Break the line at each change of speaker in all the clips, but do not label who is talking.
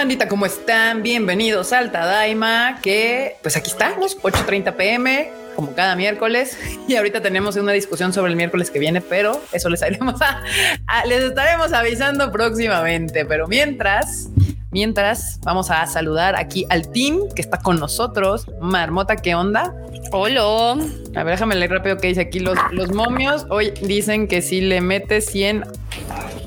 bandita? ¿Cómo están? Bienvenidos al Tadaima, que pues aquí estamos, 8.30 pm, como cada miércoles. Y ahorita tenemos una discusión sobre el miércoles que viene, pero eso les haremos a, les estaremos avisando próximamente. Pero mientras, mientras vamos a saludar aquí al team que está con nosotros. Marmota, ¿qué onda?
Hola.
A ver, déjame leer rápido qué dice aquí. Los, los momios hoy dicen que si le metes 100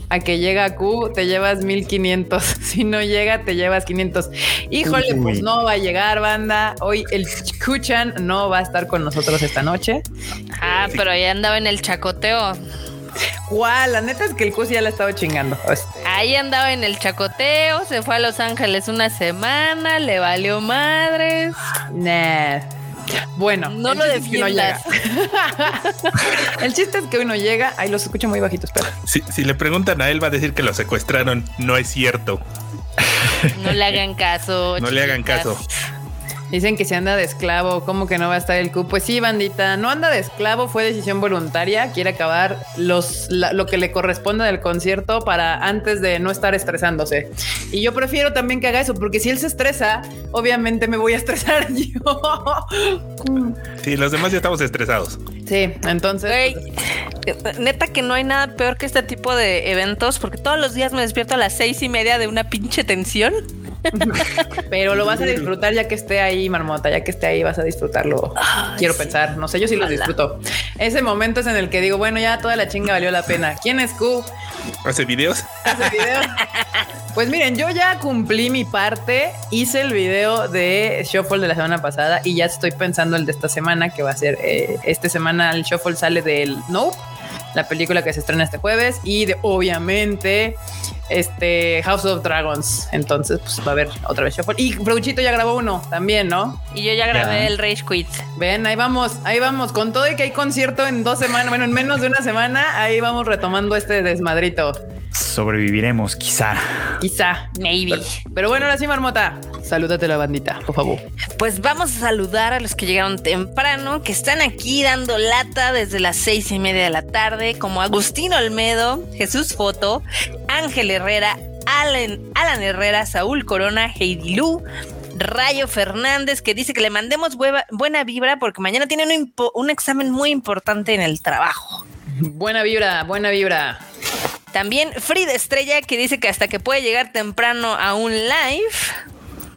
a que llega a Q, te llevas 1500. Si no llega, te llevas 500. Híjole, pues no va a llegar, banda. Hoy el Kuchan no va a estar con nosotros esta noche.
Ah, pero ya andaba en el chacoteo.
¿Cuál? La neta es que el Q ya la estaba chingando. Este,
Ahí andaba en el chacoteo, se fue a Los Ángeles una semana, le valió madres.
Nah. Bueno,
No
el
lo
chiste es que no llega.
defiendas.
el chiste es que hoy no llega. Ahí los escucho muy bajitos, pero
Si, si le preguntan a él, va a decir que lo secuestraron. No es cierto.
No le hagan caso.
No le hagan caso.
Dicen que se anda de esclavo, ¿cómo que no va a estar el Q? Pues sí, bandita, no anda de esclavo, fue decisión voluntaria, quiere acabar los, lo que le corresponde del concierto para antes de no estar estresándose. Y yo prefiero también que haga eso, porque si él se estresa, obviamente me voy a estresar yo.
Sí, los demás ya estamos estresados.
Sí, entonces...
Güey, neta que no hay nada peor que este tipo de eventos, porque todos los días me despierto a las seis y media de una pinche tensión.
Pero lo vas a disfrutar ya que esté ahí, marmota, ya que esté ahí vas a disfrutarlo. Quiero pensar, no sé, yo sí los disfruto. Ese momento es en el que digo, bueno, ya toda la chinga valió la pena. ¿Quién es Q?
Hace videos.
¿Hace video? Pues miren, yo ya cumplí mi parte, hice el video de Shuffle de la semana pasada y ya estoy pensando el de esta semana, que va a ser, eh, esta semana el Shuffle sale del Nope, la película que se estrena este jueves y de obviamente este House of Dragons. Entonces, pues va a haber otra vez Shuffle. Y Fruchito ya grabó uno también, ¿no?
Y yo ya grabé el Rage Quit.
Ven, ahí vamos, ahí vamos. Con todo y que hay concierto en dos semanas, bueno, en menos de una semana, ahí vamos retomando este desmadrito.
Sobreviviremos, quizá.
Quizá.
Maybe.
Pero, pero bueno, ahora sí, Marmota. Salúdate la bandita, por favor.
Pues vamos a saludar a los que llegaron temprano, que están aquí dando lata desde las seis y media de la tarde, como Agustín Olmedo, Jesús Foto, Ángel Herrera, Alan, Alan Herrera, Saúl Corona, Heidi Lu, Rayo Fernández, que dice que le mandemos buena, buena vibra porque mañana tiene un, un examen muy importante en el trabajo.
Buena vibra, buena vibra.
También Frida Estrella, que dice que hasta que puede llegar temprano a un live.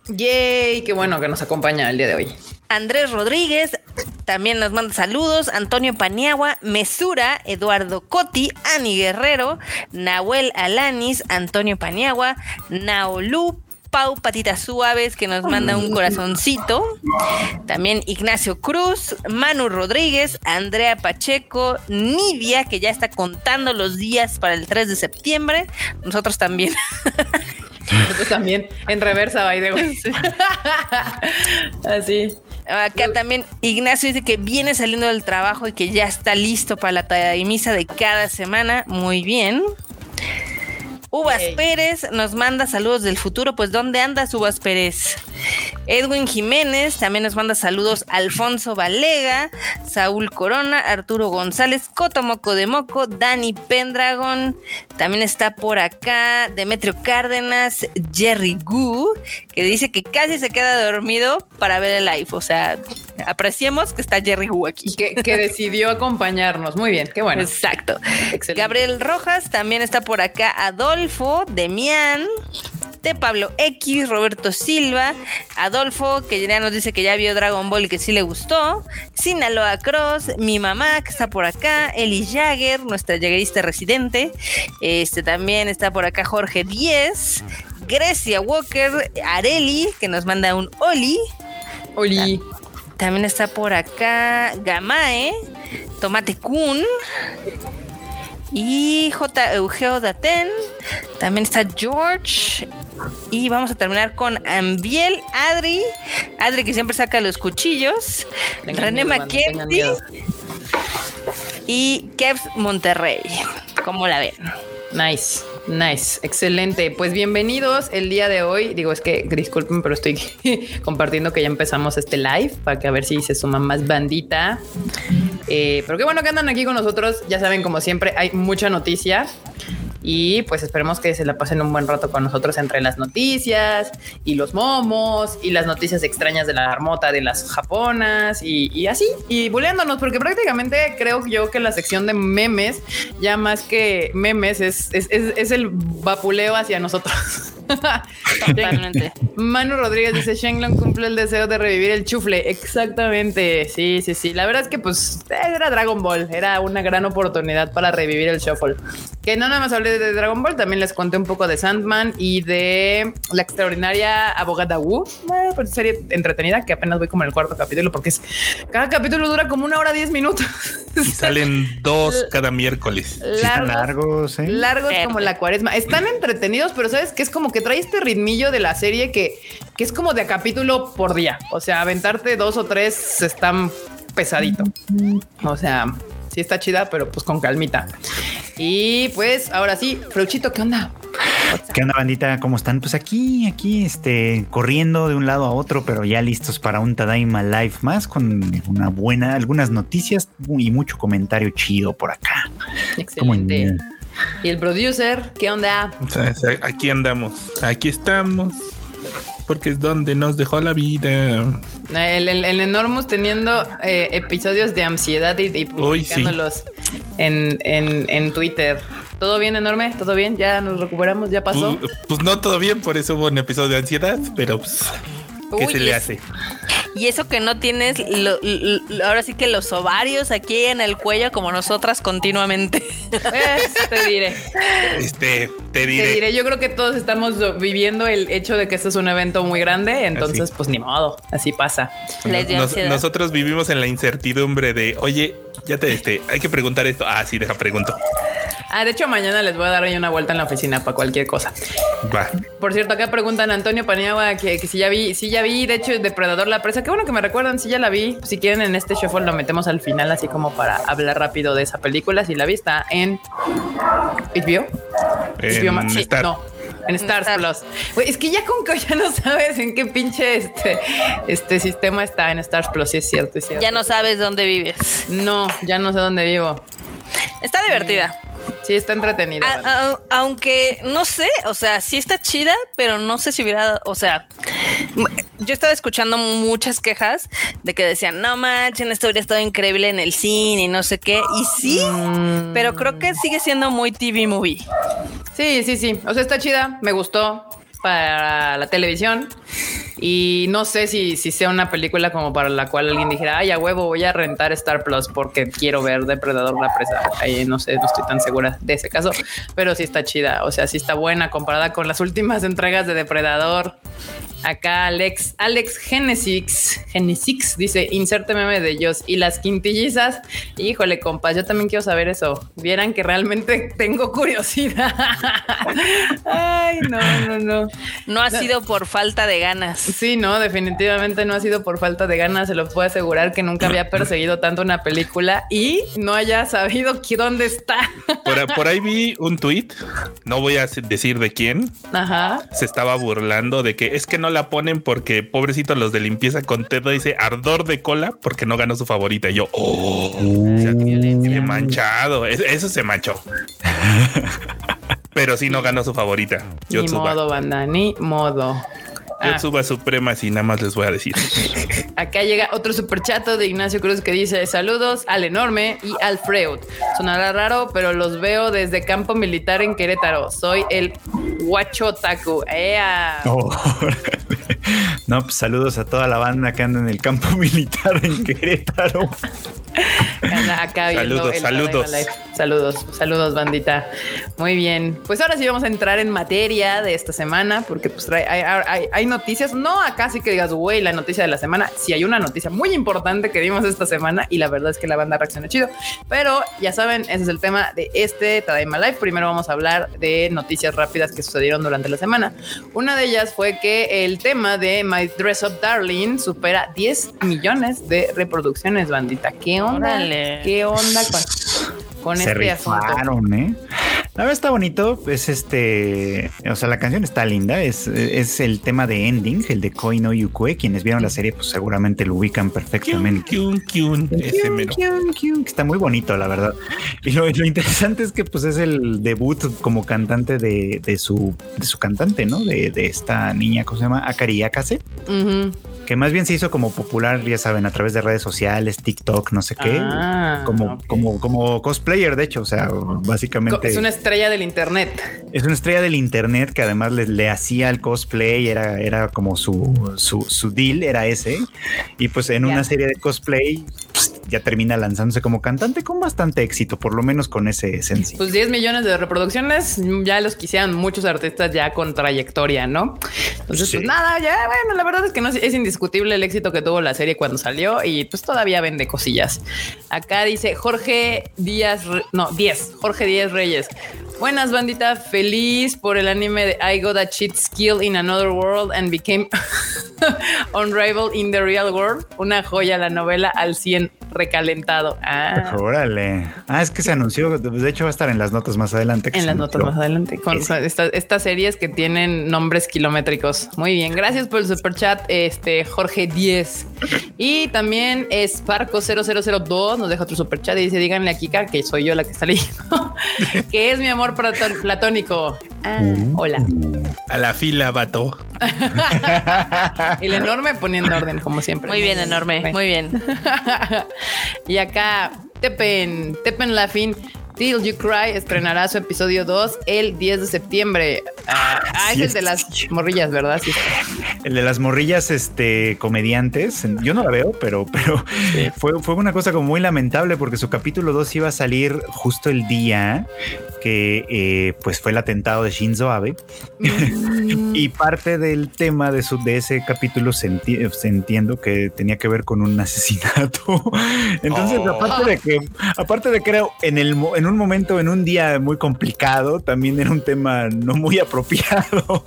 Yay, qué bueno que nos acompaña el día de hoy.
Andrés Rodríguez también nos manda saludos. Antonio Paniagua, Mesura, Eduardo Coti, Ani Guerrero, Nahuel Alanis, Antonio Paniagua, Naolú, Pau Patitas Suaves, que nos manda un corazoncito. También Ignacio Cruz, Manu Rodríguez, Andrea Pacheco, Nidia, que ya está contando los días para el 3 de septiembre. Nosotros también.
Nosotros también en reversa, by the way. Así.
Acá también Ignacio dice que viene saliendo del trabajo y que ya está listo para la misa de cada semana. Muy bien. Uvas. Pérez nos manda saludos del futuro. Pues, ¿dónde andas, Uvas Pérez? Edwin Jiménez también nos manda saludos. Alfonso Valega, Saúl Corona, Arturo González, Cotomoco de Moco, Dani Pendragon. También está por acá Demetrio Cárdenas, Jerry Gu, que dice que casi se queda dormido para ver el live. O sea, apreciemos que está Jerry Gu aquí.
Que, que decidió acompañarnos. Muy bien, qué bueno.
Exacto.
Excelente.
Gabriel Rojas también está por acá. Adolfo, Demián, de Pablo X, Roberto Silva, Adolfo, que ya nos dice que ya vio Dragon Ball y que sí le gustó. Sinaloa Cross, mi mamá, que está por acá. Eli Jagger, nuestra jaguerista residente. Este también está por acá Jorge Díez. Grecia Walker, Areli, que nos manda un Oli.
Oli.
También está por acá Gamae, Tomate Kun y J. Eugeo Daten. También está George. Y vamos a terminar con Ambiel, Adri. Adri que siempre saca los cuchillos.
Tengan
René
miedo.
Y Kevs Monterrey. ¿Cómo la ven?
Nice, nice, excelente. Pues bienvenidos el día de hoy. Digo, es que disculpen, pero estoy compartiendo que ya empezamos este live para que a ver si se suma más bandita. Eh, pero qué bueno que andan aquí con nosotros. Ya saben, como siempre, hay mucha noticia. Y pues esperemos que se la pasen un buen rato con nosotros entre las noticias y los momos y las noticias extrañas de la marmota de las japonas y, y así y buleándonos, porque prácticamente creo yo que la sección de memes, ya más que memes, es, es, es, es el vapuleo hacia nosotros.
Totalmente.
Manu Rodríguez dice Shenlong cumple el deseo de revivir el chufle. Exactamente. Sí, sí, sí. La verdad es que pues era Dragon Ball. Era una gran oportunidad para revivir el shuffle. Que no nada más hablé de Dragon Ball, también les conté un poco de Sandman y de la extraordinaria abogada Wu. Pues serie entretenida que apenas voy como en el cuarto capítulo porque es cada capítulo dura como una hora diez minutos.
Y salen dos cada miércoles.
Sí están largos, ¿eh?
Largos como la cuaresma. Están entretenidos, pero sabes que es como que trae este ritmillo de la serie que, que es como de a capítulo por día. O sea, aventarte dos o tres están pesadito. O sea, sí está chida, pero pues con calmita. Y pues ahora sí, Fruchito, ¿qué onda?
¿Qué onda, bandita? ¿Cómo están? Pues aquí, aquí, este, corriendo de un lado a otro, pero ya listos para un Tadaima Live más con una buena, algunas noticias y mucho comentario chido por acá.
Excelente. Y el producer, ¿qué onda?
Aquí andamos, aquí estamos, porque es donde nos dejó la vida.
El, el, el Enormous teniendo eh, episodios de ansiedad y, y
Uy, sí.
publicándolos en, en, en Twitter. ¿Todo bien, enorme? ¿Todo bien? ¿Ya nos recuperamos? ¿Ya pasó?
Pues, pues no todo bien, por eso hubo un episodio de ansiedad, pero pues, ¿qué
Uy,
se le hace?
Y eso que no tienes, lo- lo- ahora sí que los ovarios aquí en el cuello como nosotras continuamente.
Pues, te diré.
Este, te
Te
diré.
diré, yo creo que todos estamos viviendo el hecho de que esto es un evento muy grande, entonces
Así.
pues ni modo, así pasa.
Nos- nosotros vivimos en la incertidumbre de, oye, ya te, este, hay que preguntar esto. Ah, sí, deja pregunto.
Ah, de hecho mañana les voy a dar ahí una vuelta en la oficina para cualquier cosa.
Va.
Por cierto, acá preguntan a Antonio Paniagua que, que si ya vi, si ya vi, de hecho, Depredador la presa. Qué bueno que me recuerdan, si ya la vi. Si quieren, en este shuffle lo metemos al final, así como para hablar rápido de esa película. Si la vi, está en HBO.
En
HBO Max. Sí,
Star.
no. En Stars
Star.
Plus. Es que ya con que ya no sabes en qué pinche este, este sistema está en Stars Plus. Sí, es cierto, es cierto.
ya no sabes dónde vives.
No, ya no sé dónde vivo.
Está divertida.
Sí, está entretenida.
A- a- aunque no sé, o sea, sí está chida, pero no sé si hubiera, o sea, yo estaba escuchando muchas quejas de que decían, no manchen, esto hubiera estado increíble en el cine y no sé qué. Y sí,
Mm.
pero creo que sigue siendo muy TV movie.
Sí, sí, sí. O sea, está chida. Me gustó para la televisión. Y no sé si, si sea una película como para la cual alguien dijera, ay, a huevo, voy a rentar Star Plus porque quiero ver Depredador la presa. Ahí no sé, no estoy tan segura de ese caso, pero sí está chida. O sea, sí está buena comparada con las últimas entregas de Depredador. Acá Alex, Alex Genesix, Genesix dice, inserte meme de ellos y las quintillizas. Híjole, compas, yo también quiero saber eso. Vieran que realmente tengo curiosidad. Ay, no, no, no.
No ha sido por falta de ganas.
Sí, no, definitivamente no ha sido por falta de ganas. Se lo puedo asegurar que nunca había perseguido tanto una película y no haya sabido dónde está.
Por, por ahí vi un tweet, no voy a decir de quién,
Ajá.
se estaba burlando de que es que no la ponen porque pobrecitos los de limpieza con Ted dice ardor de cola porque no ganó su favorita. Y yo, oh, o sea, qué manchado. Es- Eso se manchó. Pero sí no ganó su favorita.
Ni modo, banda, ni modo. Ah,
y nada más les voy a decir.
acá llega otro superchato de Ignacio Cruz que dice saludos al enorme y al Freud. Sonará raro, pero los veo desde campo militar en Querétaro. Soy el Huacho Taku. ¡Ea!
Oh, no, pues saludos a toda la banda que anda en el campo militar en Querétaro.
Acá viendo
Saludos,
el
saludos.
Saludos, saludos, bandita. Muy bien. Pues ahora sí vamos a entrar en materia de esta semana, porque pues trae- hay, hay- hay noticias, no acá sí que digas, güey, la noticia de la semana. Sí hay una noticia muy importante que vimos esta semana y la verdad es que la banda reaccionó chido. Pero ya saben, ese es el tema de este Tadaima Live. Primero vamos a hablar de noticias rápidas que sucedieron durante la semana. Una de ellas fue que el tema de My Dress Up Darling supera 10 millones de reproducciones, bandita. ¿Qué onda?
Órale.
¿Qué onda con, con
Se
este asunto?
rifaron, ¿eh? La verdad está bonito. Es este. O sea, la canción está linda. Es, es el tema de Ending, el de Koi no Yukue. Quienes vieron la serie, pues seguramente lo ubican perfectamente.
Kyun, kyun, kyun, ese mero.
Kyun, kyun, que Está muy bonito, la verdad. Y lo, lo interesante es que pues es el debut como cantante de, de su de su cantante, ¿no? De, de esta niña, ¿cómo se llama? Akari Akase, que más bien se hizo como popular, ya saben, a través de redes sociales, TikTok, no sé qué.
Ah,
como, como, como cosplayer, de hecho, o sea, básicamente
Es una estrella del internet.
es una estrella del internet que además le, le hacía el cosplay, era, era como su, su, su deal, era ese. Y pues en una serie de cosplay pues, ya termina lanzándose como cantante con bastante éxito, por lo menos con ese sencillo.
Pues 10 millones de reproducciones ya los quisieran muchos artistas ya con trayectoria, ¿no? Entonces,
Sí.
pues nada, ya, bueno, la verdad es que no es, indiscutible el éxito que tuvo la serie cuando salió y pues todavía vende cosillas. Acá dice Jorge Díaz, no, 10, Jorge Díaz Reyes. Buenas, bandita, feliz por el anime de I got a cheat skill in another world and became unrivaled in the real world. Una joya la novela al 100 recalentado. Ah.
Órale. Ah, es que se anunció. De hecho, va a estar en las notas más adelante.
En las notas más adelante. Con estas series que tienen nombres kilométricos. Muy bien. Gracias por el super chat, este Jorge 10. Y también Sparco 0002 nos deja otro super chat y dice: Díganle a Kika que soy yo la que está leyendo, que es mi amor platón- platónico. Ah, hola.
A la fila, vato.
El enorme poniendo orden, como siempre.
Muy bien, enorme. Muy bien.
y acá, Tepen, Tepen Lafin, Till You Cry estrenará su episodio 2 el 10 de septiembre. Ah, ah,
Sí,
es el de las morrillas, ¿verdad? Sí.
El de las morrillas, este, comediantes. Yo no la veo, pero, pero fue, fue una cosa como muy lamentable porque su capítulo 2 iba a salir justo el día que eh, pues fue el atentado de Shinzo Abe. Y parte del tema de, su, de ese capítulo se, enti- se entiendo que tenía que ver con un asesinato. Entonces,
Oh.
aparte de que, aparte de que era en, el, mo- en un momento, en un día muy complicado, también era un tema no muy apropiado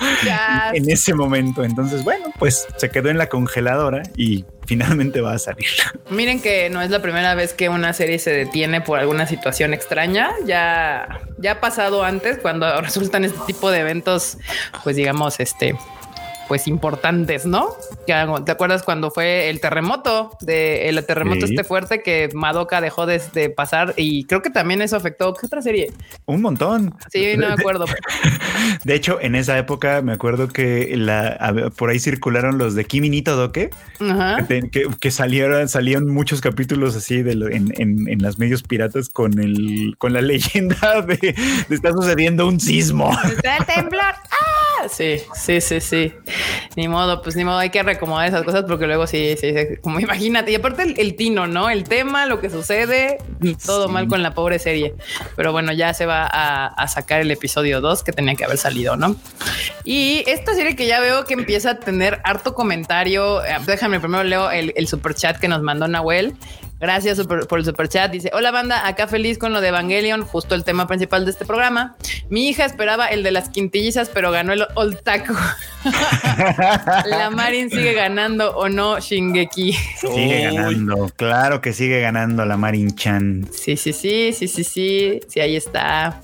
en ese momento. Entonces, bueno, pues se quedó en la congeladora y finalmente va a salir.
Miren que no es la primera vez que una serie se detiene por alguna situación extraña. Ya, ya ha pasado antes cuando resultan este tipo de eventos, pues digamos, este, pues importantes, ¿no? ¿Te acuerdas cuando fue el terremoto de el terremoto
Sí.
este fuerte que Madoka dejó de, de pasar y creo que también eso afectó ¿qué otra serie?
Un montón.
Sí, no me acuerdo.
De hecho, en esa época me acuerdo que la, por ahí circularon los de Kimi ni Todoke,
Ajá.
que, que, que salieron, salían muchos capítulos así de lo- en, en, en las medios piratas con el con la leyenda de, de está sucediendo un sismo.
Está el temblor. ¡Ah! Sí, sí, sí, sí. Ni modo, pues ni modo, hay que recomodar esas cosas porque luego sí, sí, sí, como imagínate. Y aparte el, el tino, ¿no? El tema, lo que sucede, todo
Sí.
mal con la pobre serie. Pero bueno, ya se va a, a sacar el episodio 2 que tenía que haber salido, ¿no? Y esta serie que ya veo que empieza a tener harto comentario. eh, Déjame primero leo el, el super chat que nos mandó Nahuel. Gracias super- por el super chat. Dice: Hola, banda, acá feliz con lo de Evangelion, justo el tema principal de este programa. Mi hija esperaba el de las quintillizas, pero ganó el Oltaku. La Marin sigue ganando o no, Shingeki.
Sigue ganando, claro que sigue ganando la Marin Chan.
Sí, sí, sí, sí, sí, sí, sí, ahí está.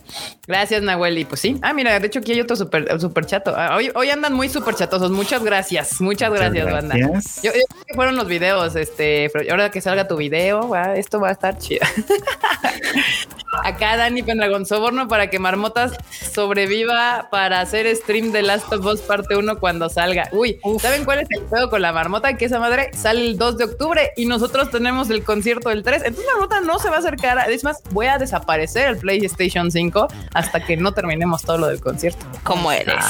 Gracias, Nahuel. Y pues sí. Ah, mira, de hecho aquí hay otro super, super chato. Ah, Hoy, hoy andan muy super chatosos. Muchas gracias. Muchas gracias, banda.
gracias.
Yo, yo creo que fueron los videos, este, pero ahora que salga tu video, va, esto va a estar chido. Acá Dani Pendragón, soborno para que Marmotas sobreviva para hacer stream de Last of Us parte 1 cuando salga. Uy, ¿saben cuál es el juego con la Marmota? Que esa madre sale el 2 de octubre y nosotros tenemos el concierto del 3. Entonces Marmota no se va a acercar. Es más, voy a desaparecer el PlayStation 5 hasta que no terminemos todo lo del concierto.
¿Cómo eres?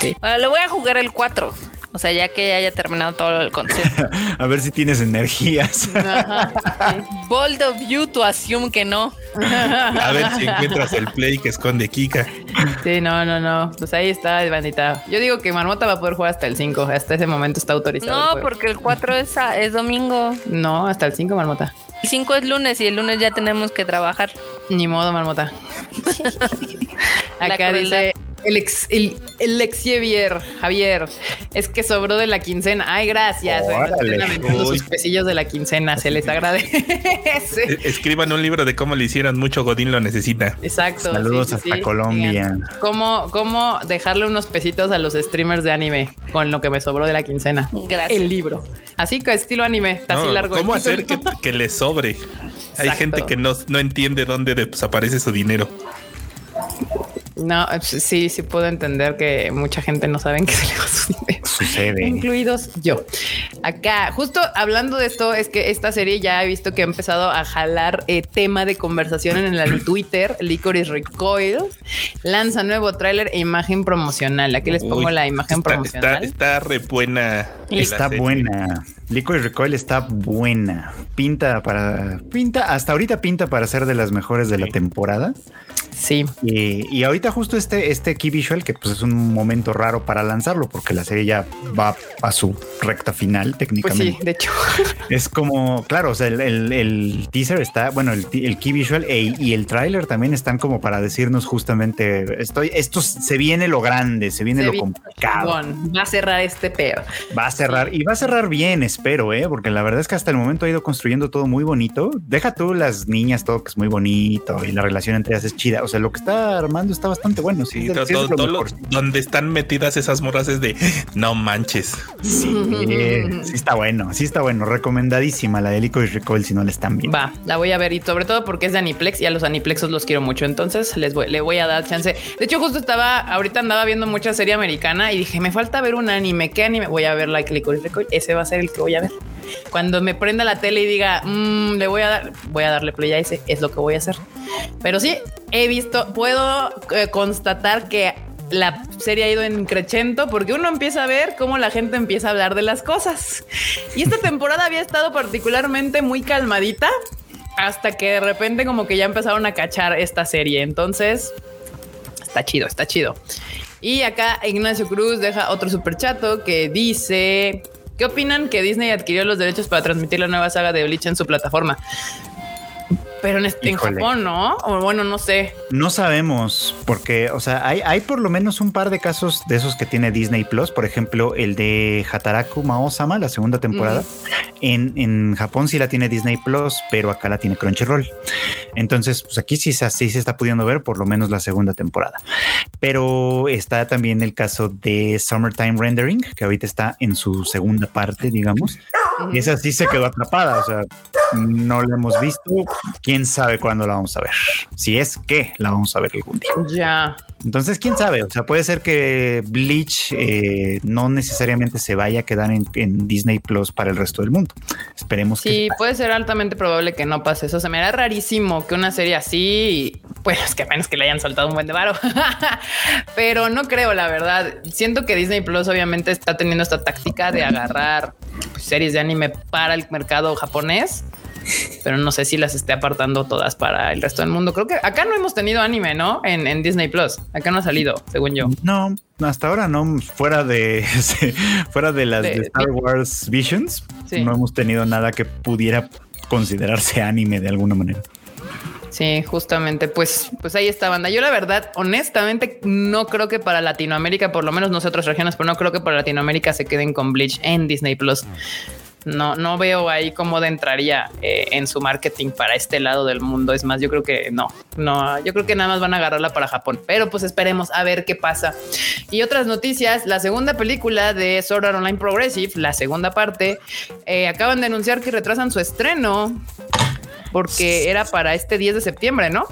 sí.
Bueno, lo voy a jugar el 4. O sea, ya que haya terminado todo el concierto.
A ver si tienes energías.
Ajá, sí.
Bold of you to assume que no.
A ver si encuentras el play que esconde Kika.
Sí, no, no, no. Pues ahí está, bandita. Yo digo que Marmota va a poder jugar hasta el 5. Hasta ese momento está autorizado.
No, porque el 4 es, a- es domingo.
No, hasta el 5, Marmota.
El 5 es lunes y el lunes ya tenemos que trabajar.
Ni modo, Marmota. Acá dice El ex, el, el ex Javier, Javier, es que sobró de la quincena. Ay, gracias. Bueno,
Órale.
sus pesillos de la quincena, se les agradece.
Eh, Escriban un libro de cómo le hicieron mucho, Godín lo necesita.
Exacto.
Saludos
sí,
hasta
sí.
Colombia.
¿Cómo, ¿Cómo dejarle unos pesitos a los streamers de anime con lo que me sobró de la quincena?
Gracias.
El libro. Así que estilo anime, así
No,
largo.
¿Cómo hacer que, que le sobre? Hay gente que no, no entiende dónde desaparece su dinero.
No, sí, sí puedo entender que mucha gente no sabe en qué se le va su dinero.
Sucede.
Incluidos yo. Acá, justo hablando de esto, es que esta serie ya he visto que ha empezado a jalar eh, tema de conversación en el Twitter. Licorice Recoil lanza nuevo tráiler e imagen promocional. Aquí les pongo
Uy,
la imagen
está,
promocional.
Está, está re buena.
Está buena. Licorice Recoil está buena. Pinta para. Pinta, hasta ahorita pinta para ser de las mejores de la
Sí.
temporada.
Sí,
Y, y ahorita justo este, este key visual, que pues es un momento raro para lanzarlo, porque la serie ya va a su recta final
pues
técnicamente.
sí, de hecho.
Es como, claro, o sea, el, el- el teaser está, bueno, el, key visual e- y el tráiler también están como para decirnos justamente, estoy, esto se viene lo grande, se viene
se
lo complicado.
Va a cerrar este pedo.
Va a cerrar y va a cerrar bien, espero, ¿eh? porque la verdad es que hasta el momento ha ido construyendo todo muy bonito. Deja tú las niñas, todo que es muy bonito y la relación entre ellas es chida. O sea, lo que está armando está bastante bueno. Sí,
Sí, todo-
sí es lo
todo lo- donde están metidas esas morras es de no manches.
Sí, sí está bueno, sí está bueno. Recomendadísima la de Licorice Recoil si no la están viendo.
Va, la voy a ver y sobre todo porque es de Aniplex y a los Aniplexos los quiero mucho. Entonces les voy, le voy a dar chance. De hecho, justo estaba, ahorita andaba viendo mucha serie americana y dije, me falta ver un anime. ¿Qué anime? Voy a ver like Licorice Recoil. Ese va a ser el que voy a ver. Cuando me prenda la tele y diga, "Mm, le voy a dar, voy a darle play a ese, es lo que voy a hacer. Pero sí, he visto, puedo eh, constatar que la serie ha ido en crescendo porque uno empieza a ver cómo la gente empieza a hablar de las cosas. Y esta temporada había estado particularmente muy calmadita hasta que de repente como que ya empezaron a cachar esta serie. Entonces, está chido, está chido. Y acá Ignacio Cruz deja otro super chato que dice, ¿qué opinan que Disney adquirió los derechos para transmitir la nueva saga de Bleach en su plataforma? Pero en, este- en. Japón, ¿no? O bueno, no sé.
No sabemos, porque, o sea, hay, hay por lo menos un par de casos de esos que tiene Disney Plus. Por ejemplo, el de Hataraku Mao-sama, la segunda temporada. en, en Japón sí la tiene Disney Plus, pero acá la tiene Crunchyroll. Entonces, pues aquí sí, se- sí se está pudiendo ver por lo menos la segunda temporada. Pero está también el caso de Summertime Rendering, que ahorita está en su segunda parte, digamos. Y esa sí se quedó atrapada, o sea, no la hemos visto. Quién sabe cuándo la vamos a ver. Si es que la vamos a ver algún día.
Ya.
Entonces, quién sabe. O sea, puede ser que Bleach eh, no necesariamente se vaya a quedar en, en Disney Plus para el resto del mundo. Esperemos
Sí,
que.
puede ser altamente probable que no pase eso. Se me hará rarísimo que una serie así, pues es que menos que le hayan soltado un buen de varo. Pero no creo, la verdad. Siento que Disney Plus obviamente está teniendo esta táctica de agarrar series de anime para el mercado japonés. Pero no sé si las esté apartando todas para el resto del mundo. Creo que acá no hemos tenido anime, ¿no? En, en Disney Plus. Acá no ha salido, según yo.
No, hasta ahora no, fuera de fuera de las de,
De-
Star Wars Visions,
Sí.
no hemos tenido nada que pudiera considerarse anime de alguna manera.
Sí, justamente, pues, pues ahí está banda. Yo la verdad, honestamente, no creo que para Latinoamérica, por lo menos no sé otras regiones, pero no creo que para Latinoamérica se queden con Bleach en Disney Plus. No, no veo ahí cómo de entraría eh, en su marketing para este lado del mundo. Es más, yo creo que no, no, yo creo que nada más van a agarrarla para Japón, pero pues esperemos a ver qué pasa. Y otras noticias, la segunda película de Sword Art Online Progressive, la segunda parte, eh, acaban de anunciar que retrasan su estreno porque era para este 10 de septiembre, ¿no?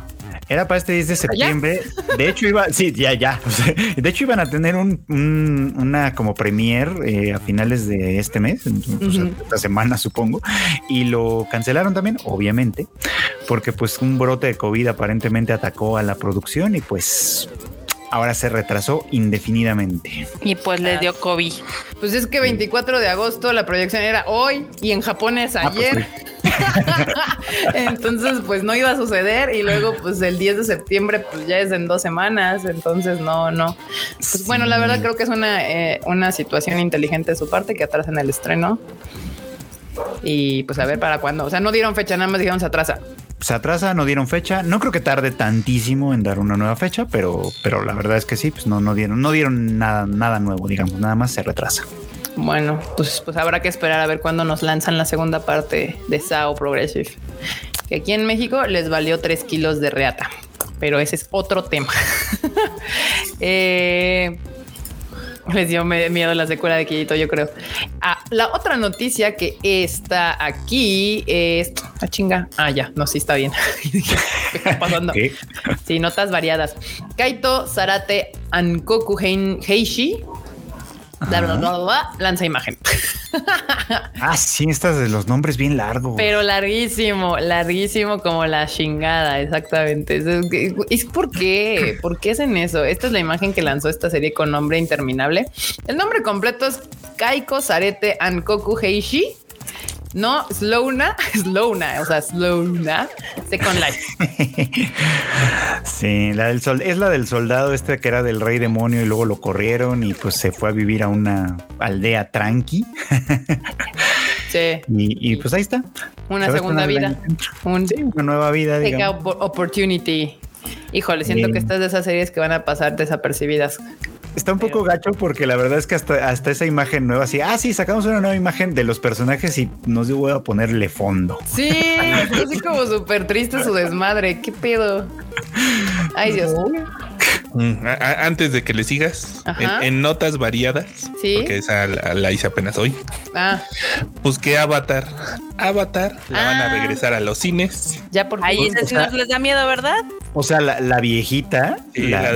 Era para este 10 de septiembre. De hecho, iba, sí, ya, ya. De hecho, iban a tener un, un- una como premier eh, a finales de este mes, o sea,
Ujú.
esta semana, supongo, y lo cancelaron también, obviamente, porque pues un brote de COVID aparentemente atacó a la producción y pues ahora se retrasó indefinidamente.
Y pues les dio COVID.
Pues es que 24 de agosto la proyección era hoy y en Japón es
Ah, pues
ayer. entonces, pues no iba a suceder. Y luego, pues el 10 de septiembre, pues ya es en dos semanas. Entonces, no, no. Pues bueno, la verdad creo que es una, eh, una situación inteligente de su parte que atrasen el estreno. Y pues a ver para cuándo. O sea, no dieron fecha, nada más dijeron se atrasa.
se atrasa, no dieron fecha. No creo que tarde tantísimo en dar una nueva fecha, pero, pero la verdad es que sí, pues no, no dieron, no dieron nada, nada nuevo, digamos, nada más se retrasa.
Bueno, pues, pues habrá que esperar a ver cuándo nos lanzan la segunda parte de SAO Progressive. Que aquí en México les valió 3 kilos de reata, pero ese es otro tema. eh, les dio miedo la secuela de Quillito, yo creo. Ah, la otra noticia que está aquí es. Ah, chinga. Ah, ya. No, sí está bien. ¿Qué está pasando? Sí, notas variadas. Kaito Sarate Ankoku Heishi lanza imagen.
ah, sí, estas de los nombres bien largos.
Pero larguísimo, larguísimo como la chingada, exactamente. Es, por qué, por qué hacen eso. Esta es la imagen que lanzó esta serie con nombre interminable. El nombre completo es Kaiko Sarete Ankoku Heishi no, Slowna, Slowna, o sea, Slowna, Second Life.
sí, la del sol, es la del soldado este que era del rey demonio y luego lo corrieron y pues se fue a vivir a una aldea tranqui.
sí.
Y, pues ahí está.
Una segunda vida.
una nueva vida.
Digamos. opportunity. Híjole, siento que estas de esas series que van a pasar desapercibidas.
Está un poco gacho porque la verdad es que hasta, hasta esa imagen nueva, así, ah, sí, sacamos una nueva imagen de los personajes y nos dio a ponerle fondo.
Sí, así como súper triste su desmadre. ¿Qué pedo? Ay, Dios.
Antes de que le sigas, en, notas variadas, ¿Sí? porque esa la, hice apenas hoy. Ah. Busqué Avatar. Avatar la van a ah. regresar a los cines.
Ya por Ahí ese sí les da miedo, ¿verdad?
O sea, la, viejita.
la,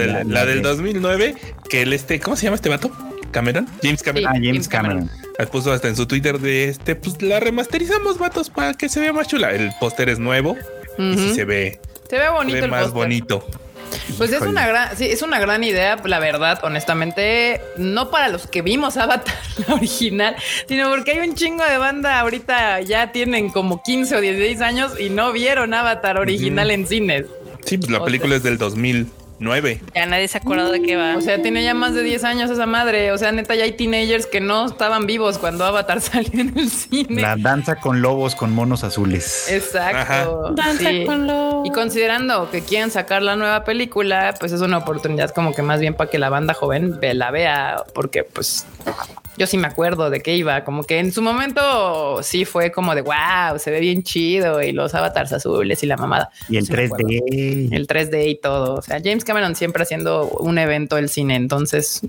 del, 2009, que el este, ¿cómo se llama este vato? Cameron, James Cameron.
ah, James Cameron.
Puso hasta en su Twitter de este, pues la remasterizamos, vatos, para que se vea más chula. El póster es nuevo y sí se ve.
Se ve bonito. Se ve
más bonito.
Pues es una gran, sí, es una gran idea, la verdad, honestamente, no para los que vimos Avatar la original, sino porque hay un chingo de banda ahorita ya tienen como 15 o 16 años y no vieron Avatar original en cines.
Sí, pues la película es del 2000. 9.
Ya nadie se acuerda de qué va.
O sea, tiene ya más de 10 años esa madre. O sea, neta, ya hay teenagers que no estaban vivos cuando Avatar salió en el cine.
La danza con lobos con monos azules.
Exacto.
Danza con lobos.
Y considerando que quieren sacar la nueva película, pues es una oportunidad como que más bien para que la banda joven la vea, porque pues yo sí me acuerdo de qué iba, como que en su momento sí fue como de wow, se ve bien chido y los avatars azules y la mamada.
Y el 3D.
El 3D y todo. O sea, James Cameron siempre haciendo un evento del cine. Entonces,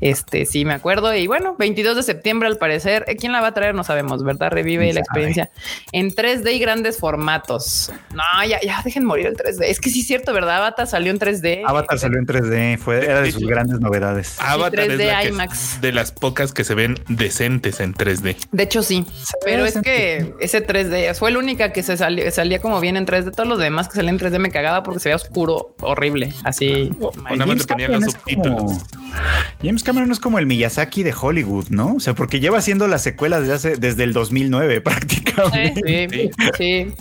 este sí me acuerdo. Y bueno, 22 de septiembre al parecer. Eh, ¿Quién la va a traer? No sabemos, ¿verdad? Revive la experiencia en 3D y grandes formatos. No, ya, ya dejen morir el 3D. Es que sí es cierto, ¿verdad? Avatar salió en 3D.
Avatar salió en 3D. Fue, era de sus grandes novedades.
Avatar 3D IMAX. de las pocas que se ven decentes en 3D.
De hecho, sí, pero es que ese 3D fue la única que se salió, salía como bien en 3D. Todos los demás que salían en 3D me cagaba porque se veía oscuro, horrible. Así.
James Cameron es como el Miyazaki de Hollywood, ¿no? O sea, porque lleva haciendo las secuelas desde, hace, desde el 2009 prácticamente.
Sí, sí.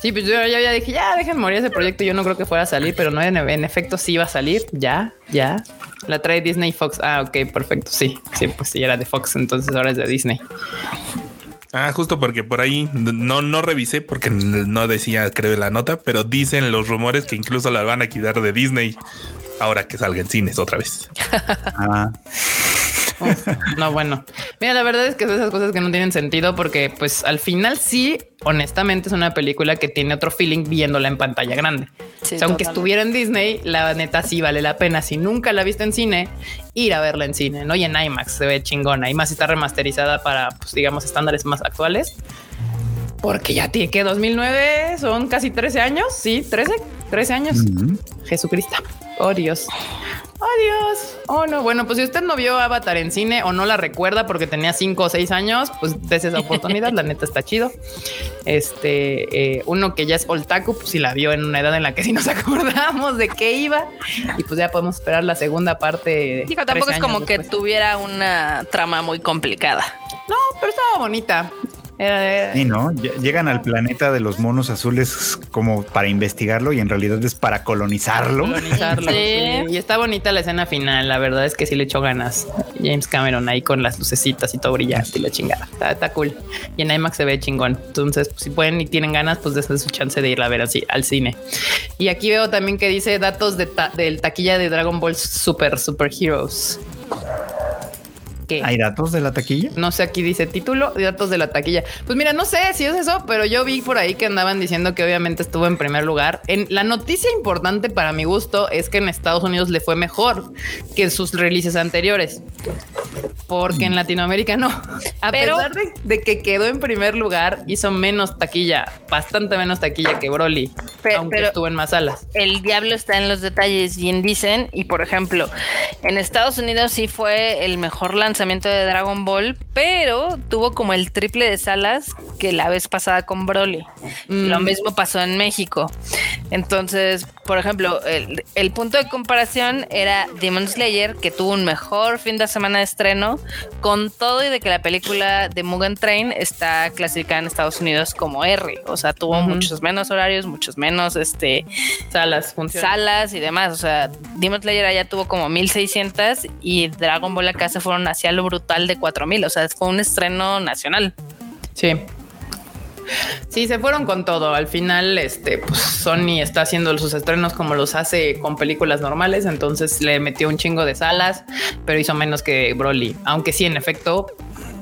sí. pues yo ya, dije, ya dejen morir ese proyecto. Yo no creo que fuera a salir, pero no, en, en efecto sí iba a salir. Ya, ya. La trae Disney Fox. Ah, ok, perfecto. Sí, sí, pues sí, era de Fox, entonces ahora es de Disney.
Ah, justo porque por ahí no, no revisé porque no decía, creo, la nota, pero dicen los rumores que incluso la van a quitar de Disney ahora que salga cines otra vez. ah
no, bueno. Mira, la verdad es que son esas cosas que no tienen sentido porque pues al final sí, honestamente es una película que tiene otro feeling viéndola en pantalla grande. aunque estuviera en Disney, la neta sí vale la pena. Si nunca la viste en cine, ir a verla en cine, ¿no? Y en IMAX se ve chingona. Y más si está remasterizada para, pues digamos, estándares más actuales. Porque ya tiene que 2009 son casi 13 años. Sí, 13, 13 años. Jesucristo. Oh Dios. Oh Dios. Oh no. Bueno, pues si usted no vio Avatar en cine o no la recuerda porque tenía 5 o 6 años, pues des esa oportunidad. la neta está chido. Este, eh, uno que ya es Oltaku, pues si la vio en una edad en la que sí nos acordamos de qué iba. Y pues ya podemos esperar la segunda parte.
Tampoco es como que tuviera una trama muy complicada.
No, pero estaba bonita. Era-
Sí, ¿no? Ll- Llegan al planeta de los monos azules como para investigarlo y en realidad es para colonizarlo.
colonizarlo.
Sí.
Y está bonita la escena final. La verdad es que sí le echó ganas. James Cameron ahí con las lucecitas y todo brillante y la chingada. Está, está cool. Y en IMAX se ve chingón. Entonces, pues, si pueden y tienen ganas, pues desde su chance de ir a ver así al cine. Y aquí veo también que dice datos de ta- del taquilla de Dragon Ball Super Super Heroes. ¿Qué?
¿Hay datos de la taquilla?
No sé, aquí dice título y datos de la taquilla. Pues mira, no sé si es eso, pero yo vi por ahí que andaban diciendo que obviamente estuvo en primer lugar. En la noticia importante para mi gusto es que en Estados Unidos le fue mejor que sus releases anteriores. Porque en Latinoamérica no. A
Pero-
pesar de, de que quedó en primer lugar, hizo menos taquilla, bastante menos taquilla que Broly,
Pe-
aunque
pero-
estuvo en más salas.
el diablo está en los detalles, bien dicen. Y por ejemplo, en Estados Unidos sí fue el mejor lanzamiento de Dragon Ball, pero tuvo como el triple de salas que la vez pasada con Broly.
Mm.
Lo mismo pasó en México. Entonces, por ejemplo, el, el punto de comparación era Demon Slayer, que tuvo un mejor fin de semana de estreno, con todo y de que la película de Mugen Train está clasificada en Estados Unidos como R. O sea, tuvo muchos menos horarios, muchos menos este
Salas,
salas y demás. O sea, Demon Slayer allá tuvo como 1600 y Dragon Ball acá se fueron hacia lo brutal de 4000. O sea, fue un estreno nacional.
Sí. Sí, se fueron con todo. Al final, este, pues Sony está haciendo sus estrenos como los hace con películas normales. Entonces le metió un chingo de salas, pero hizo menos que Broly. Aunque sí, en efecto,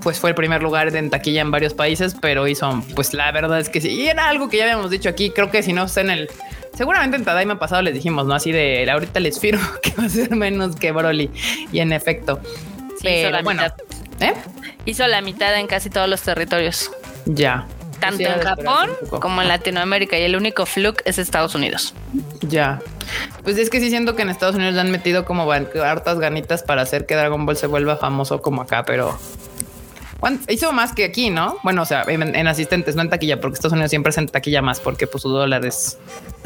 pues fue el primer lugar en taquilla en varios países, pero hizo, pues la verdad es que sí. Y era algo que ya habíamos dicho aquí. Creo que si no está en el. Seguramente en Tadaima pasado les dijimos, ¿no? Así de ahorita les firmo que va a ser menos que Broly. Y en efecto.
Sí, hizo la
bueno,
mitad.
¿eh?
Hizo la mitad en casi todos los territorios.
Ya.
Tanto
Sí,
en Japón como en Latinoamérica. Y el único fluke es Estados Unidos.
Ya. Pues es que sí siento que en Estados Unidos le han metido como hartas ganitas para hacer que Dragon Ball se vuelva famoso como acá, pero ¿cuán- hizo más que aquí, ¿no? Bueno, o sea, en, en asistentes, no en taquilla, porque Estados Unidos siempre es en taquilla más, porque pues su dólar es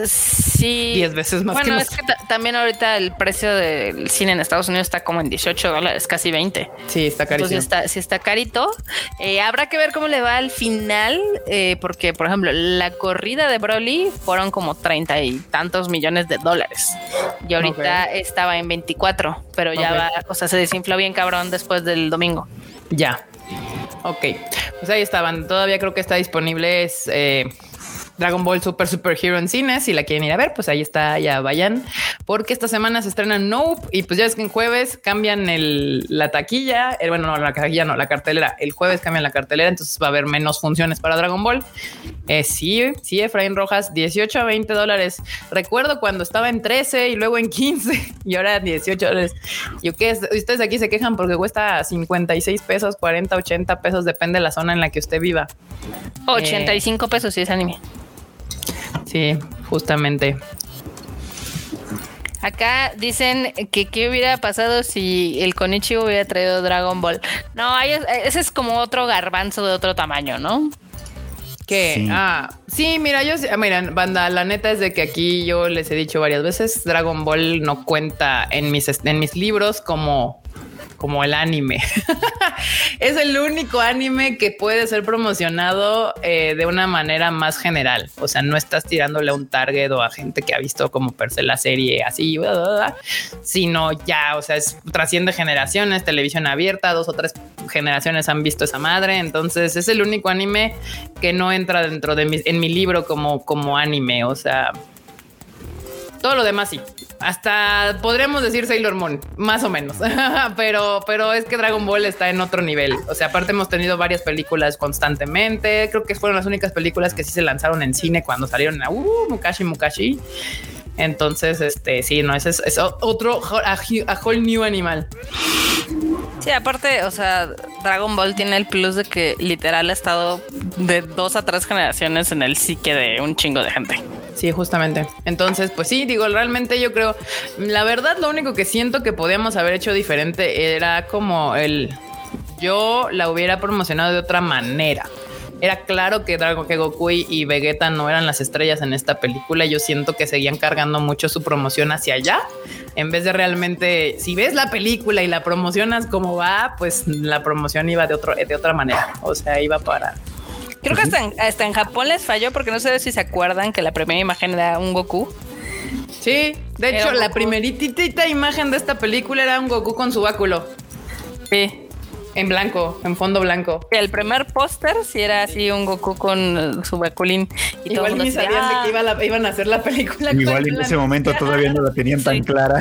Sí.
10 veces más que
Bueno, es que ta- también ahorita el precio del cine en Estados Unidos está como en 18 dólares, casi 20.
Sí, está carísimo.
Entonces está, sí está carito. Eh, habrá que ver cómo le va al final, eh, porque, por ejemplo, la corrida de Broly fueron como treinta y tantos millones de dólares. Y ahorita estaba en 24, pero ya va, o sea, se desinfló bien cabrón después del domingo.
Ya. Ok. Pues ahí estaban. Todavía creo que está disponible. Es eh, Dragon Ball Super Super Hero en cines. Si la quieren ir a ver, pues ahí está. Ya vayan. Porque esta semana se estrena Nope. Y pues ya es que en jueves cambian la taquilla. eh, bueno, no, la taquilla no, la cartelera. El jueves cambian la cartelera. Entonces va a haber menos funciones para Dragon Ball. Eh, sí, sí, Efraín Rojas, 18 a 20 dólares. Recuerdo cuando estaba en 13 y luego en 15 y ahora 18 dólares. Yo qué es, ustedes aquí se quejan porque cuesta 56 pesos, 40, 80 pesos, depende de la zona en la que usted viva.
85 pesos si es anime.
Sí, justamente.
Acá dicen que qué hubiera pasado si el Konichi hubiera traído Dragon Ball. No, ese es como otro garbanzo de otro tamaño, ¿no?
Que,
Sí.
ah, sí, mira, yo, ah, miren, banda, la neta es de que aquí yo les he dicho varias veces, Dragon Ball no cuenta en mis, en mis libros como, como el anime. es el único anime que puede ser promocionado eh, de una manera más general. O sea, no estás tirándole a un target o a gente que ha visto como per se la serie así, sino ya, o sea, es, trasciende generaciones, televisión abierta, dos o tres generaciones han visto esa madre. Entonces es el único anime que no entra dentro de mi, en mi libro como, como anime. O sea, todo lo demás sí. Hasta podríamos decir Sailor Moon, más o menos. pero, pero es que Dragon Ball está en otro nivel. O sea, aparte hemos tenido varias películas constantemente. Creo que fueron las únicas películas que sí se lanzaron en cine cuando salieron a uh, Mukashi Mukashi. Entonces, este sí, no, ese es, otro a whole new animal.
Sí, aparte, o sea, Dragon Ball tiene el plus de que literal ha estado de dos a tres generaciones en el psique de un chingo de gente.
Sí, justamente. Entonces, pues sí, digo, realmente yo creo, la verdad, lo único que siento que podíamos haber hecho diferente era como el, yo la hubiera promocionado de otra manera. Era claro que Dragon que Goku y Vegeta no eran las estrellas en esta película. Yo siento que seguían cargando mucho su promoción hacia allá. En vez de realmente, si ves la película y la promocionas como va, pues la promoción iba de otro, de otra manera. O sea, iba para
Creo que hasta en, hasta en Japón les falló porque no sé si se acuerdan que la primera imagen era un Goku.
Sí, de
Era
hecho, la primeritita imagen de esta película era un Goku con su báculo.
Sí.
En blanco, en fondo blanco.
El primer póster sí era así un Goku con su baculín. Y todo
Igual
el mundo
ni sabían de
"Ah".
que iba la- iban a hacer la película.
Igual en ese momento todavía no la tenían tan clara.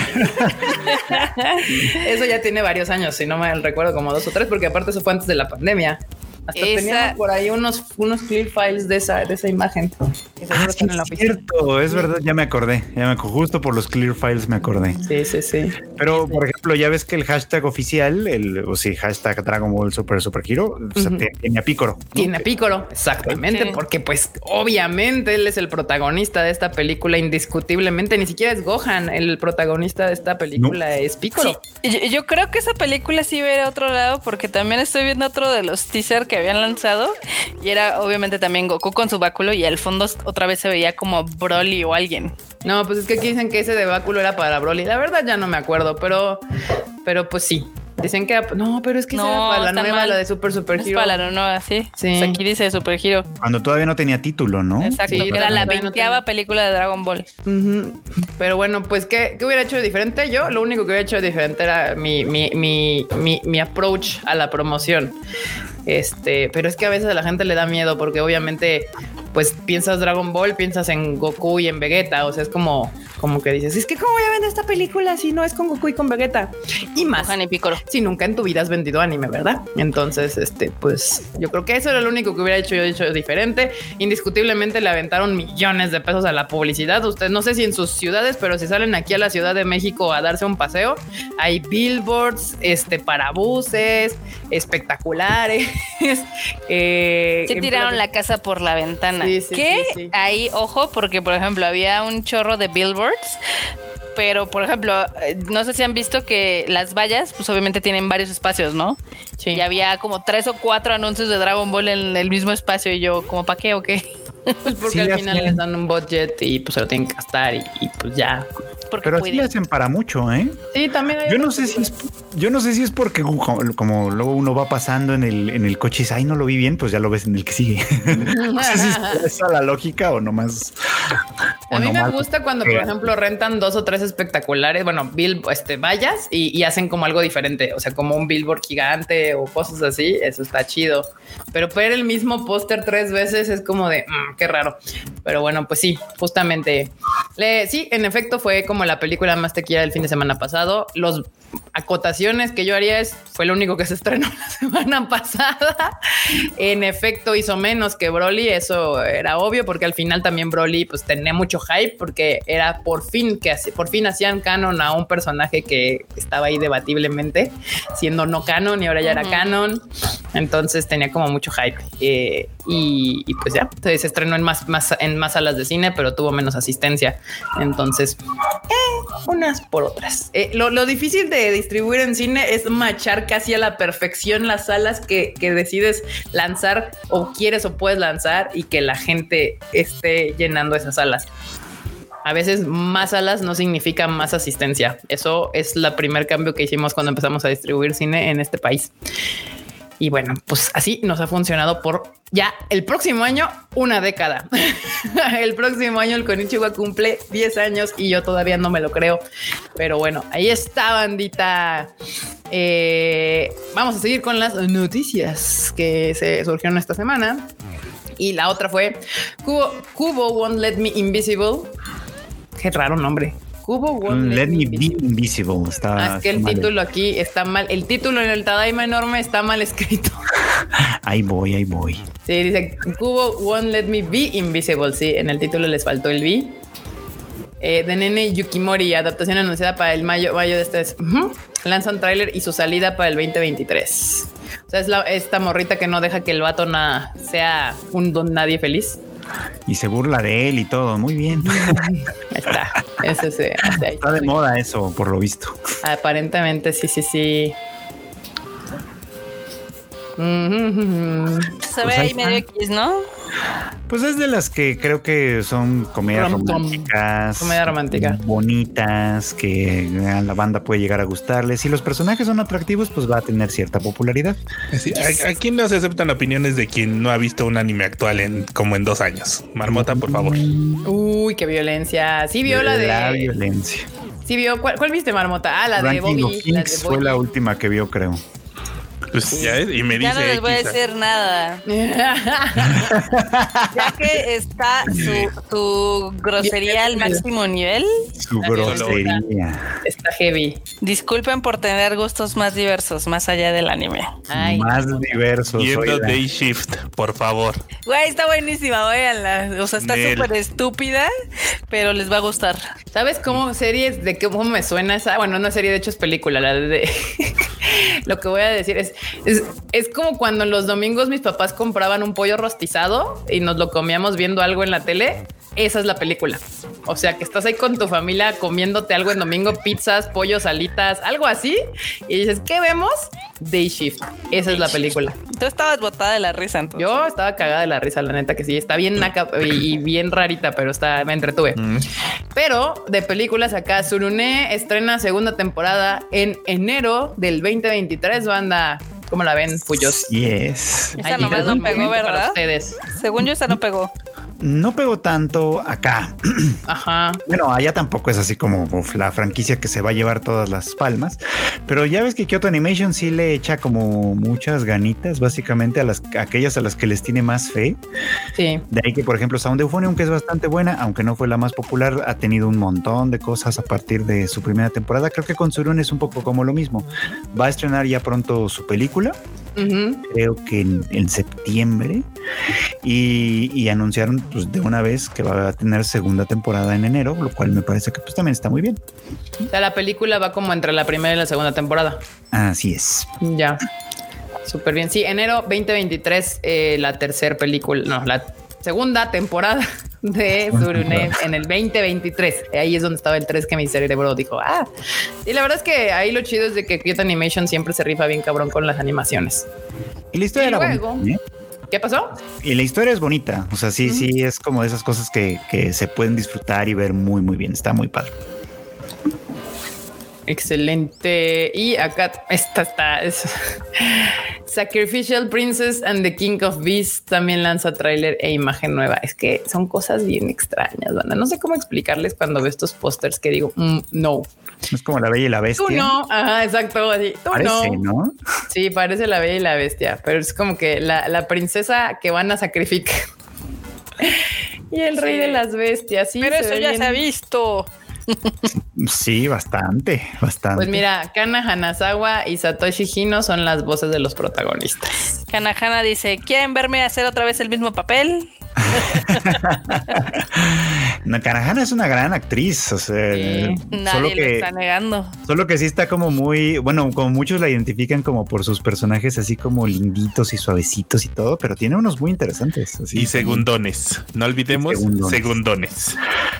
Eso ya tiene varios años, si no me recuerdo, como dos o tres, porque aparte eso fue antes de la pandemia. Hasta
Esa-
teníamos por ahí unos, unos clear files de esa, de esa imagen.
Ah, sí, es
oficina.
cierto, es verdad, ya me acordé, ya me justo por los clear files me acordé.
Sí, sí, sí.
Pero, por ejemplo, ya ves que el hashtag oficial, el, o sí, hashtag Dragon Ball Super Super Hero, o sea,
Ujú.
te- tiene a Picoro.
Tiene a Piccolo, exactamente,
Sí.
porque pues obviamente él es el protagonista de esta película indiscutiblemente, ni siquiera es Gohan, el protagonista de esta película es Piccolo.
Sí, yo, yo creo que esa película sí ve a otro lado porque también estoy viendo otro de los teaser que habían lanzado y era obviamente también Goku con su báculo y al fondo otra vez se veía como Broly o alguien.
No, pues es que aquí dicen que ese de báculo era para Broly, la verdad ya no me acuerdo, pero, pero pues sí. Dicen que era- no, pero es que esa era
No,
para la nueva,
mal.
la de Super Super
Es
Hero.
para la nueva, sí.
Sí.
Pues aquí dice Super Hero.
Cuando todavía no tenía título, ¿no?
Exacto,
Sí,
era la
no
veinteava
tenía.
película de Dragon Ball.
Pero bueno, pues ¿qué, ¿qué hubiera hecho diferente? Yo lo único que hubiera hecho diferente era mi, mi, mi, mi, mi approach a la promoción. Este, pero es que a veces a la gente le da miedo porque obviamente, pues piensas Dragon Ball, piensas en Goku y en Vegeta. O sea, es como, como que dices, es que cómo voy a vender esta película si no es con Goku y con Vegeta. Y más.
Gohan y Piccolo.
Si nunca en tu vida has vendido anime, ¿verdad? Entonces, este, pues yo creo que eso era lo único que hubiera hecho yo hecho diferente. Indiscutiblemente le aventaron millones de pesos a la publicidad. Ustedes no sé si en sus ciudades, pero si salen aquí a la Ciudad de México a darse un paseo, hay billboards, este, para buses, espectaculares. eh,
Sí
en
tiraron la casa por la ventana.
Sí, sí,
que
sí, sí.
ahí, ojo, porque por ejemplo había un chorro de billboards. Pero, por ejemplo, eh, no sé si han visto que las vallas, pues obviamente tienen varios espacios, ¿no?
Sí.
Y había como tres o cuatro anuncios de Dragon Ball en el mismo espacio. Y yo, como, ¿para qué o qué?
Pues porque
Sí,
al final
hacen-
les dan un budget y pues se lo tienen que gastar y, y, pues ya.
Porque
Pero así le hacen para mucho, ¿eh?
Sí, también hay
Yo no sé si es, yo no sé si es porque como, como luego uno va pasando en el, en el coche y dice, ay, no lo vi bien, pues ya lo ves en el que sigue. no sé si es esa la lógica o nomás. o
A mí me gusta cuando, por ejemplo, rentan dos o tres espectaculares, bueno, bill, este, vallas y, y hacen como algo diferente, o sea, como un billboard gigante o cosas así, eso está chido. Pero ver el mismo póster tres veces es como de, "Mm, qué raro. Pero bueno, pues sí, justamente, le, sí, en efecto fue como la película más tequila del fin de semana pasado. Los acotaciones que yo haría es, fue lo único que se estrenó la semana pasada. En efecto, hizo menos que Broly, eso era obvio, porque al final también Broly pues tenía mucho hype, porque era por fin que por fin hacían canon a un personaje que estaba ahí debatiblemente, siendo no canon y ahora ya era canon. Entonces tenía como mucho hype. Eh, y, y, pues ya, entonces se estrenó en más, en más salas de cine, pero tuvo menos asistencia. Entonces, eh, unas por otras. Eh, lo, lo difícil de distribuir en cine es machar casi a la perfección las salas que, que decides lanzar o quieres o puedes lanzar y que la gente esté llenando esas salas. A veces más salas no significa más asistencia. Eso es el primer cambio que hicimos cuando empezamos a distribuir cine en este país. Y bueno, pues así nos ha funcionado por ya el próximo año, una década. el próximo año el Konichiwa cumple 10 años y yo todavía no me lo creo. Pero bueno, ahí está, bandita. Eh, vamos a seguir con las noticias que se surgieron esta semana. Y la otra fue Cubo, Cubo Won't Let Me Invisible. Qué raro nombre. Cubo Won't
Let me be
Invisible.
invisible. Está,
Ah, es que el
mal.
título aquí está mal. El título en el Tadaima enorme está mal escrito.
Ahí voy, ahí voy.
Sí, dice Cubo won't let me be invisible. Sí, en el título les faltó el B. Eh, de Nene Yukimori, adaptación anunciada para el mayo, mayo de este. Ujú. Lanza un tráiler y su salida para el 2023. O sea, es la- esta morrita que no deja que el vato na- sea un don nadie feliz.
Y se burla de él y todo. Muy bien.
Está. Sí, ahí.
Está de moda eso, por lo visto.
Aparentemente, sí, sí, sí.
Se ve
Pues ahí
ahí medio. X, ¿no?
Pues es de las que creo que son comedias románticas.
Comedia romántica.
Bonitas, que a la banda puede llegar a gustarles. Si los personajes son atractivos, pues va a tener cierta popularidad.
Sí, ¿a- Aquí no se aceptan opiniones de quien no ha visto un anime actual en como en dos años. Marmota, por favor.
Uy, qué violencia. Sí vio la
La
de.
violencia.
Sí vio. ¿Cuál, cuál viste, Marmota? Ah, la de Bobby. La de
Kings fue
Bobby.
la última que vio, creo.
Pues ya ves, y me dice
Ya no les voy a decir nada. Ya que está su, su grosería al máximo nivel,
Su grosería.
Está heavy.
disculpen por tener gustos más diversos, más allá del anime.
Ay.
Más diversos.
Viendo. Day Shift, por favor.
Güey, está buenísima, véanla. O sea, está súper estúpida, pero les va a gustar.
¿Sabes cómo series de cómo me suena esa? Bueno, una serie de hecho es película, la de lo que voy a decir es, es es como cuando los domingos mis papás compraban un pollo rostizado y nos lo comíamos viendo algo en la tele. Esa es la película. O sea, que estás ahí con tu familia comiéndote algo en domingo, pizzas, pollos, alitas, algo así. Y dices, ¿qué vemos? Day Shift. Esa es la película.
Tú estabas botada de la risa, entonces.
Yo estaba cagada de la risa, la neta que sí. Está bien naca y, y bien rarita, pero está, me entretuve.
Mm.
Pero de películas acá, Surune estrena segunda temporada en enero del 2023, banda. ¿Cómo la ven, Puyos?
Yes.
Esa nomás no pegó, ¿verdad?
ustedes.
Según yo, esa no pegó.
No pegó tanto acá.
Ajá.
Bueno, allá tampoco es así como uf, la franquicia que se va a llevar todas las palmas, pero ya ves que Kyoto Animation sí le echa como muchas ganitas, básicamente a las a aquellas a las que les tiene más fe.
Sí.
De ahí que, por ejemplo, Sound Euphonium, que es bastante buena, aunque no fue la más popular, ha tenido un montón de cosas a partir de su primera temporada. Creo que con Surun es un poco como lo mismo. Va a estrenar ya pronto su película, Creo que en, en septiembre, y, y anunciaron pues, de una vez que va a tener segunda temporada en enero, lo cual me parece que pues también está muy bien.
O sea, la película va como entre la primera y la segunda temporada.
Así es.
Ya. Súper bien. Sí, enero 2023, eh, la tercera película, no, la segunda temporada de Surune en el 2023. Ahí es donde estaba el 3 que mi cerebro dijo, ah. Y la verdad es que ahí lo chido es de que Kyoto Animation siempre se rifa bien cabrón con las animaciones.
Y la historia
Y
era
luego-
bonita. ¿eh?
¿Qué pasó?
Y la historia es bonita. O sea, sí, sí, es como de esas cosas que, que se pueden disfrutar y ver muy, muy bien. Está muy padre.
Excelente. Y acá esta está. es- Sacrificial Princess and the King of Beasts también lanza tráiler e imagen nueva. Es que son cosas bien extrañas, banda. No sé cómo explicarles cuando veo estos pósters que digo, mm, no,
Es como la bella y la bestia.
tú no. Ajá, exacto. Así, tú
Parece,
no.
¿no?
Sí, parece la bella y la bestia, pero es como que la, la princesa que van a sacrificar. Y el rey de las bestias. Sí,
Pero eso ya
bien.
se ha visto.
Sí, bastante, bastante.
Pues mira, Kana Hanazawa y Satoshi Hino son las voces de los protagonistas.
Kanahana dice, ¿quieren verme hacer otra vez el mismo papel?
Nakarahana es una gran actriz, o sea,
Sí,
Nadie
solo
lo
que
está negando.
solo que sí está como muy, bueno, como muchos la identifican como por sus personajes así como linditos y suavecitos y todo, pero tiene unos muy interesantes. así.
Y segundones. No olvidemos
Segundones.
segundones.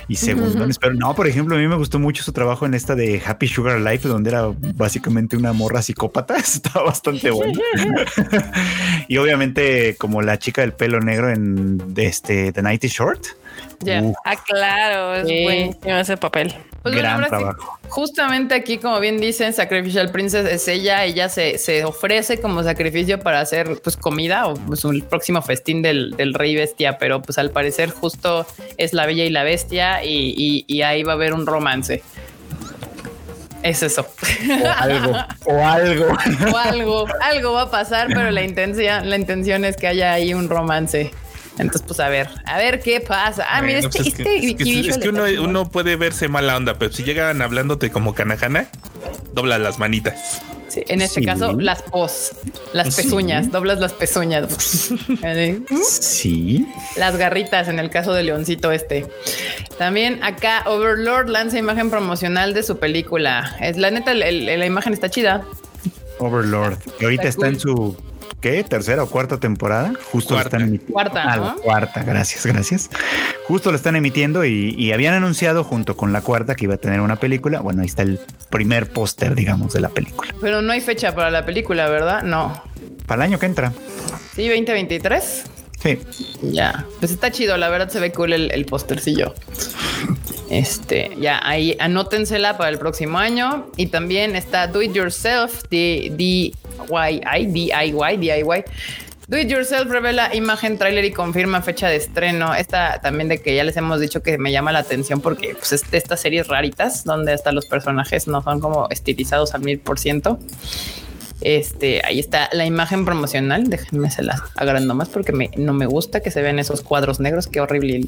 y segundones. Pero no, por ejemplo, a mí me gustó mucho su trabajo en esta de Happy Sugar Life, donde era básicamente una morra psicópata. Estaba bastante bueno. y obviamente, como la chica del pelo negro en este The Night is Short.
Ya.
Uf,
Ah, claro, es
Sí.
buenísimo ese papel.
Pues bueno,
gran
ahora sí,
trabajo.
justamente aquí, como bien dicen, Sacrificial Princess es ella. Ella se, se ofrece como sacrificio para hacer pues comida o pues, un próximo festín del, del rey bestia, pero pues al parecer justo es la bella y la bestia y, y- y ahí va a haber un romance. Es eso.
O algo, o algo.
o algo, algo va a pasar, pero la intención, la intención es que haya ahí un romance. Entonces, pues a ver, a ver qué pasa. Ah, mira, este,
pues es que,
este
es que- es que uno, puede verse mala onda, pero si llegan hablándote como canajana, dobla las manitas.
Sí, en este
Sí.
caso, las pos, las
Sí.
pezuñas, doblas las pezuñas.
Sí.
las garritas en el caso de Leoncito este. También acá Overlord lanza imagen promocional de su película. Es la neta, el- el- la imagen está chida.
Overlord. Que ahorita
Está
está en su ¿qué? tercera o cuarta temporada. Justo
Cuarta.
lo están emitiendo.
Cuarta,
Ah,
¿no?
la cuarta, gracias, gracias. Justo lo están emitiendo y, y habían anunciado junto con la cuarta que iba a tener una película. Bueno, ahí está el primer póster, digamos, de la película.
Pero no hay fecha para la película, ¿verdad? No.
Para el año que entra.
Sí, 2023.
Sí.
Ya, pues está chido, la verdad se ve cool el, el postercillo. Este, ya ahí anótensela para el próximo año. Y también está Do It Yourself, DIY, DIY, DIY. Do It Yourself revela imagen, tráiler y confirma fecha de estreno. Esta también de que ya les hemos dicho que me llama la atención porque pues, es de estas series raritas donde hasta los personajes no son como estilizados al mil por ciento. Este, ahí está la imagen promocional. Déjenme se las agrando más porque me, no me gusta que se vean esos cuadros negros. Qué horrible.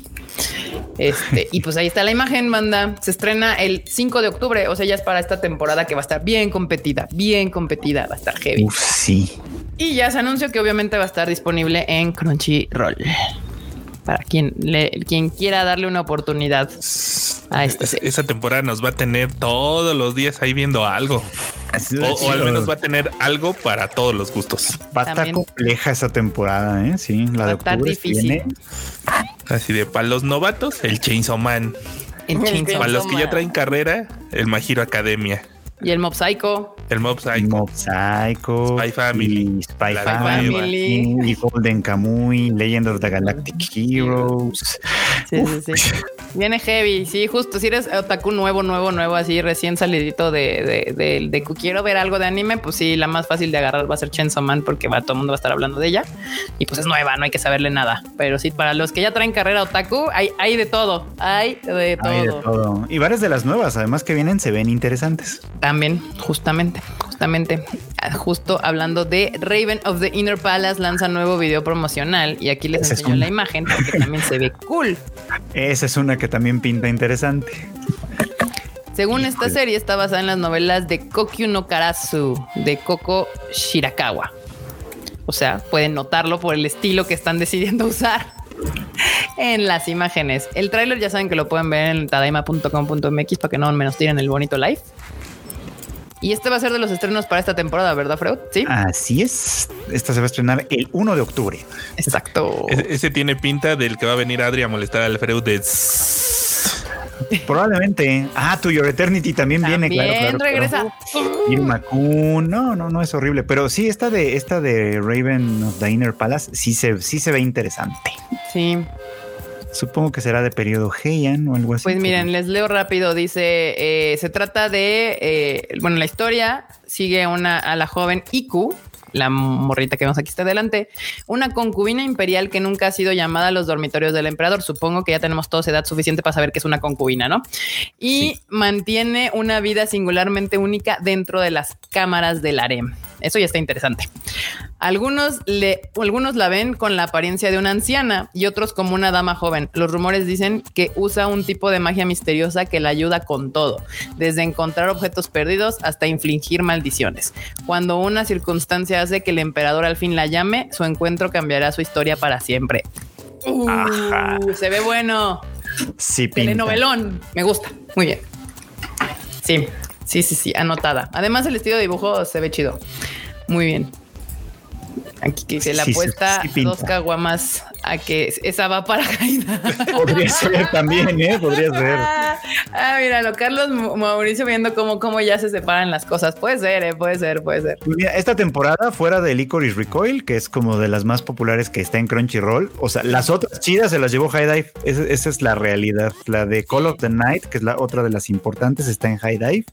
Este, y pues ahí está la imagen, manda. Se estrena el 5 de octubre. O sea, ya es para esta temporada que va a estar bien competida, bien competida. Va a estar heavy.
Uf, sí.
Y ya se anunció que obviamente va a estar disponible en Crunchyroll. Para quien, le, quien quiera darle una oportunidad a esta
Es-
serie.
Esa temporada nos va a tener todos los días ahí viendo algo. O, o al menos va a tener algo para todos los gustos.
Va a estar compleja esa temporada, ¿eh? Sí, la
Va
de octubre
difícil.
viene.
Así de para los novatos, el Chainsaw Man.
El
Chainsaw
Para los que ya traen carrera, el My Hero Academia.
Y el Mob Psycho.
El Mob Psycho.
Mob Psycho,
Spy Family.
y Spy
La
Family,
Family.
y Golden Kamuy, Legend of the Galactic Heroes.
Sí, sí, sí. Viene heavy. Sí, justo. Si eres otaku nuevo, nuevo, nuevo, así recién salidito de, de, de, de que quiero ver algo de anime, pues sí, la más fácil de agarrar va a ser Chainsaw Man porque va, todo el mundo va a estar hablando de ella. Y pues es nueva, no hay que saberle nada. Pero sí, para los que ya traen carrera otaku, hay, hay de todo. Hay de todo.
Hay de todo. Y varias de las nuevas, además que vienen, se ven interesantes.
También, justamente, justamente, ah, justo hablando de Raven of the Inner Palace lanza nuevo video promocional y aquí les
Ese
enseño la imagen porque también se ve cool.
Esa es una que también pinta interesante.
Según esta serie está basada en las novelas de Kokyu no Karasu de Koko Shirakawa. O sea, pueden notarlo por el estilo que están decidiendo usar en las imágenes. El tráiler ya saben que lo pueden ver en tadaima.com.mx para que no menos tiren el bonito live. Y este va a ser de los estrenos para esta temporada, ¿verdad, Freud? Sí.
Así es. Esta se va a estrenar el 1 de octubre.
Exacto.
Ese, ese tiene pinta del que va a venir Adri a molestar al Freud de...
Probablemente. Ah, To Your Eternity también, viene, claro.
También
claro, claro.
regresa.
Irma Kun. No, no, no es horrible. Pero sí, esta de esta de Raven of the Inner Palace sí se, sí se ve interesante.
Sí.
Supongo que será de periodo Heian o algo así.
Pues miren, les leo rápido. Dice, eh, se trata de, eh, bueno, la historia sigue una, a la joven Iku, la morrita que vemos aquí está adelante, una concubina imperial que nunca ha sido llamada a los dormitorios del emperador. Supongo que ya tenemos todos edad suficiente para saber que es una concubina, ¿no? Y mantiene una vida singularmente única dentro de las cámaras del harem. Eso ya está interesante. Algunos, le, algunos la ven con la apariencia de una anciana y otros como una dama joven. Los rumores dicen que usa un tipo de magia misteriosa que la ayuda con todo, desde encontrar objetos perdidos hasta infligir maldiciones. Cuando una circunstancia hace que el emperador al fin la llame, su encuentro cambiará su historia para siempre. Uh,
Ajá.
se ve bueno.
Sí, pinta.
Telenovelón. Me gusta. Muy bien. Sí, sí, sí, sí. Anotada. Además, el estilo de dibujo se ve chido. Muy bien. Aquí que se la
Sí, sí,
apuesta
sí pinta.
dos caguamas a que esa va para caída.
Podría ser también, ¿eh? Podría ser.
ah, míralo, Carlos Mauricio viendo cómo, cómo ya se separan las cosas. Puede ser, eh, puede ser, puede ser.
Mira, esta temporada, fuera de Licorice Recoil, que es como de las más populares que está en Crunchyroll, o sea, las otras chidas se las llevó High Dive. Esa, esa es la realidad. La de Call of the Night, que es la otra de las importantes, está en High Dive.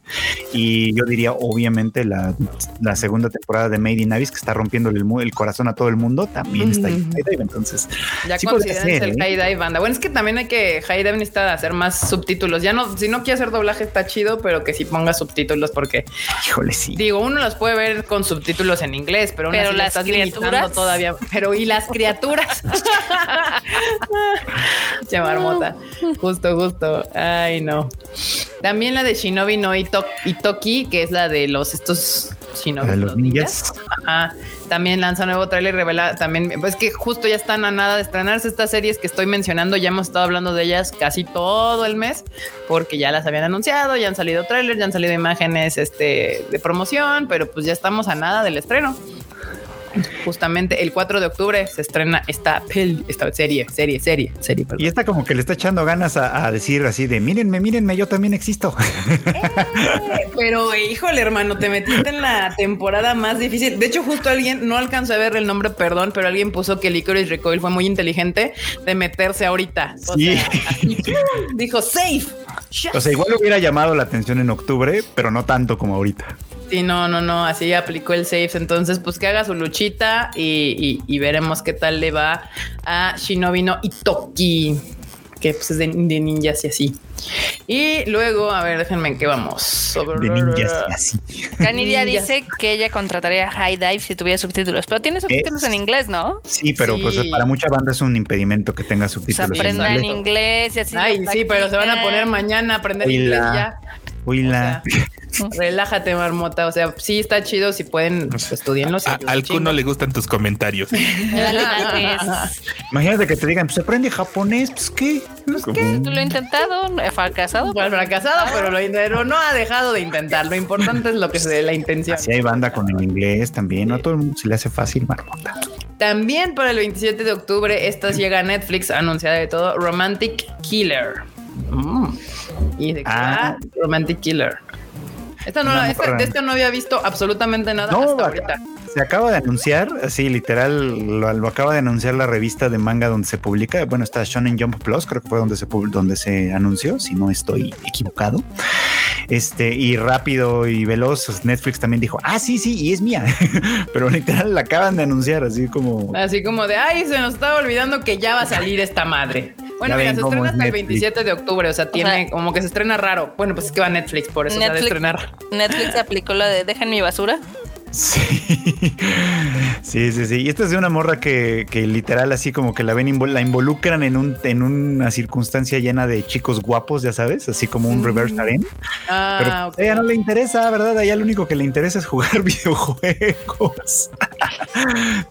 Y yo diría, obviamente, la, la segunda temporada de Made in Abyss, que está rompiendo el, el corazón a todo el mundo, también está. High Dive. Entonces,
Ya
Sí ser,
el
¿eh?
High Dive banda. Bueno, es que también hay que High Dive necesita hacer más subtítulos. Ya no, si no quiere hacer doblaje está chido, pero que sí ponga subtítulos porque
híjole, sí.
digo, uno los puede ver con subtítulos en inglés, pero,
Pero las
estás
criaturas.
todavía. Pero y las criaturas. Che marmota. Justo, justo. Ay, no. También la de Shinobi no Ito- Itoki, que es la de los estos
Los ninjas.
Ajá. También lanza nuevo trailer revela también, pues que justo ya están a nada de estrenarse estas series que estoy mencionando. Ya hemos estado hablando de ellas casi todo el mes porque ya las habían anunciado, ya han salido trailers, ya han salido imágenes este, de promoción, pero pues ya estamos a nada del estreno. Justamente el 4 de octubre se estrena esta peli, esta serie, serie, serie, serie. perdón.
Y esta como que le está echando ganas a, a decir así de mírenme, mírenme, yo también existo.
Pero híjole, hermano, te metiste en la temporada más difícil. De hecho, justo alguien, no alcanzó a ver el nombre, perdón, pero alguien puso que Licorice Recoil fue muy inteligente de meterse ahorita. O
Sí.
sea, dijo safe.
O sea, igual hubiera llamado la atención en octubre, pero no tanto como ahorita.
Sí, no, no, no, así aplicó el safe. Entonces, pues que haga su luchita y, y- y veremos qué tal le va a Shinobi no Itoki, que pues es de, de ninjas y así. Y luego, a ver, déjenme en qué vamos.
De ninjas y así.
Canidia dice que ella contrataría High Dive si tuviera subtítulos, pero tiene subtítulos en inglés, ¿no?
Sí, pero pues para mucha banda es un impedimento que tenga
O sea,
subtítulos. en
aprendan
inglés.
inglés y así.
Ay, sí, pero se van a poner mañana a aprender inglés ya.
Oíla.
Relájate, marmota. O sea, sí está chido si pueden, pues, estudienlos.
A- al Kuno le gustan tus comentarios.
Imagínate que te digan, pues aprende japonés, pues qué.
Pues, ¿qué? Tú lo he intentado, he fracasado.
Fracasado, pero, lo, pero no ha dejado de intentar. Lo importante es lo que se dé la intención.
Así hay banda con el inglés también, no a todo el mundo se le hace fácil, marmota.
También para el 27 de octubre, esta llega a Netflix, anunciada de todo, Romantic Killer. Mm. ¿Y de
Ah.
Romantic Killer. Esta no,
Una
esta- de esta no había visto absolutamente nada
No,
hasta
va-
ahorita.
Se acaba de anunciar, así literal, lo, lo acaba de anunciar la revista de manga donde se publica. Bueno, está Shonen Jump Plus, creo que fue donde se, donde se anunció, si no estoy equivocado. Este, y rápido y veloz, Netflix también dijo, ah, sí, sí, y es mía. Pero literal la acaban de anunciar, así como...
Así como de, ay, se nos estaba olvidando que ya va a salir esta madre. Bueno, mira, se estrena
es
hasta el
Netflix.
27 de octubre, o sea, tiene
sea-
como que se estrena raro. Bueno, pues es que va a Netflix, por eso se de
Netflix,
estrenar.
Netflix aplicó la de dejen mi basura.
Sí. sí, sí, sí. Y esta es de una morra que, que literal así como que la ven, invol- la involucran en, un, en una circunstancia llena de chicos guapos, ya sabes, así como un reverse harem. Pero
Ah, ok.
a ella no le interesa, ¿verdad? A ella lo único que le interesa es jugar videojuegos.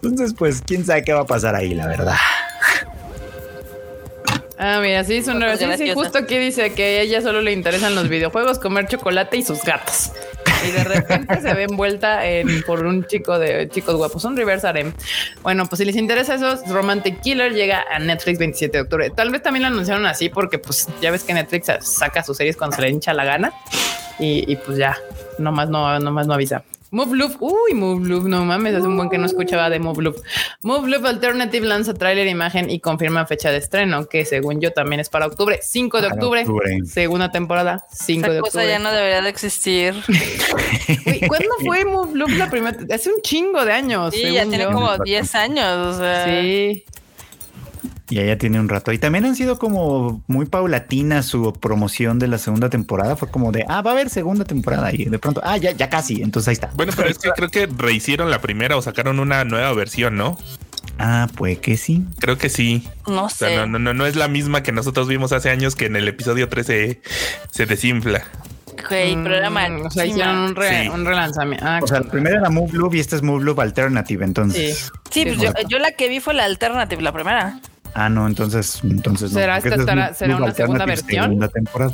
Entonces, pues, quién sabe qué va a pasar ahí, la verdad.
Ah, mira, sí, es un
Fotos
sí, sí, justo aquí dice que a ella solo le interesan los videojuegos, comer chocolate y sus gatos. Y de repente se ve envuelta en, por un chico de chicos guapos, un reverse harem. Bueno, pues si les interesa eso, Romantic Killer llega a Netflix 27 de octubre. Tal vez también lo anunciaron así porque pues ya ves que Netflix saca sus series cuando se le hincha la gana y, y, pues ya, nomás no, nomás no avisa. Move Loop, uy, Move Loop, no mames, hace un buen que no escuchaba de Move Loop. Move Loop Alternative lanza tráiler, imagen y confirma fecha de estreno, que según yo también es para octubre, 5 de octubre,
octubre.
segunda temporada, 5
Esa
de
cosa
octubre.
ya no debería de existir.
¿Cuándo fue Move Loop la primera? Hace un chingo de años.
Sí, ya tiene
yo.
como 10 años. O sea,
Sí.
Y ella tiene un rato. Y también han sido como muy paulatina su promoción de la segunda temporada. Fue como de, ah, va a haber segunda temporada. Y de pronto, ah, ya, ya casi. Entonces ahí está.
Bueno, pero es que creo que rehicieron la primera o sacaron una nueva versión, ¿no?
Ah, pues que sí.
Creo que sí.
no
O sea,
sé.
no, no, no, no es la misma que nosotros vimos hace años que en el episodio 13 se desinfla.
Güey, pero era
Mm,
malísima.
O sea, hicieron un, re-
Sí.
un relanzamiento. Ah,
O sea, la primera era Move Loop y esta es Move Loop Alternative. Entonces,
Sí, pues
Sí,
yo, yo la que vi fue la alternative, la primera.
Ah, no, entonces, entonces no.
¿Será
porque
esta será
Loop
una segunda versión?
Segunda temporada.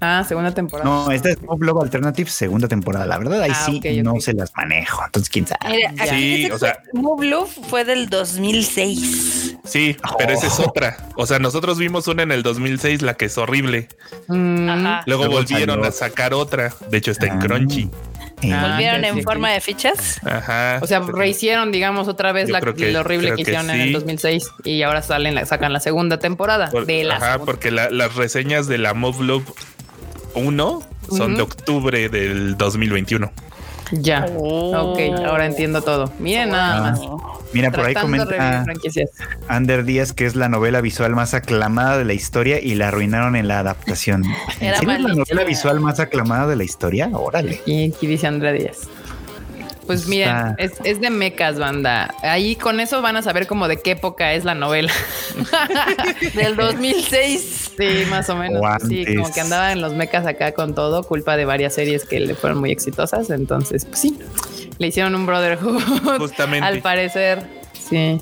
ah, segunda temporada.
No, esta es Move Loop Alternative, segunda temporada. La verdad, ahí
Ah,
sí
ok,
no se las manejo. Entonces, quién sabe.
Mira, aquí
Sí,
dice
o sea-
Move Love fue del 2006.
Sí, pero esa es
Oh.
otra. O sea, nosotros vimos una en el 2006, la que es horrible.
Mm,
Ajá.
Luego
Luego
volvieron
salió-
a sacar otra. De hecho, está en
Ah.
Crunchy.
Eh,
Ah,
¿Volvieron en
sí,
forma
sí.
de fichas?
Ajá.
O sea, rehicieron, digamos, otra vez la,
creo que-
lo horrible que
que
hicieron en el
sí.
2006 y ahora salen, la- sacan la segunda temporada
Por-
de la
ajá,
segunda.
porque la- las reseñas de la Move Loop 1 son de octubre del 2021.
Ya.
Oh.
Ok, ahora entiendo todo. Miren nada más.
Mira, por ahí comenta. Ander Díaz que es la novela visual más aclamada de la historia y la arruinaron en la adaptación. ¿En
Era
es la novela visual más aclamada de la historia? Órale.
Y aquí dice Andrea Díaz. Pues
Está-
miren, es, es de mecas, banda. Ahí con eso van a saber como de qué época es la novela.
Del 2006.
Sí, más o menos.
O
Sí, como que andaba en los mecas acá con todo, culpa de varias series que le fueron muy exitosas. Entonces, pues sí, le hicieron un Brotherhood.
Justamente.
Al parecer, sí.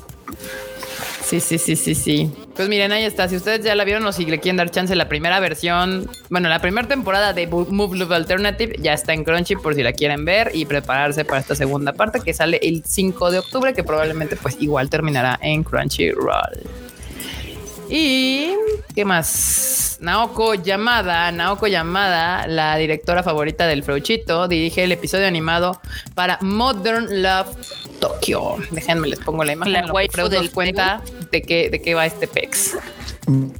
Sí, sí, sí, sí, sí. Pues miren, ahí está. Si ustedes ya la vieron o si le quieren dar chance, la primera versión, bueno, la primera temporada de Move Love Alternative ya está en Crunchy por si la quieren ver y prepararse para esta segunda parte que sale el 5 de octubre, que probablemente pues igual terminará en Crunchyroll. Y qué más? Naoko Yamada, Naoko Yamada, la directora favorita del Freuchito, dirige el episodio animado para Modern Love Tokyo. Déjenme les pongo la imagen.
La waifu del
cuenta de qué, de qué va este pex.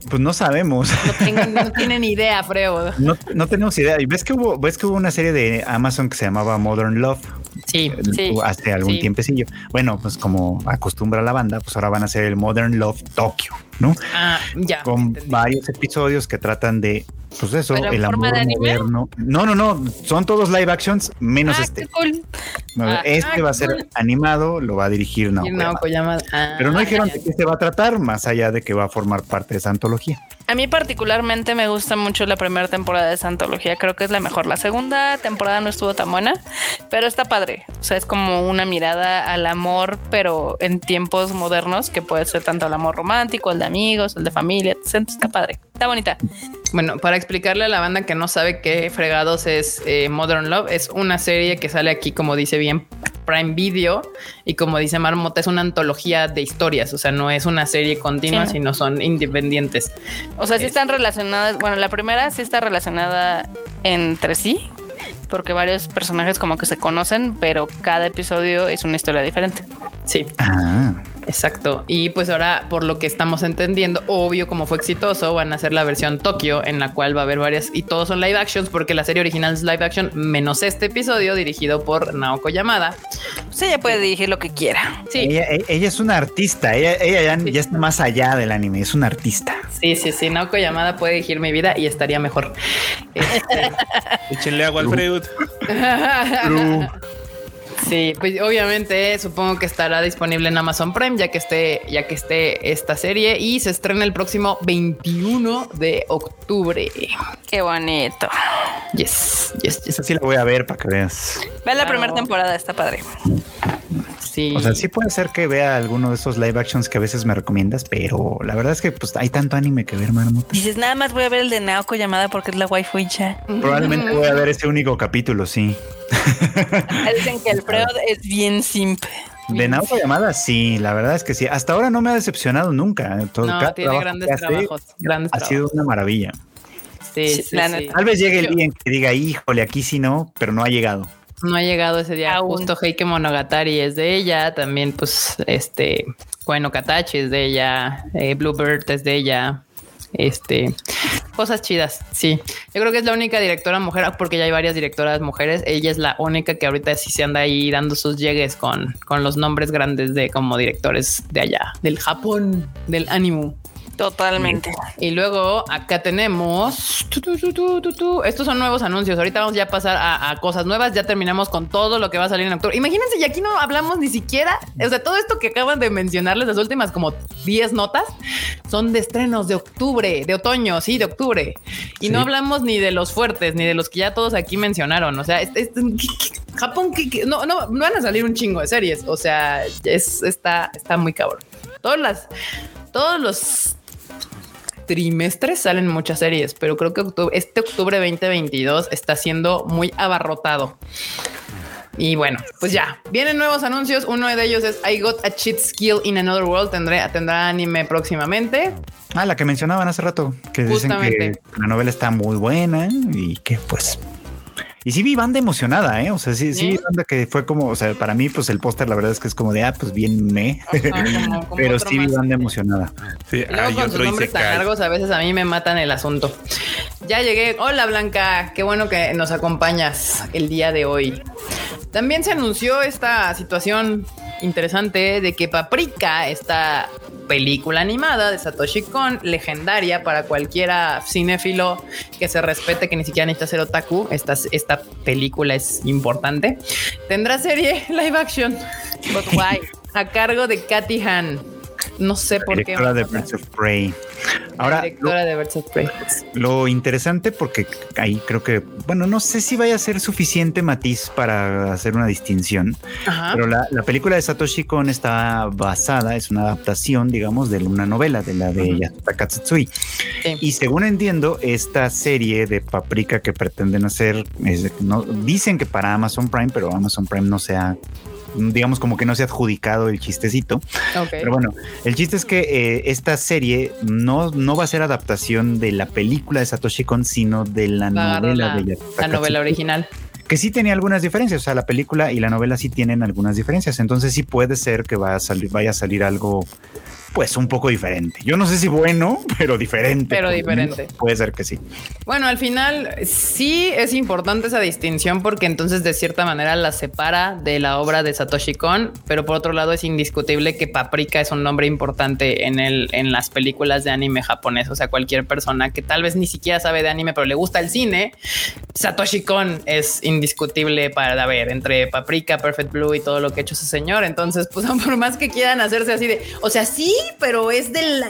Pues no sabemos.
No, tengo- no tienen idea, Freud.
No, no tenemos idea. Y ves que hubo, ves que hubo una serie de Amazon que se llamaba Modern Love
Sí,
Sí.
hace algún
Sí.
tiempecillo. Bueno, pues como acostumbra la banda, pues ahora van a hacer el Modern Love Tokyo, ¿no?
ah, ya.
Con
entendí.
varios episodios que tratan de, pues eso,
¿Pero en
el amor moderno. No, no, no, son todos live actions menos
Ah,
este.
cool.
Ah,
este
ah,
va a ser
cool.
animado, lo va a dirigir Naoko.
Ah,
Pero no dijeron de qué se va a tratar, más allá de que va a formar parte de esa antología.
A mí particularmente me gusta mucho la primera temporada de esa antología. Creo que es la mejor. La segunda temporada no estuvo tan buena, pero está padre. O sea, es como una mirada al amor, pero en tiempos modernos, que puede ser tanto el amor romántico, el de amigos, el de familia. Entonces, Está padre. Está bonita.
Bueno, para explicarle a la banda que no sabe qué fregados es eh, Modern Love, es una serie que sale aquí, como dice bien, Prime Video, y como dice Marmota, es una antología de historias, o sea, no es una serie continua,
Sí.
sino son independientes.
O sea, sí
Es-
están relacionadas. Bueno, la primera sí está relacionada entre sí, porque varios personajes como que se conocen, pero cada episodio es una historia diferente.
Sí,
Ah,
exacto. Y pues ahora, por lo que estamos entendiendo, obvio, como fue exitoso, van a hacer la versión Tokio, en la cual va a haber varias, y todos son live actions, porque la serie original es live action, menos este episodio dirigido por Naoko Yamada.
Pues ella puede dirigir lo que quiera.
Sí,
ella, e- ella es una artista, ella, ella ya, ya está más allá del anime, es una artista.
Sí, sí, sí. Naoko Yamada puede dirigir mi vida y estaría mejor. Este,
Échenle agua al Freud.
sí, pues obviamente supongo que estará disponible en Amazon Prime ya que esté, ya que esté esta serie y se estrena el próximo 21 de octubre.
Qué bonito.
Yes, yes, yes.
Esa sí la voy a ver para que veas.
Ve la
Claro.
primera temporada, está padre.
Sí.
O sea, sí puede ser que vea alguno de esos live actions que a veces me recomiendas, pero la verdad es que pues hay tanto anime que ver, marmota.
Dices, nada más voy a ver el de Naoko llamada porque es la waifu y ya.
Probablemente voy a ver ese único capítulo, sí.
Dicen que el Freud es bien simple.
De Naoko llamada, sí, la verdad es que sí. Hasta ahora no me ha decepcionado nunca. Todo,
No, tiene
trabajo
grandes
hace
trabajos. Grandes
Ha sido
trabajos.
una maravilla.
Sí,
Sí,
sí,
la
sí.
neta.
Tal vez llegue el día en que diga, híjole, aquí sí no, pero no ha llegado.
No ha llegado ese día.
Aún.
Justo Heike Monogatari es de ella. También, pues, este, Bueno Katachi es de ella. eh, Bluebird es de ella. Este, cosas chidas. Sí, yo creo que es la única directora mujer, porque ya hay varias directoras mujeres. Ella es la única que ahorita sí se anda ahí dando sus llegues con, con los nombres grandes de como directores de allá, del Japón, del anime.
Totalmente.
Y luego acá tenemos tu, tu, tu, tu, tu, tu. estos son nuevos anuncios. Ahorita vamos ya a pasar a, a cosas nuevas. Ya terminamos con todo lo que va a salir en octubre. Imagínense, y aquí no hablamos ni siquiera, o sea, todo esto que acaban de mencionarles, las últimas como 10 notas, son de estrenos de octubre, de otoño, sí, de octubre. Y no hablamos ni de los fuertes, ni de los que ya todos aquí mencionaron. O sea, este- este- Japón, ¿qué- qué? no, no, no van a salir un chingo de series. O sea, es, está, está muy cabrón. Todas las, todos los trimestres salen muchas series, pero creo que octubre- este octubre 2022 está siendo muy abarrotado. Y bueno, pues ya vienen nuevos anuncios. Uno de ellos es I Got a Cheat Skill in Another World. Tendré, tendrá anime próximamente.
Ah, la que mencionaban hace rato, que dicen que la novela está muy buena y que pues... Y sí vi banda emocionada, ¿eh? O sea, sí, sí, vi banda que fue como, o sea, para mí, pues el póster, la verdad es que es como de, ah, pues bien me,
como- como
pero sí vi banda emocionada.
Sí,
Y luego
hay
con sus nombres tan largos a veces a mí me matan el asunto. Ya llegué. Hola Blanca, qué bueno que nos acompañas el día de hoy. También se anunció esta situación interesante de que Paprika, esta película animada de Satoshi Kon, legendaria para cualquiera cinéfilo que se respete, que ni siquiera necesita ser otaku, esta, esta película es importante, tendrá serie live action
But why?
a cargo de Katy Han. No sé por qué.
Directora de Birds of Prey. Ahora,
directora de Birds of Prey.
Lo interesante, porque ahí creo que, bueno, no sé si vaya a ser suficiente matiz para hacer una distinción,
Ajá.
pero la, la película de Satoshi Kon está basada, es una adaptación, digamos, de una novela de la de Yasutaka Tsutsui.
Sí.
Y según entiendo, esta serie de Paprika que pretenden hacer, es- no, dicen que para Amazon Prime, pero Amazon Prime no se ha, digamos, como que no se ha adjudicado el chistecito. Pero bueno, el chiste es que eh, esta serie no, no va a ser adaptación de la película de Satoshi Kon, sino de la novela
la,
de
la novela original.
Que sí tenía algunas diferencias. O sea, la película y la novela sí tienen algunas diferencias. Entonces sí puede ser que va a salir, vaya a salir algo, pues un poco diferente. Yo no sé si bueno, pero diferente.
Pero diferente.
Puede ser que sí.
Bueno, al final sí es importante esa distinción porque entonces de cierta manera la separa de la obra de Satoshi Kon, pero por otro lado es indiscutible que Paprika es un nombre importante en el en las películas de anime japonés, o sea, cualquier persona que tal vez ni siquiera sabe de anime pero le gusta el cine, Satoshi Kon es indiscutible para ver entre Paprika, Perfect Blue y todo lo que ha hecho ese señor, entonces pues por más que quieran hacerse así de, o sea, sí, pero es de la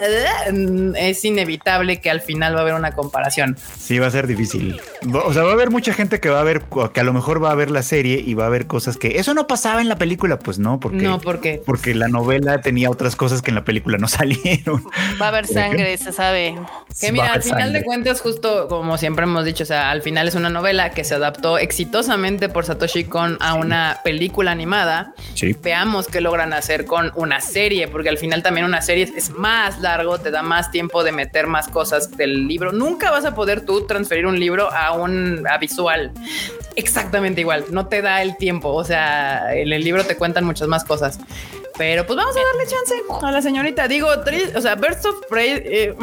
es inevitable que al final va a haber una comparación.
Sí, va a ser difícil. O sea, va a haber mucha gente que va a ver, que a lo mejor va a ver la serie y va a ver cosas que eso no pasaba en la película. Pues no, porque,
No, porque
porque la novela tenía otras cosas que en la película no salieron.
Va a haber sangre, se sabe.
Que mira, al final
sangre.
de cuentas, justo como siempre hemos dicho, o sea, al final es una novela que se adaptó exitosamente por Satoshi Kon a una película animada.
Sí.
Veamos qué logran hacer con una serie, porque al final también una serie es más largo, te da más tiempo de meter más cosas del libro. Nunca vas a poder tú transferir un libro a un a visual exactamente igual. No te da el tiempo. O sea, en el libro te cuentan muchas más cosas. Pero pues vamos a darle chance a la señorita. Digo, o sea, Birds of Prey eh,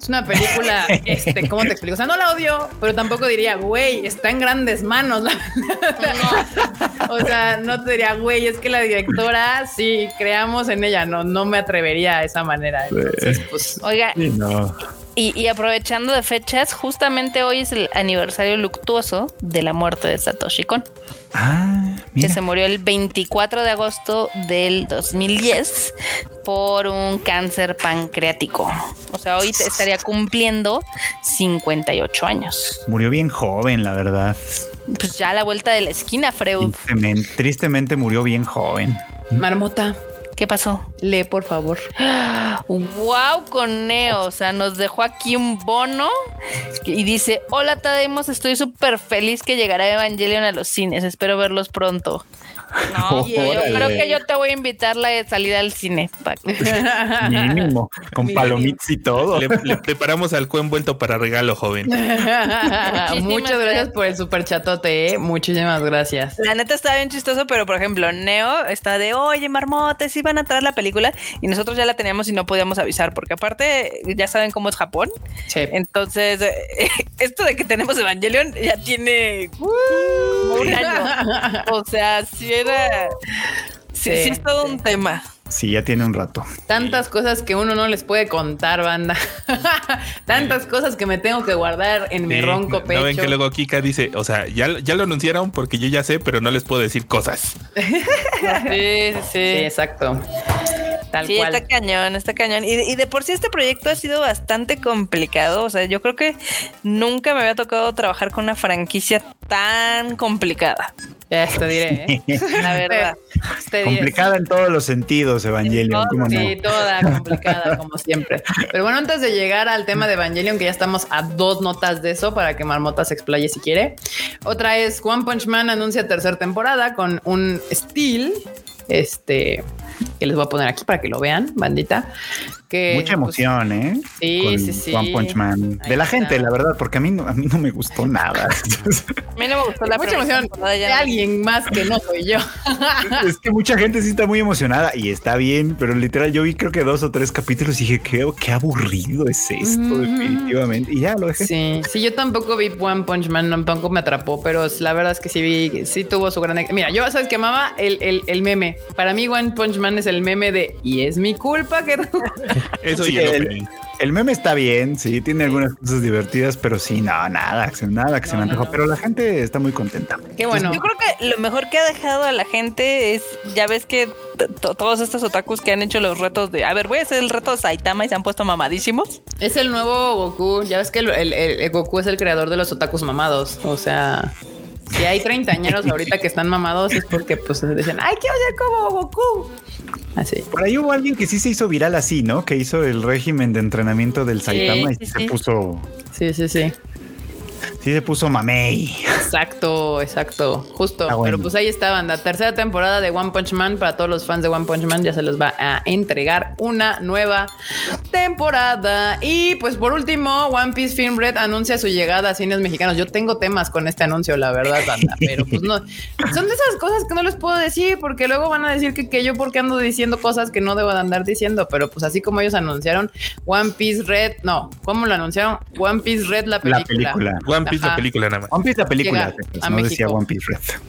es una película, este, ¿cómo te explico? O sea, no la odio, pero tampoco diría, güey, está en grandes manos. o sea, no te diría, güey, es que la directora, sí, creamos en ella. No, no me atrevería a esa manera. Entonces, pues,
Oiga,
Sí, no.
y, y aprovechando de fechas, justamente hoy es el aniversario luctuoso de la muerte de Satoshi Kon,
Ah,
que se murió el 24 de agosto del 2010 por un cáncer pancreático. O sea, hoy te estaría cumpliendo 58 años.
Murió bien joven, la verdad.
Pues ya a la vuelta de la esquina, Freud.
Tristemente, tristemente murió bien joven.
Marmota,
¿Qué pasó?
lee, por favor.
Wow, con Neo. O sea, nos dejó aquí un bono y dice: Hola, Tademos, estoy súper feliz que llegará Evangelion a los cines. Espero verlos pronto. No, yo, creo que yo te voy a invitar la salida al cine.
Mínimo, con
Mínimo.
palomitas y todo.
Le, le preparamos al envuelto para regalo, joven.
Muchas gracias por el super chatote, ¿eh? Muchísimas gracias.
La neta está bien chistoso, pero por ejemplo, Neo está de, oye, marmotes, sí van a traer la película y nosotros ya la teníamos y no podíamos avisar, porque aparte ya saben cómo es Japón.
Sí.
Entonces, esto de que tenemos Evangelion ya tiene como un año. O sea, sí era. Sí,
Sí,
sí es todo
sí.
un tema.
Sí, ya tiene un rato.
Tantas cosas que uno no les puede contar, banda. Tantas cosas que me tengo que guardar en mi
Sí,
ronco
¿no
pecho.
ven que luego Kika dice, o sea, ya, ya lo anunciaron porque yo ya sé, pero no les puedo decir cosas.
Sí, sí,
Sí, exacto. Tal
Sí,
cual.
está cañón, está cañón. Y, y de por sí este proyecto ha sido bastante complicado. O sea, yo creo que nunca me había tocado trabajar con una franquicia tan complicada.
Ya te diré, ¿eh?
La verdad.
Te diré.
Complicada en todos los sentidos, Evangelion. ¿cómo no?
Sí, toda complicada como siempre. Pero bueno, antes de llegar al tema de Evangelion, que ya estamos a dos notas de eso para que Marmota se explaye si quiere. Otra es One Punch Man anuncia tercera temporada con un steel, este, que les voy a poner aquí para que lo vean, bandita. Que,
Mucha
pues,
emoción, ¿eh?
sí,
Con
sí, sí.
One Punch Man.
Ahí
De la
está.
gente, la verdad, porque a mí no, a mí no me gustó nada.
A mí no me gustó la
mucha emoción de alguien más que no soy yo.
es que mucha gente sí está muy emocionada y está bien, pero literal yo vi creo que dos o tres capítulos y dije, qué, qué aburrido es esto, definitivamente. Y ya lo dejé.
Sí, sí, yo tampoco vi One Punch Man, tampoco me atrapó, pero la verdad es que sí vi, sí tuvo su gran. Mira, yo sabes que amaba el, el, el meme. Para mí, One Punch Man es el meme de y es mi culpa que
Eso
Sí,
y el
el- meme está bien, sí, tiene algunas cosas divertidas, pero sí, no, nada, nada que se me
no, no.
Pero la gente está muy contenta.
Qué bueno.
Yo creo que lo mejor que ha dejado a la gente es, ya ves que todos estos otakus que han hecho los retos de, a ver, voy a hacer el reto de Saitama y se han puesto mamadísimos.
Es el nuevo Goku. Ya ves que el, el- el- el Goku es el creador de los otakus mamados. O sea, si hay treintañeros ahorita que están mamados es porque pues dicen, ay, quiero ser como Goku. Así.
Por ahí hubo alguien que sí se hizo viral así, ¿no? Que hizo el régimen de entrenamiento del Saitama y
sí,
se
sí.
puso,
Sí, sí, sí.
Sí se puso mamey.
Exacto, exacto. Justo.
Ah, bueno.
Pero pues ahí estaban. La tercera temporada de One Punch Man. Para todos los fans de One Punch Man ya se les va a entregar una nueva temporada. Y pues por último, One Piece Film Red anuncia su llegada a cines mexicanos. Yo tengo temas con este anuncio, la verdad, banda. Pero pues no. Son de esas cosas que no les puedo decir porque luego van a decir que, que yo porque ando diciendo cosas que no debo de andar diciendo. Pero pues así como ellos anunciaron One Piece Red. No, ¿cómo lo anunciaron? One Piece Red, la película.
La película.
One Piece,
Ajá.
la película nada más.
One Piece la película,
Llega
pues,
a
no
México.
decía One Piece Red.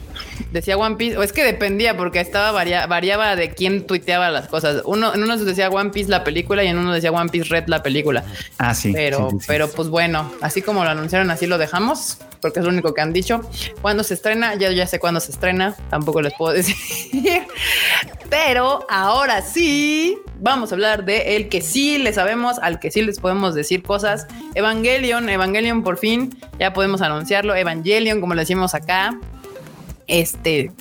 Decía One Piece, o es que dependía porque estaba varia- variaba de quién tuiteaba las cosas. Uno en uno decía One Piece la película y en uno decía One Piece Red la película.
Ah, sí.
Pero,
sí, sí, sí.
pero pues bueno, así como lo anunciaron, así lo dejamos, porque es lo único que han dicho. Cuando se estrena, ya, ya sé cuándo se estrena, tampoco les puedo decir. Pero ahora sí, vamos a hablar de el que sí le sabemos, al que sí les podemos decir cosas. Evangelion, Evangelion por fin, ya podemos anunciarlo. Evangelion, como le decimos acá, este,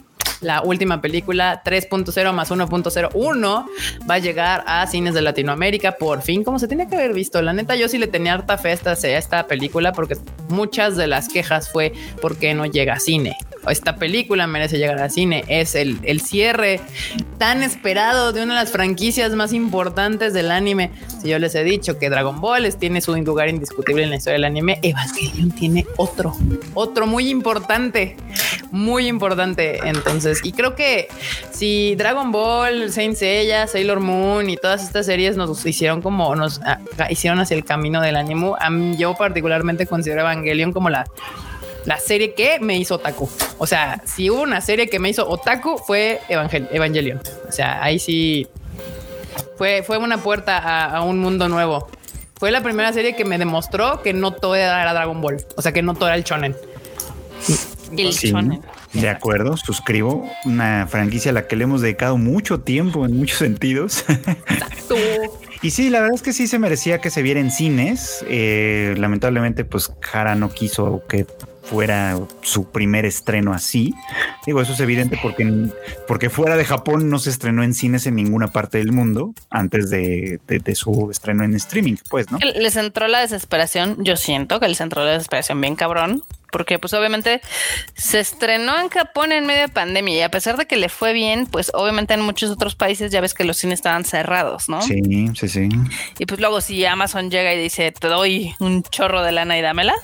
la última película 3.0 más 1.01 va a llegar a cines de Latinoamérica por fin, como se tenía que haber visto. La neta, yo sí le tenía harta fe a esta, película porque muchas de las quejas fue porque no llega a cine. Esta película merece llegar al cine. Es el, el cierre tan esperado de una de las franquicias más importantes del anime. Si yo les he dicho que Dragon Ball tiene su lugar indiscutible en la historia del anime, Evangelion tiene otro, otro muy importante, muy importante. Entonces, y creo que si Dragon Ball, Saint Seiya, Sailor Moon y todas estas series nos hicieron como nos ah, hicieron hacia el camino del anime, a mí- yo particularmente considero Evangelion como la la serie que me hizo otaku. O sea, si hubo una serie que me hizo otaku fue Evangel- Evangelion. O sea, ahí sí fue, fue una puerta a, a un mundo nuevo. Fue la primera serie que me demostró que no todo era Dragon Ball. O sea, que no todo era el shonen.
El
Sí,
shonen.
de acuerdo, suscribo. Una franquicia a la que le hemos dedicado mucho tiempo en muchos sentidos.
Tú.
Y sí, la verdad es que sí se merecía que se viera en cines. Eh, lamentablemente, pues Jara no quiso que fuera su primer estreno así. Digo, eso es evidente porque, porque fuera de Japón no se estrenó en cines en ninguna parte del mundo antes de, de- de su estreno en streaming, pues, ¿no?
Les entró la desesperación, yo siento que les entró la desesperación bien cabrón, porque pues obviamente se estrenó en Japón en medio de pandemia y a pesar de que le fue bien, pues obviamente en muchos otros países ya ves que los cines estaban cerrados, ¿no?
Sí, sí, sí.
Y pues luego si Amazon llega y dice, te doy un chorro de lana y dámela,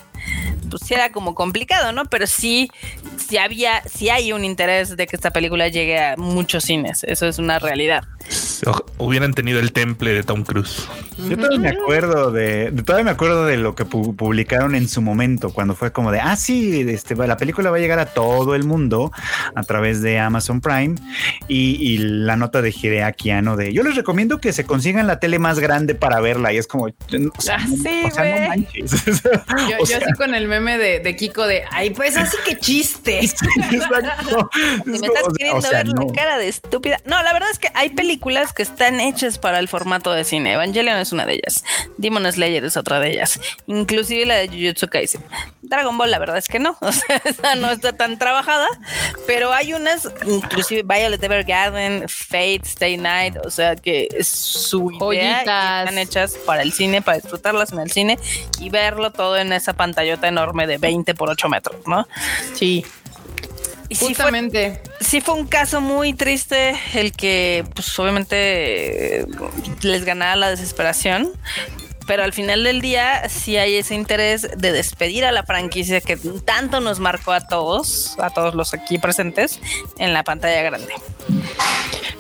pues sí era como complicado, ¿no? Pero sí, sí había, sí hay un interés de que esta película llegue a muchos cines, eso es una realidad.
O- Hubieran tenido el temple de Tom Cruise.
Yo todavía me acuerdo de, de- todavía me acuerdo de lo que pu- publicaron en su momento, cuando fue como de, ah, sí, este, va- la película va a llegar a todo el mundo a través de Amazon Prime y, y la nota de Hideaki Anno de, yo les recomiendo que se consigan la tele más grande para verla y es como, o sea,
Ah,
no,
sí,
o sea, no
güey.
manches.
Yo,
O
yo con el meme de, de Kiko de, ay, pues así que chiste.
exacto.
Si
Es
me estás queriendo
o sea,
ver
no.
la cara de estúpida. No, la verdad es que hay películas que están hechas para el formato de cine. Evangelion es una de ellas. Demon Slayer es otra de ellas. Inclusive la de Jujutsu Kaisen. Dragon Ball, la verdad es que no. O sea, esa no está tan trabajada. Pero hay unas, inclusive Violet Evergarden, Fate, Stay Night. O sea, que es su idea.
Joyitas.
están hechas para el cine, para disfrutarlas en el cine y verlo todo en esa pantallota enorme de 20 por 8 metros, ¿no?
Sí,
Y sí fue
justamente.
sí fue un caso muy triste el que, pues obviamente les ganara la desesperación. Pero al final del día sí hay ese interés de despedir a la franquicia que tanto nos marcó a todos, a todos los aquí presentes, en la pantalla grande.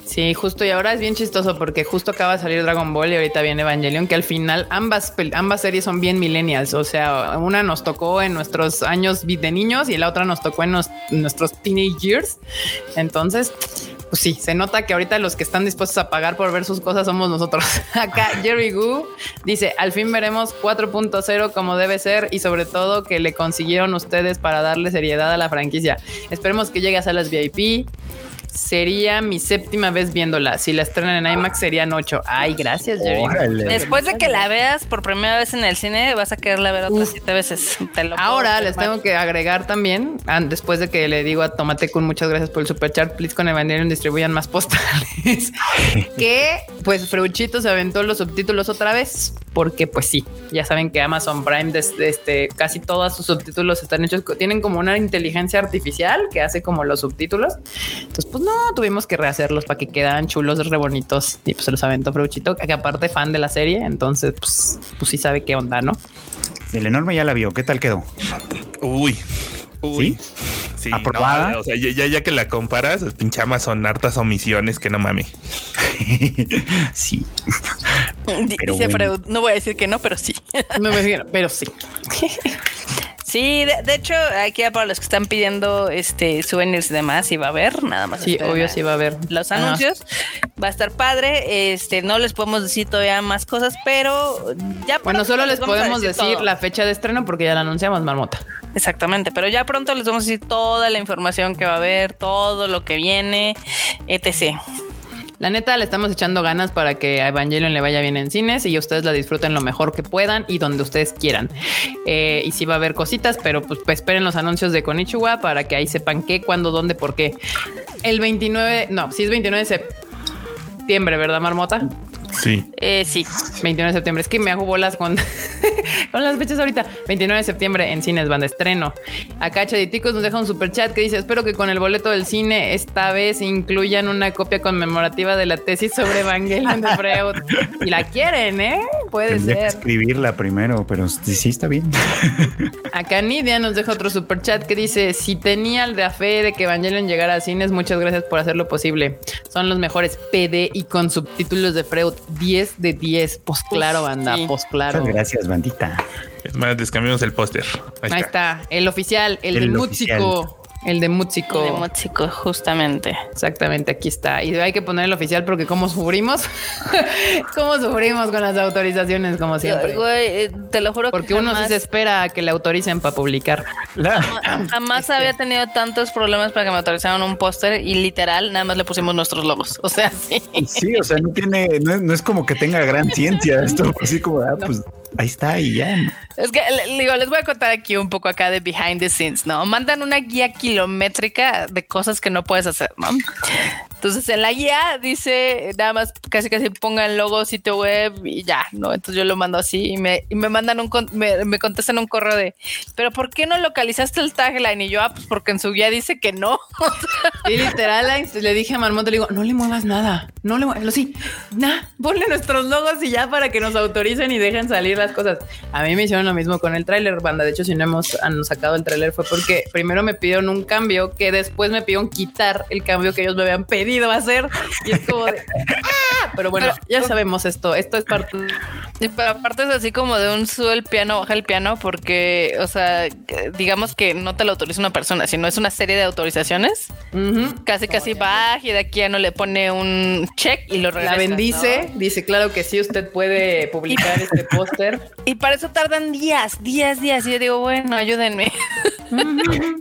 Sí, justo y ahora es bien chistoso porque justo acaba de salir Dragon Ball y ahorita viene Evangelion, que al final ambas, ambas series son bien millennials, o sea, una nos tocó en nuestros años de niños y la otra nos tocó en nos- nuestros teenage years. Entonces, pues sí, se nota que ahorita los que están dispuestos a pagar por ver sus cosas somos nosotros. Acá Jerry Gu dice, al fin veremos 4.0 como debe ser y sobre todo que le consiguieron ustedes para darle seriedad a la franquicia. Esperemos que llegue a salas VIP. Sería mi séptima vez viéndola. Si la estrenan en IMAX serían ocho. Ay, gracias, Jerry.
Órale.
Después de que la veas por primera vez en el cine, vas a quererla ver otras siete veces. Te lo puedo
Ahora les tengo que agregar también, después de que le digo a Tomate con muchas gracias por el superchat, please con Evangelion distribuyan más postales, que pues Freuchito se aventó los subtítulos otra vez, porque pues sí, ya saben que Amazon Prime, desde este, casi todos sus subtítulos están hechos, tienen como una inteligencia artificial que hace como los subtítulos. Entonces, pues no, tuvimos que rehacerlos para que quedan chulos, re bonitos. Y pues se los aventó Freuchito, que aparte fan de la serie, entonces pues, pues sí sabe qué onda, ¿no?
El enorme ya la vio. ¿Qué tal quedó?
Uy. Uy. Sí,
¿Aprobada?
no, o sea, ya, ya, ya que la comparas, pinche Amazon hartas omisiones que no mames.
sí. Pero
Dice
bueno.
Freud, no voy a decir que no, pero sí.
No pero sí.
Sí, de, de hecho, aquí para los que están pidiendo este souvenirs y demás, sí va a haber, nada más.
Sí,
esperen
obvio sí va a haber.
Los
Ah,
anuncios va a estar padre. Este no les podemos decir todavía más cosas, pero ya
Bueno, solo les podemos decir la fecha de estreno porque ya la anunciamos, Marmota.
Exactamente, pero ya pronto les vamos a decir toda la información que va a haber, todo lo que viene, etc.
La neta, le estamos echando ganas para que a Evangelion le vaya bien en cines y ustedes la disfruten lo mejor que puedan y donde ustedes quieran. Eh, y sí va a haber cositas, pero pues, pues, esperen los anuncios de Konichiwa para que ahí sepan qué, cuándo, dónde, por qué. El 29, no, sí es 29 de septiembre, ¿verdad, Marmota?
Sí.
Eh, sí,
29 de septiembre. Es que me hago bolas con, con las fechas ahorita. 29 de septiembre en cines van de estreno. Acá Chaditicos nos deja un super chat que dice: Espero que con el boleto del cine esta vez incluyan una copia conmemorativa de la tesis sobre Evangelion de Freud. Y la quieren, ¿eh? Puede
Tendría que
ser.
escribirla primero, pero sí, está bien.
Acá Nidia nos deja otro super chat que dice: Si tenía la fe de que Evangelion llegara a cines, muchas gracias por hacerlo posible. Son los mejores PD y con subtítulos de Freud. 10 de 10. Pues claro, banda,
sí.
pues claro.
Muchas gracias, bandita.
Es más, descambiamos el póster. Ahí,
Ahí
está.
está, el oficial, el,
El
de
oficial.
Músico. El de Músico.
de Móxico, justamente.
Exactamente, aquí está. Y hay que poner el oficial porque cómo sufrimos. cómo sufrimos con las autorizaciones, como siempre.
Güey, eh, te lo juro
Porque
que
uno sí
jamás,
se espera a que le autoricen para publicar.
jamás había tenido tantos problemas para que me autorizaran un póster y literal nada más le pusimos nuestros logos. O sea, sí.
Sí, o sea, no tiene, no, es- no es como que tenga gran ciencia esto, así como, ah, pues ahí está y ya.
Es que le- digo, les voy a contar aquí un poco acá de behind the scenes, ¿no? Mandan una guía kilométrica de cosas que no puedes hacer, ¿no? Entonces en la guía dice nada más casi casi pongan logo, sitio web y ya, ¿no? Entonces yo lo mando así y me, y me mandan un con- me, me contestan un correo de pero ¿por qué no localizaste el tagline? Y yo, ah, pues porque en su guía dice que no.
Y literal le dije a Marmota, le digo, no le muevas nada, no le muevas, sí, nah, ponle nuestros logos y ya para que nos autoricen y dejen salir las cosas. A mí me hicieron lo mismo con el tráiler, banda. De hecho, si no hemos han sacado el tráiler fue porque primero me pidieron un cambio que después me pidieron quitar el cambio que ellos me habían pedido hacer. Y es como de, ¡ah! Pero bueno, ya sabemos esto, esto es parte
Y pero aparte es así como de un sube el piano, baja el piano, porque, o sea, digamos que no te lo autoriza una persona, sino es una serie de autorizaciones. Casi, casi baja y de aquí ya no le pone un check y lo regresa.
La bendice,
¿no?
dice, claro que sí, usted puede publicar este póster.
Y para eso tardan días, días, días. Y yo digo, bueno, ayúdenme.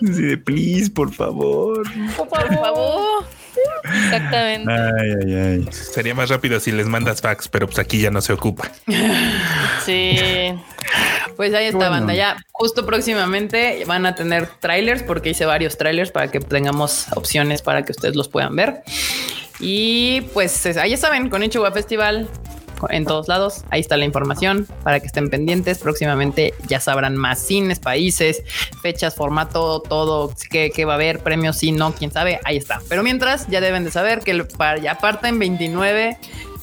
Sí, de please, por favor.
Por favor. Exactamente.
Ay, ay, ay.
Sería más rápido si les mandas fax, pero pues aquí ya no se ocupa.
Sí.
Pues ahí está,
Bueno.
banda. Ya justo próximamente van a tener trailers porque hice varios trailers para que tengamos opciones para que ustedes los puedan ver. Y pues es- ahí ya saben, con Ichiwa Festival en todos lados. Ahí está la información para que estén pendientes. Próximamente ya sabrán más cines, países, fechas, formato, todo que va a haber, premios, sí, no, quién sabe. Ahí está. Pero mientras ya deben de saber que para- ya parten 29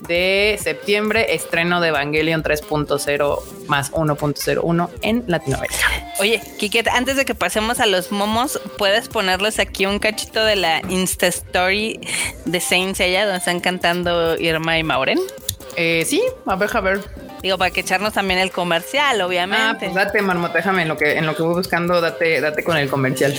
de septiembre, estreno de Evangelion 3.0 más 1.01 en Latinoamérica.
Oye, Kiket, antes de que pasemos a los momos, ¿puedes ponerles aquí un cachito de la Insta Story de Saint Seiya donde están cantando Irma y Mauren?
Eh, sí, a ver, a ver.
Digo, para que echarnos también el comercial,
Ah,
obviamente.
pues date, marmota, déjame en lo que, en lo que voy buscando, date, date con el comercial.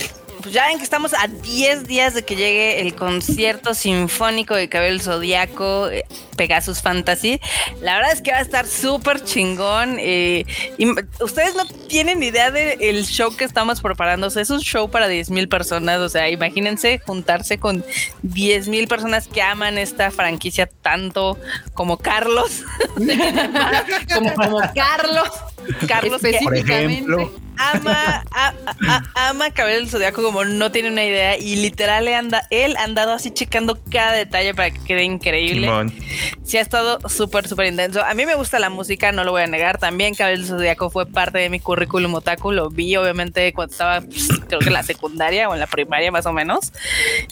Pues ya ven que estamos a 10 días de que llegue el concierto sinfónico de Cabello Zodiaco, eh, Pegasus Fantasy. La verdad es que va a estar súper chingón. eh, y ustedes no tienen idea del show que estamos preparando. O sea, es un show para 10 mil personas. O sea, imagínense juntarse con 10 mil personas que aman esta franquicia tanto como Carlos.
como, como Carlos.
Carlos que
Por ejemplo.
ama, a- a- ama Cabello del Zodiaco como no tiene una idea y literal le anda, él ha andado así checando cada detalle para que quede increíble.
Simón.
Sí ha estado súper, súper intenso. A mí me gusta la música, no lo voy a negar. También Cabello del Zodiaco fue parte de mi currículum otaku. Lo vi obviamente cuando estaba, pues, creo que en la secundaria o en la primaria más o menos.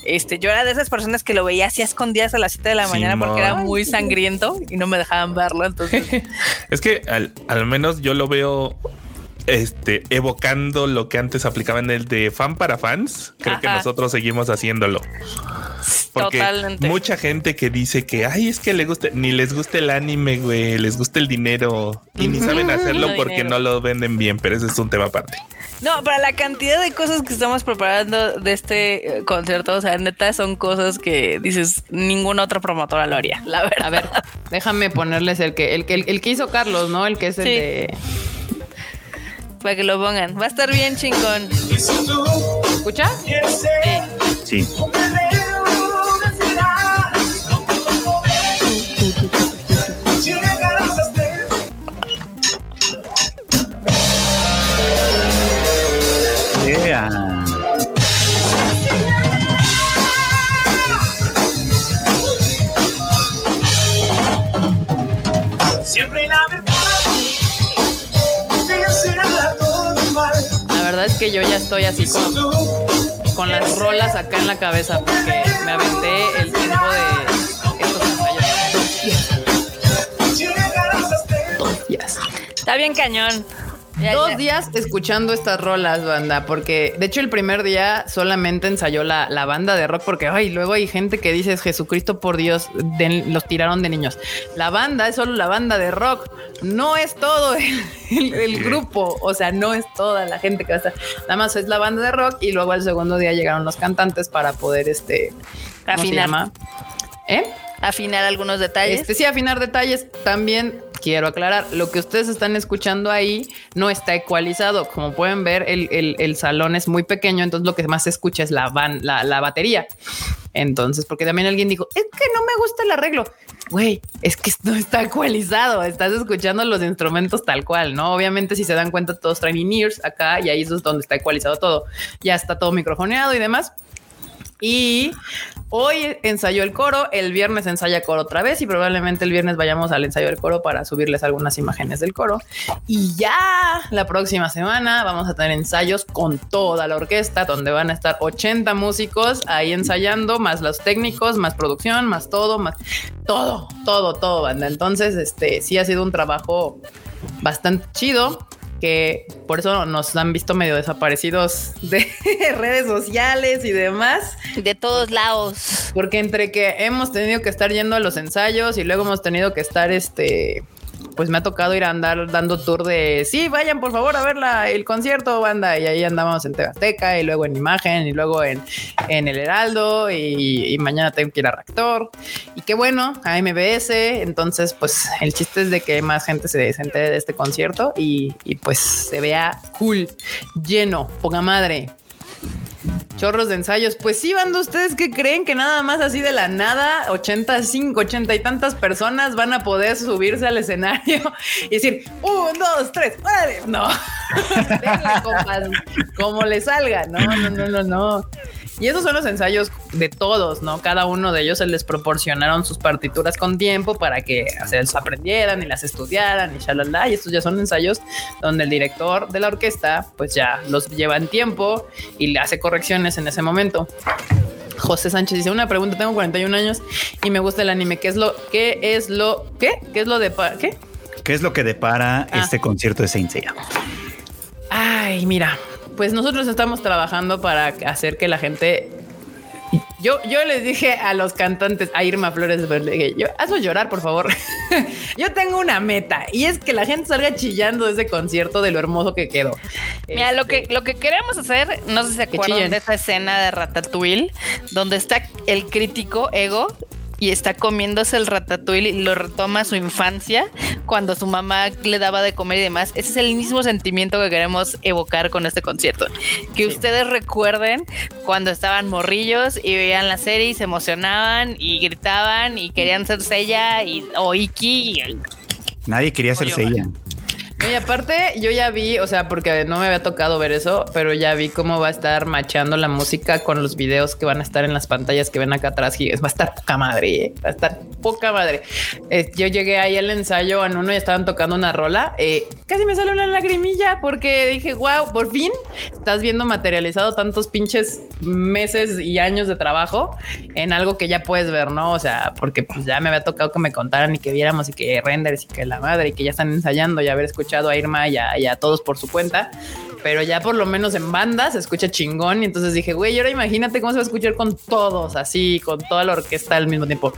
Este, yo era de esas personas que lo veía así a escondidas a las 7 de la mañana porque era
Simón.
muy sangriento y no me dejaban verlo. Entonces,
Es que al, al menos yo lo veo este evocando lo que antes aplicaban el de fan para fans. Creo que nosotros seguimos haciéndolo. Porque
Totalmente.
mucha gente que dice que ay, es que le gusta, ni les gusta el anime, güey, les gusta el dinero y ni saben hacerlo porque
dinero.
no lo venden bien, pero ese es un tema aparte.
No, para la cantidad de cosas que estamos preparando de este eh, concierto, o sea, neta son cosas que dices, ninguna otra promotora lo haría, la verdad.
A ver, déjame ponerles el que, el que, el, el que hizo Carlos, ¿no? El que es el
Sí.
de.
Para que lo pongan. Va a estar bien chingón.
¿Escucha?
Sí. Yeah.
Verdad
es que yo ya estoy así con, con las rolas acá en la cabeza porque me aventé el tiempo de estos ensayos. Dos días.
Está bien cañón. Ya,
Dos
ya.
días escuchando estas rolas, banda, porque de hecho el primer día solamente ensayó la, la banda de rock, porque ay, luego hay gente que dice Jesucristo por Dios, los tiraron de niños. La banda es solo la banda de rock, no es todo el, el- el grupo, o sea, no es toda la gente que va a estar, nada más es la banda de rock y luego al segundo día llegaron los cantantes para poder este ¿cómo se
Afinar.
llama? ¿Eh?
Afinar algunos detalles.
Este, sí, afinar detalles. También quiero aclarar, lo que ustedes están escuchando ahí no está ecualizado. Como pueden ver, el, el- el salón es muy pequeño, entonces lo que más se escucha es la, van, la, la batería. Entonces, porque también alguien dijo, es que no me gusta el arreglo. Güey, es que no está ecualizado, estás escuchando los instrumentos tal cual, ¿no? Obviamente, si se dan cuenta, todos traen in-ears acá y ahí es donde está ecualizado todo. Ya está todo microfoneado y demás. Y hoy ensayó el coro, el viernes ensaya coro otra vez y probablemente el viernes vayamos al ensayo del coro para subirles algunas imágenes del coro. Y ya la próxima semana vamos a tener ensayos con toda la orquesta, donde van a estar 80 músicos ahí ensayando, más los técnicos, más producción, más todo, más todo, todo, todo, banda. Entonces, este sí ha sido un trabajo bastante chido que por eso nos han visto medio desaparecidos de redes sociales y demás.
De todos lados.
Porque entre que hemos tenido que estar yendo a los ensayos y luego hemos tenido que estar, este, pues me ha tocado ir a andar dando tour de, sí, vayan por favor a ver la- el concierto, banda. Y ahí andábamos en Tebasteca y luego en Imagen y luego en, en El Heraldo y, mañana tengo que ir a Reactor. Y qué bueno, a MBS. Entonces, pues el chiste es de que más gente se, se de este concierto y, y pues se vea cool, lleno, poca madre chorros de ensayos. Pues sí, banda, ustedes que creen que nada más así de la nada, 85, 80 y tantas personas van a poder subirse al escenario y decir, un, dos, tres, órale. No, Denle, compas, como le salga. No, no, no, no, no. Y esos son los ensayos de todos, ¿no? Cada uno de ellos se les proporcionaron sus partituras con tiempo para que se las aprendieran y las estudiaran y shalala. Y estos ya son ensayos donde el director de la orquesta, pues ya los lleva en tiempo y le hace correcciones en ese momento. José Sánchez dice una pregunta, tengo 41 años y me gusta el anime. ¿Qué es lo, qué es lo, qué? ¿Qué es lo de, qué?
¿Qué es lo que depara
Ah.
este concierto de Saint Seiya?
Ay, mira, pues nosotros estamos trabajando para hacer que la gente Yo, yo les dije a los cantantes, a Irma Flores, le dije, yo, hazlo llorar, por favor. yo tengo una meta y es que la gente salga chillando de ese concierto de lo hermoso que quedó.
Mira, lo
Este,
que, lo que queremos hacer, no sé si se acuerdan
chillen.
de esa escena de Ratatouille, donde está el crítico Ego y está comiéndose el ratatouille y lo retoma a su infancia cuando su mamá le daba de comer y demás. Ese es el mismo sentimiento que queremos evocar con este concierto. Que ustedes recuerden cuando estaban morrillos y veían la serie y se emocionaban y gritaban y querían ser Sella y, o Iki. y-
Nadie quería
Oye,
hacerse ella.
No, y aparte, yo ya vi, o sea, porque no me había tocado ver eso, pero ya vi cómo va a estar machando la música con los videos que van a estar en las pantallas que ven acá atrás. Y va a estar poca madre, ¿eh? va a estar poca madre. Eh, yo llegué ahí al ensayo en uno y estaban tocando una rola. eh, casi me sale una lagrimilla porque dije, wow, por fin estás viendo materializado tantos pinches meses y años de trabajo en algo que ya puedes ver, ¿no? O sea, porque pues ya me había tocado que me contaran y que viéramos y que renders y que la madre y que ya están ensayando y haber escuchado a Irma y a, y a todos por su cuenta. Pero ya por lo menos en banda se escucha chingón. Y entonces dije, güey, ahora imagínate cómo se va a escuchar con todos, así, con toda la orquesta al mismo tiempo.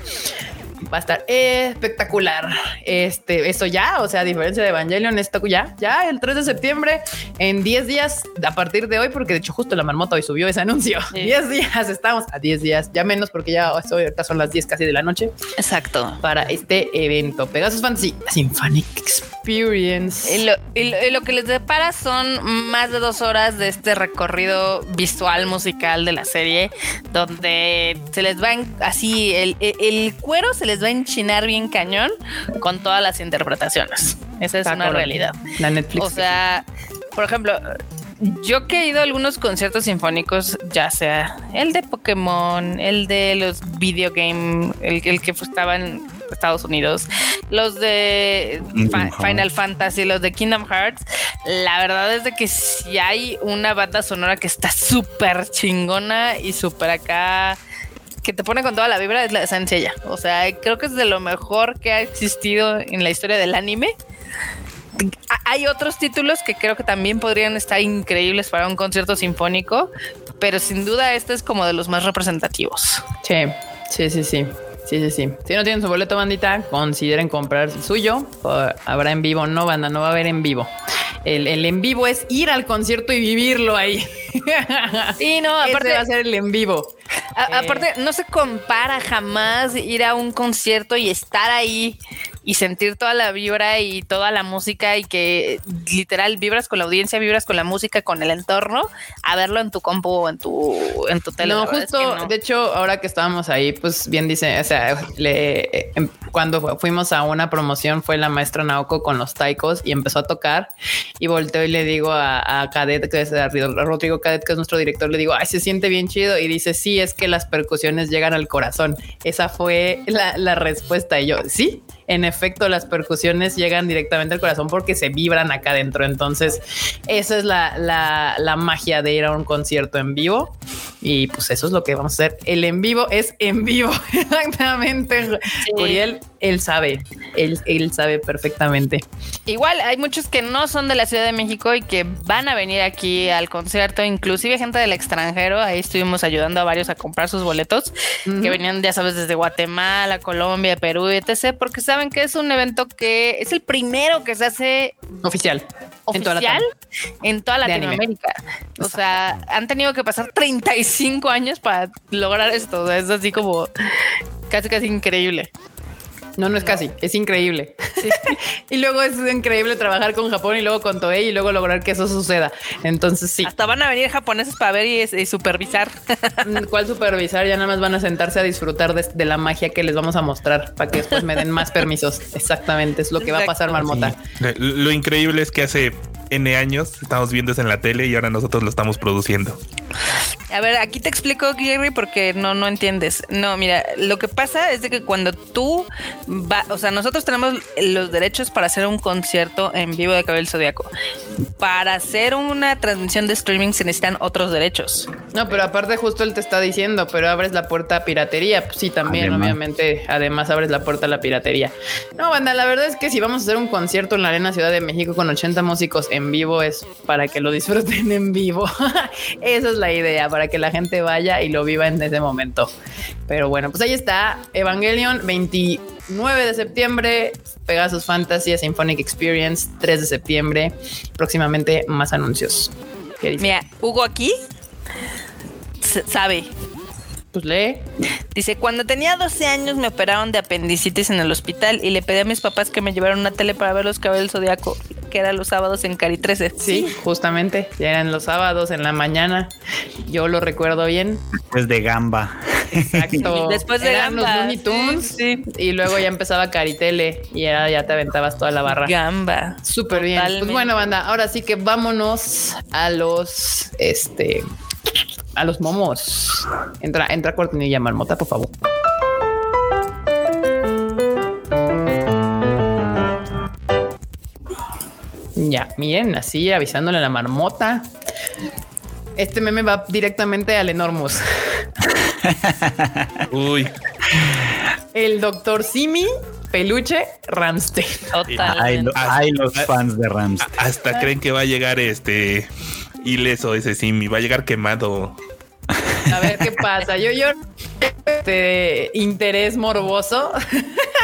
Va a estar espectacular. Este, eso ya, o sea, a diferencia de Evangelion, esto ya, ya el 3 de septiembre, en 10 días, a partir de hoy, porque de hecho justo la marmota hoy subió ese anuncio.
Sí.
10 días, estamos a 10 días, ya menos porque ya hoy ahorita son las 10 casi de la noche
Exacto.
para este evento. Pegasus Fantasy Symphonic Experience.
Y lo, y lo- y lo que les depara son más de dos horas de este recorrido visual musical de la serie, donde se les va así, el, el- el cuero se les va a enchinar bien cañón con todas las interpretaciones. Esa es
Está
una realidad.
La Netflix.
O sea, por ejemplo, yo que he ido a algunos conciertos sinfónicos, ya sea el de Pokémon, el de los videogame, el, el que estaba en Estados Unidos, los de Fa-. Final Fantasy, los de Kingdom Hearts, la verdad es de que si hay una banda sonora que está súper chingona y súper acá que te pone con toda la vibra es la de Saint Seiya. O sea, creo que es de lo mejor que ha existido en la historia del anime. Ha- Hay otros títulos que creo que también podrían estar increíbles para un concierto sinfónico, pero sin duda este es como de los más representativos.
Sí, sí, sí, sí. Sí, sí, sí. Si no tienen su boleto, bandita, consideren comprar el suyo. Habrá en vivo, no, banda, no va a haber en vivo. El, el en vivo es ir al concierto y vivirlo ahí.
Sí, no,
Ese
aparte,
va a ser el en vivo.
a-
Eh,
aparte no se compara jamás ir a un concierto y estar ahí y sentir toda la vibra y toda la música y que literal vibras con la audiencia, vibras con la música, con el entorno, a verlo en tu compu o en tu en tu tele.
No,
verdad es
justo,
que no.
de hecho, ahora que estábamos ahí, pues bien dice, o sea, le, em, cuando fu- fuimos a una promoción fue la maestra Naoko con los taikos y empezó a tocar y volteo y le digo a, a Cadet, que es a Rodrigo Cadet, que es nuestro director, le digo, ay, se siente bien chido y dice, sí, es que las percusiones llegan al corazón. Esa fue la, la respuesta y yo, sí. En efecto, las percusiones llegan directamente al corazón porque se vibran acá adentro. Entonces, esa es la, la, la magia de ir a un concierto en vivo. Y pues eso es lo que vamos a hacer. El en vivo es en vivo. Exactamente. Uriel, él sabe. Él, él sabe perfectamente.
Igual hay muchos que no son de la Ciudad de México y que van a venir aquí al concierto, inclusive gente del extranjero. Ahí estuvimos ayudando a varios a comprar sus boletos que venían, ya sabes, desde Guatemala, Colombia, Perú, etc. Porque saben que es un evento que es el primero que se hace
Oficial. En toda la
oficial en toda. Latinoamérica. O sea, han tenido que pasar 35 años para lograr esto. O sea, es así como casi, casi increíble.
No, no es casi, es increíble. y luego es increíble trabajar con Japón y luego con Toei y luego lograr que eso suceda. Entonces sí,
Hasta van a venir japoneses para ver y, y supervisar.
¿cuál supervisar? Ya nada más van a sentarse a disfrutar de, de la magia que les vamos a mostrar para que después me den más permisos. Exactamente, es lo que va a pasar. Marmota.
Lo increíble es que hace N años estamos viendo eso en la tele y ahora nosotros lo estamos produciendo.
A ver, aquí te explico, Gary, porque no, no entiendes. No, mira, lo que pasa es de que cuando tú va, o sea, nosotros tenemos los derechos para hacer un concierto en vivo de Cabello Zodíaco. Para hacer una transmisión de streaming se necesitan otros derechos.
No, pero aparte justo él te está diciendo, pero abres la puerta a piratería. Pues sí, también,
Además.
obviamente. Además abres la puerta a la piratería. No, banda, la verdad es que si vamos a hacer un concierto en la Arena Ciudad de México con 80 músicos en vivo es para que lo disfruten en vivo. Esa es la idea, para que la gente vaya y lo viva en ese momento. Pero bueno, pues ahí está Evangelion 29 de septiembre, Pegasus Fantasy Symphonic Experience 3 de septiembre. Próximamente más anuncios. ¿Qué?
Mira, Hugo aquí sabe.
Pues lee.
Dice, cuando tenía 12 años me operaron de apendicitis en el hospital y le pedí a mis papás que me llevaran una tele para ver los caballos del zodiaco, que era los sábados en Cari 13.
Sí, justamente. Ya eran los sábados en la mañana. Yo lo recuerdo bien.
Es de gamba.
Exacto.
Después de
Eran los
Gamba,
Looney Tunes
sí,
y luego ya empezaba Caritele y era, ya te aventabas toda la barra.
Gamba.
Súper bien. Pues bueno, banda, ahora sí que vámonos a los este a los momos. Entra, entra cortinilla marmota, por favor. Ya, miren, así avisándole a la marmota. Este meme va directamente al Enormous.
Uy,
El doctor Simi, peluche, Ramstein.
Ay, lo- ay, los fans de Rams.
hasta creen que va a llegar este ileso ese Simi, va a llegar quemado.
A ver qué pasa. Yo, yo, este interés morboso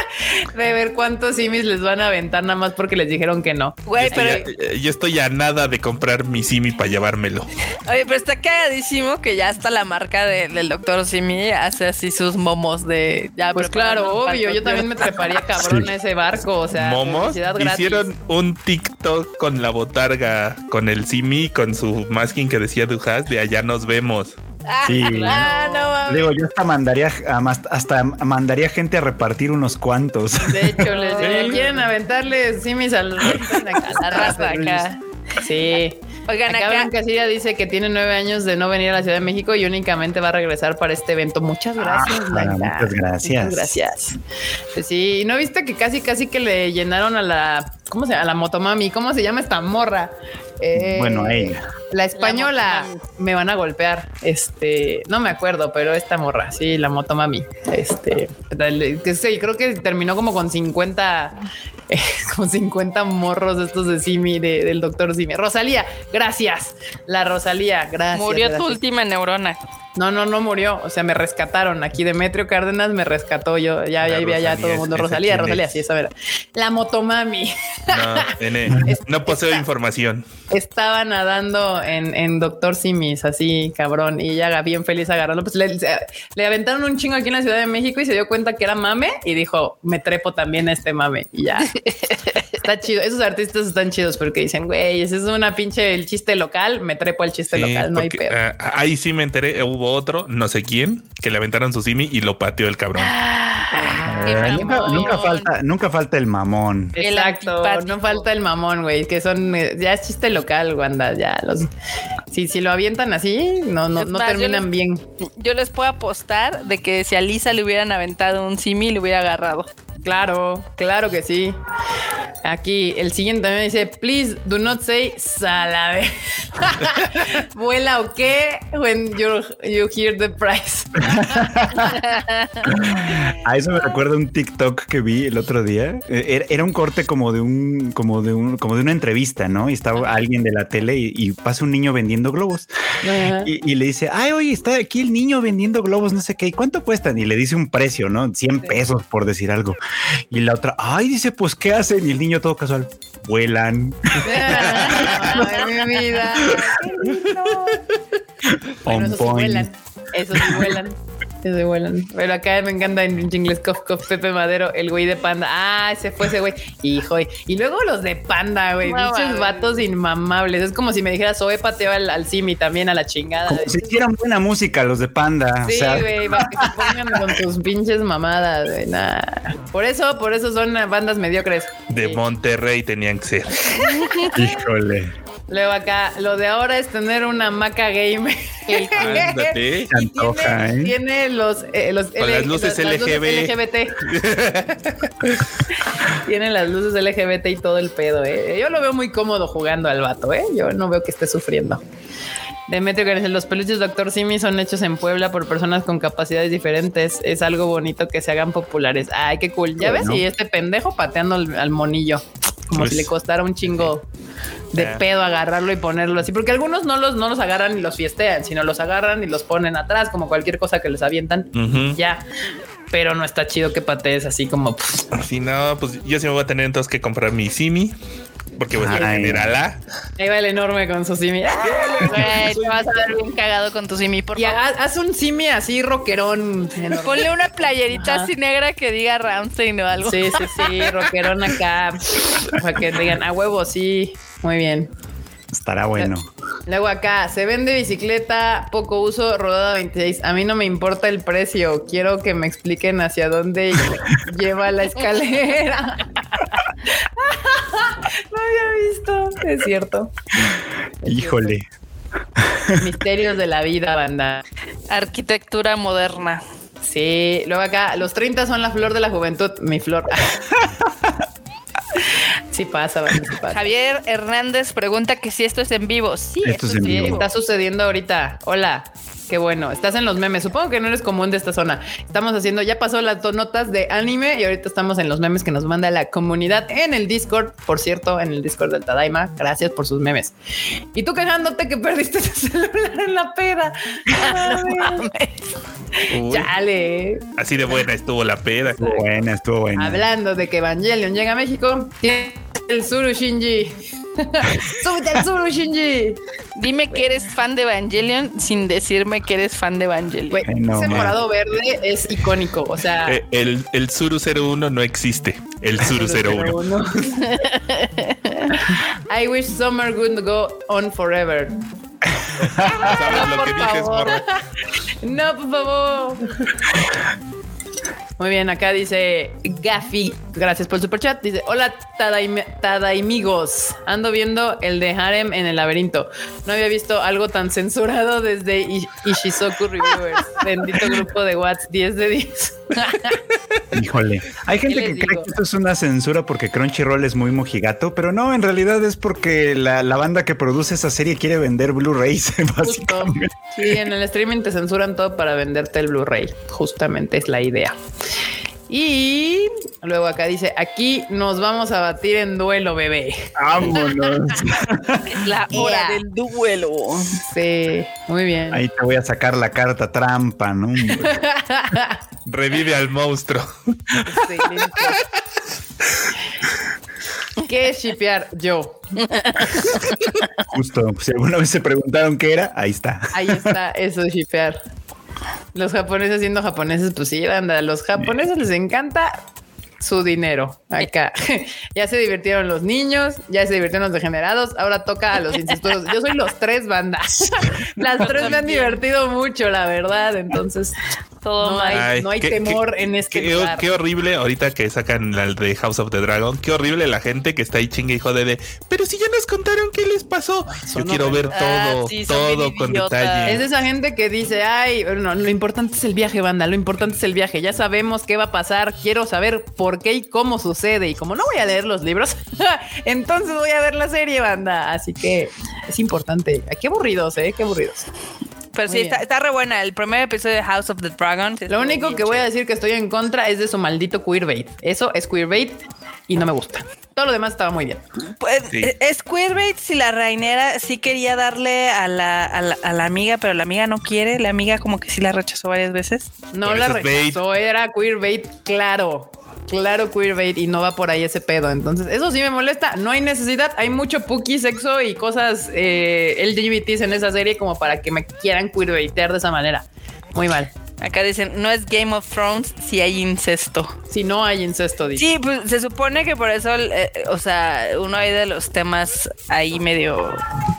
de ver cuántos simis les van a aventar nada más porque les dijeron que no.
Güey,
yo,
pero,
estoy a, yo estoy a nada de comprar mi Simi para llevármelo.
oye, pero está cagadísimo que ya hasta la marca de- del doctor Simi hace así sus momos de... Ya
Pues claro, obvio. Yo también me treparía cabrón a ese barco. O sea,
Momos hicieron un TikTok con la botarga, con el Simi, con su masking que decía Dujas de allá nos vemos.
Sí.
Ah, no.
Digo, yo hasta mandaría, hasta mandaría gente a repartir unos cuantos.
De hecho, les diría, quieren aventarle simis
A la raza acá.
Sí.
Oigan,
Acá
acá,
Casilla dice que tiene nueve años de no venir a la Ciudad de México y únicamente va a regresar para este evento. Muchas gracias,
Ah,
Blanca.
muchas gracias.
Muchas gracias. Pues sí, ¿no viste que casi, casi que le llenaron a la, ¿cómo se llama? A la motomami. ¿Cómo se llama esta morra? Eh,
Bueno, a ella.
La española me van a golpear. Este, no me acuerdo, pero esta morra, sí, la motomami. Este, que sí, creo que terminó como con 50, eh, con 50 morros estos de Simi, de- del doctor Simi. Rosalía, gracias. La Rosalía, gracias.
murió tu última neurona.
No, no, no murió. O sea, me rescataron. Aquí Demetrio Cárdenas me rescató. Yo ya, ya allá
Rosalía,
todo el mundo.
¿esa
Rosalía, Rosalía, sí, esa era. La motomami.
No, no poseo información.
estaba nadando en, en Doctor Simis, así cabrón, y ella bien feliz agarrarlo. Pues le, aventaron un chingo aquí en la Ciudad de México y se dio cuenta que era mame y dijo, me trepo también a este mame. Y ya. Está chido. Esos artistas están chidos porque dicen, güey, ese es una pinche el chiste local, me trepo al chiste local, no hay pedo.
ah, ahí sí me enteré, eh, hubo otro, no sé quién, que le aventaron su Simi y lo pateó el cabrón.
Eh, nunca, falta, nunca falta el mamón.
el
Exacto, no falta el mamón, güey, que son, eh, ya es chiste local, Wanda, ya los, si, si lo avientan así, no, no, no
más, yo
terminan
les-
bien.
Yo les puedo apostar de que si a Lisa le hubieran aventado un simi, le hubiera agarrado.
Claro, claro que sí. Aquí el siguiente también dice, please do not say salave. Vuela o qué when you, you hear the price.
A eso me recuerda un TikTok que vi el otro día. Eh, Era, era un corte como de un, como de un, como de una entrevista, ¿no? Y estaba alguien de la tele y, y pasa un niño vendiendo globos y, y le dice, ay, oye, está aquí el niño vendiendo globos, no sé qué, ¿y cuánto cuestan? Y le dice un precio, ¿no? 100 pesos por decir algo. Y la otra, ay, dice, pues, ¿qué hacen? Y el niño todo casual, vuelan.
Ay, mi vida. Qué lindo. Bueno, esos sí vuelan. Esos sí vuelan. Esos sí vuelan. Pero acá me encanta en pinche inglés cof, cof, Pepe Madero, el güey de panda. Ah, ese fue ese güey. Hijo. Y luego los de panda, güey.
No
Pinches
mames.
vatos inmamables. Es como si me dijeras, Zoe pateó al, al Simi también a la chingada.
Como si hicieran buena música los de Panda.
Sí,
o sea,
güey, para que se pongan con tus pinches mamadas, güey. Nah. Por eso, por eso son bandas mediocres.
De
Sí.
Monterrey tenían que ser.
híjole.
Luego acá, lo de ahora es tener una maca game.
Ándate.
Se antoja,
tiene,
¿eh?
tiene los, eh, los
Con las luces LGB.
LGBT. tiene las luces LGBT y todo el pedo, eh. Yo lo veo muy cómodo jugando al vato, eh. Yo no veo que esté sufriendo. Demetrio que los peluches Doctor Simi son hechos en Puebla por personas con capacidades diferentes. Es algo bonito que se hagan populares. Ay, qué cool. Ya ves, y este pendejo pateando al, al monillo. Como
Pues-
si le costara un chingo de pedo agarrarlo y ponerlo así, porque algunos no los, no los agarran y los fiestean, sino los agarran y los ponen atrás, como cualquier cosa que les avientan, ya. Pero no está chido que patees así como pff,
Si no, pues yo sí me voy a tener entonces que comprar mi Simi. Porque voy a ser general A.
ahí va el enorme con su simi.
Güey, te vas a ver bien cagado con tu simi, por
Y
favor.
haz, haz un simi así rockerón. enorme.
Ponle una playerita
Ajá.
así negra que diga Ramstein o algo.
Sí, sí, sí, rockerón acá. Para que digan, a huevo, sí. Muy bien.
Estará bueno.
Luego acá, se vende bicicleta, poco uso, rodada 26. A mí no me importa el precio. Quiero que me expliquen hacia dónde lleva la escalera. no había visto. Es cierto.
Híjole.
Misterios de la vida, banda.
Arquitectura moderna.
Sí, luego acá, los 30 son la flor de la juventud, mi flor. sí pasa, sí pasa.
Javier Hernández pregunta que si esto es en vivo. Sí,
Esto es en
Sí,
vivo.
está sucediendo ahorita. Hola. Qué bueno, estás en los memes. Supongo que no eres común de esta zona. Estamos haciendo, ya pasó las dos notas de anime y ahorita estamos en los memes que nos manda la comunidad en el Discord. Por cierto, en el Discord del Tadaima. Gracias por sus memes. Y tú quejándote que perdiste tu celular en la peda.
Uy,
Chale.
así de buena estuvo la peda.
Estuvo buena, estuvo buena.
Hablando de que Evangelion llega a México, tiene el Suru Shinji. Súbete al Suru Shinji.
Dime que eres fan de Evangelion sin decirme que eres fan de Evangelion.
Güey,
Ay, no,
ese
man.
morado verde es icónico. O sea,
Eh, el, el Suru 01 no existe. El Suru 01.
I wish summer would go on forever.
¿Sabes lo
por
que dices?
No, por favor. Muy bien, acá dice Gafi, gracias por el superchat. Dice: Hola, Tadaim- Tadaimigos. Ando viendo el de Harem en el laberinto. No había visto algo tan censurado desde I- Ishizoku Reviewers. Bendito grupo de Watts, 10 de 10.
Híjole. Hay gente
¿Qué
que cree
digo?
que esto es una censura porque Crunchyroll es muy mojigato, pero no, en realidad es porque la, la banda que produce esa serie quiere vender Blu-rays.
Sí, en el streaming te censuran todo para venderte el Blu-ray. Justamente es la idea. Y luego acá dice, aquí nos vamos a batir en duelo, bebé.
Vámonos.
La hora del duelo.
Sí, muy bien.
Ahí te voy a sacar la carta trampa, ¿no?
Revive al monstruo.
¿Qué es shipear? Yo.
Justo. Si alguna vez se preguntaron qué era, ahí está.
Ahí está, eso es shipear. Los japoneses siendo japoneses, pues sí, anda. A los japoneses les encanta su dinero. Acá. ya se divirtieron los niños, ya se divirtieron los degenerados. Ahora toca a los incestuosos. Yo soy los tres bandas. Las tres me han divertido mucho, la verdad. Entonces,
Todo
no
mal.
hay,
Ay,
no hay
qué-
temor
qué-
en este
Qué,
lugar.
qué horrible ahorita que sacan la de House of the Dragon. Qué horrible la gente que está ahí chingue y jode de. Pero si ya nos contaron qué les pasó. Yo
Son
quiero ver todo,
Ah, sí,
todo con
idiotas.
detalle.
Es de esa gente que dice, ay, no, lo importante es el viaje, banda, lo importante es el viaje, ya sabemos qué va a pasar, quiero saber por qué y cómo sucede, y como no voy a leer los libros, entonces voy a ver la serie, banda, así que es importante. Qué aburridos, eh, qué aburridos.
Pero
Muy
sí, está, está re buena. El primer episodio de House of the Dragon.
Lo único que voy a decir que estoy en contra es de su maldito queerbait. Eso es queerbait y no me gusta. Todo lo demás estaba muy bien.
Pues,
Sí.
es Queerbait si la reinera sí quería darle a la, a, la, a la amiga, pero la amiga no quiere. La amiga como que sí la rechazó varias veces.
No la
es bait.
rechazó, era queerbait, claro. Claro, queerbait y no va por ahí ese pedo. Entonces, eso sí me molesta. No hay necesidad. Hay mucho puki, sexo y cosas eh, LGBTs en esa serie como para que me quieran queerbaitear de esa manera. Muy mal.
Acá dicen, no es Game of Thrones si hay incesto.
Si no hay incesto, dice.
Sí, pues se supone que por eso, eh, o sea, uno de los temas ahí medio,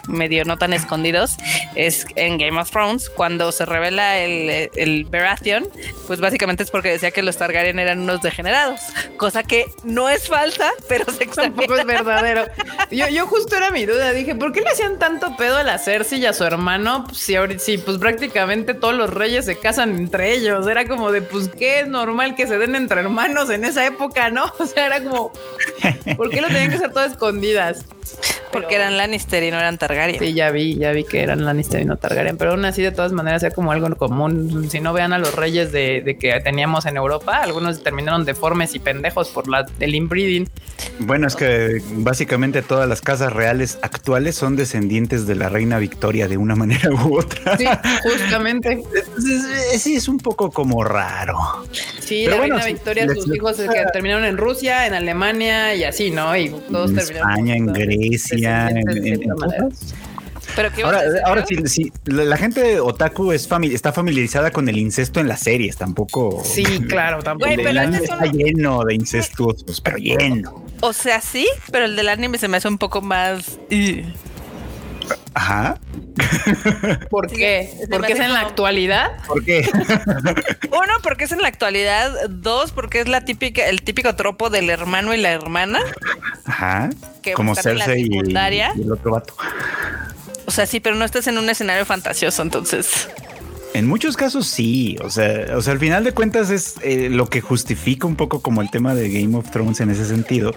medio no tan escondidos es en Game of Thrones cuando se revela el, el Baratheon, pues básicamente es porque decía que los Targaryen eran unos degenerados, cosa que no es falsa, pero se
Tampoco es verdadero. Yo, yo justo era mi duda. Dije, ¿por qué le hacían tanto pedo a la Cersei y a su hermano? Si ahorita, si, pues prácticamente todos los reyes se casan entre ellos. Era como de, pues, ¿qué es normal que se den entre hermanos en esa época, no? O sea, era como, ¿por qué lo tenían que hacer todas escondidas?
Porque
pero-
eran Lannister y no eran Targaryen.
Sí, ya vi, ya vi que eran Lannister y no Targaryen, pero aún así de todas maneras era como algo común. Si no vean a los reyes de, de que teníamos en Europa, algunos terminaron deformes y pendejos por la, el inbreeding.
Bueno, es que básicamente todas las casas reales actuales son descendientes de la reina Victoria de una manera u otra.
Sí, justamente.
Entonces, sí, es un poco como raro.
Sí,
Pero
la
bueno,
reina
si
Victoria,
les
sus hijos que terminaron en Rusia, en Alemania y así, ¿no? Y todos
en
terminaron.
España, en Grecia, en,
de
en- en.
Pero qué
Ahora, ahora sí, sí, la, la gente otaku es fami- está familiarizada con el incesto en las series, tampoco.
Sí, claro, tampoco.
El
pero
anime
es
está lleno de incestuosos, pero lleno.
O sea, sí, pero el del anime se me hace un poco más. ugh.
Ajá.
¿Por qué? Porque es en la actualidad.
¿Por qué?
Uno, porque es en la actualidad. Dos, porque es la típica, el típico tropo del hermano y la hermana.
Ajá.
Que
Como
están en la
Cersei y, y el otro vato.
O sea, sí, pero no estás en un escenario fantasioso, entonces.
En muchos casos sí, o sea, o sea, al final de cuentas es eh, lo que justifica un poco como el tema de Game of Thrones en ese sentido,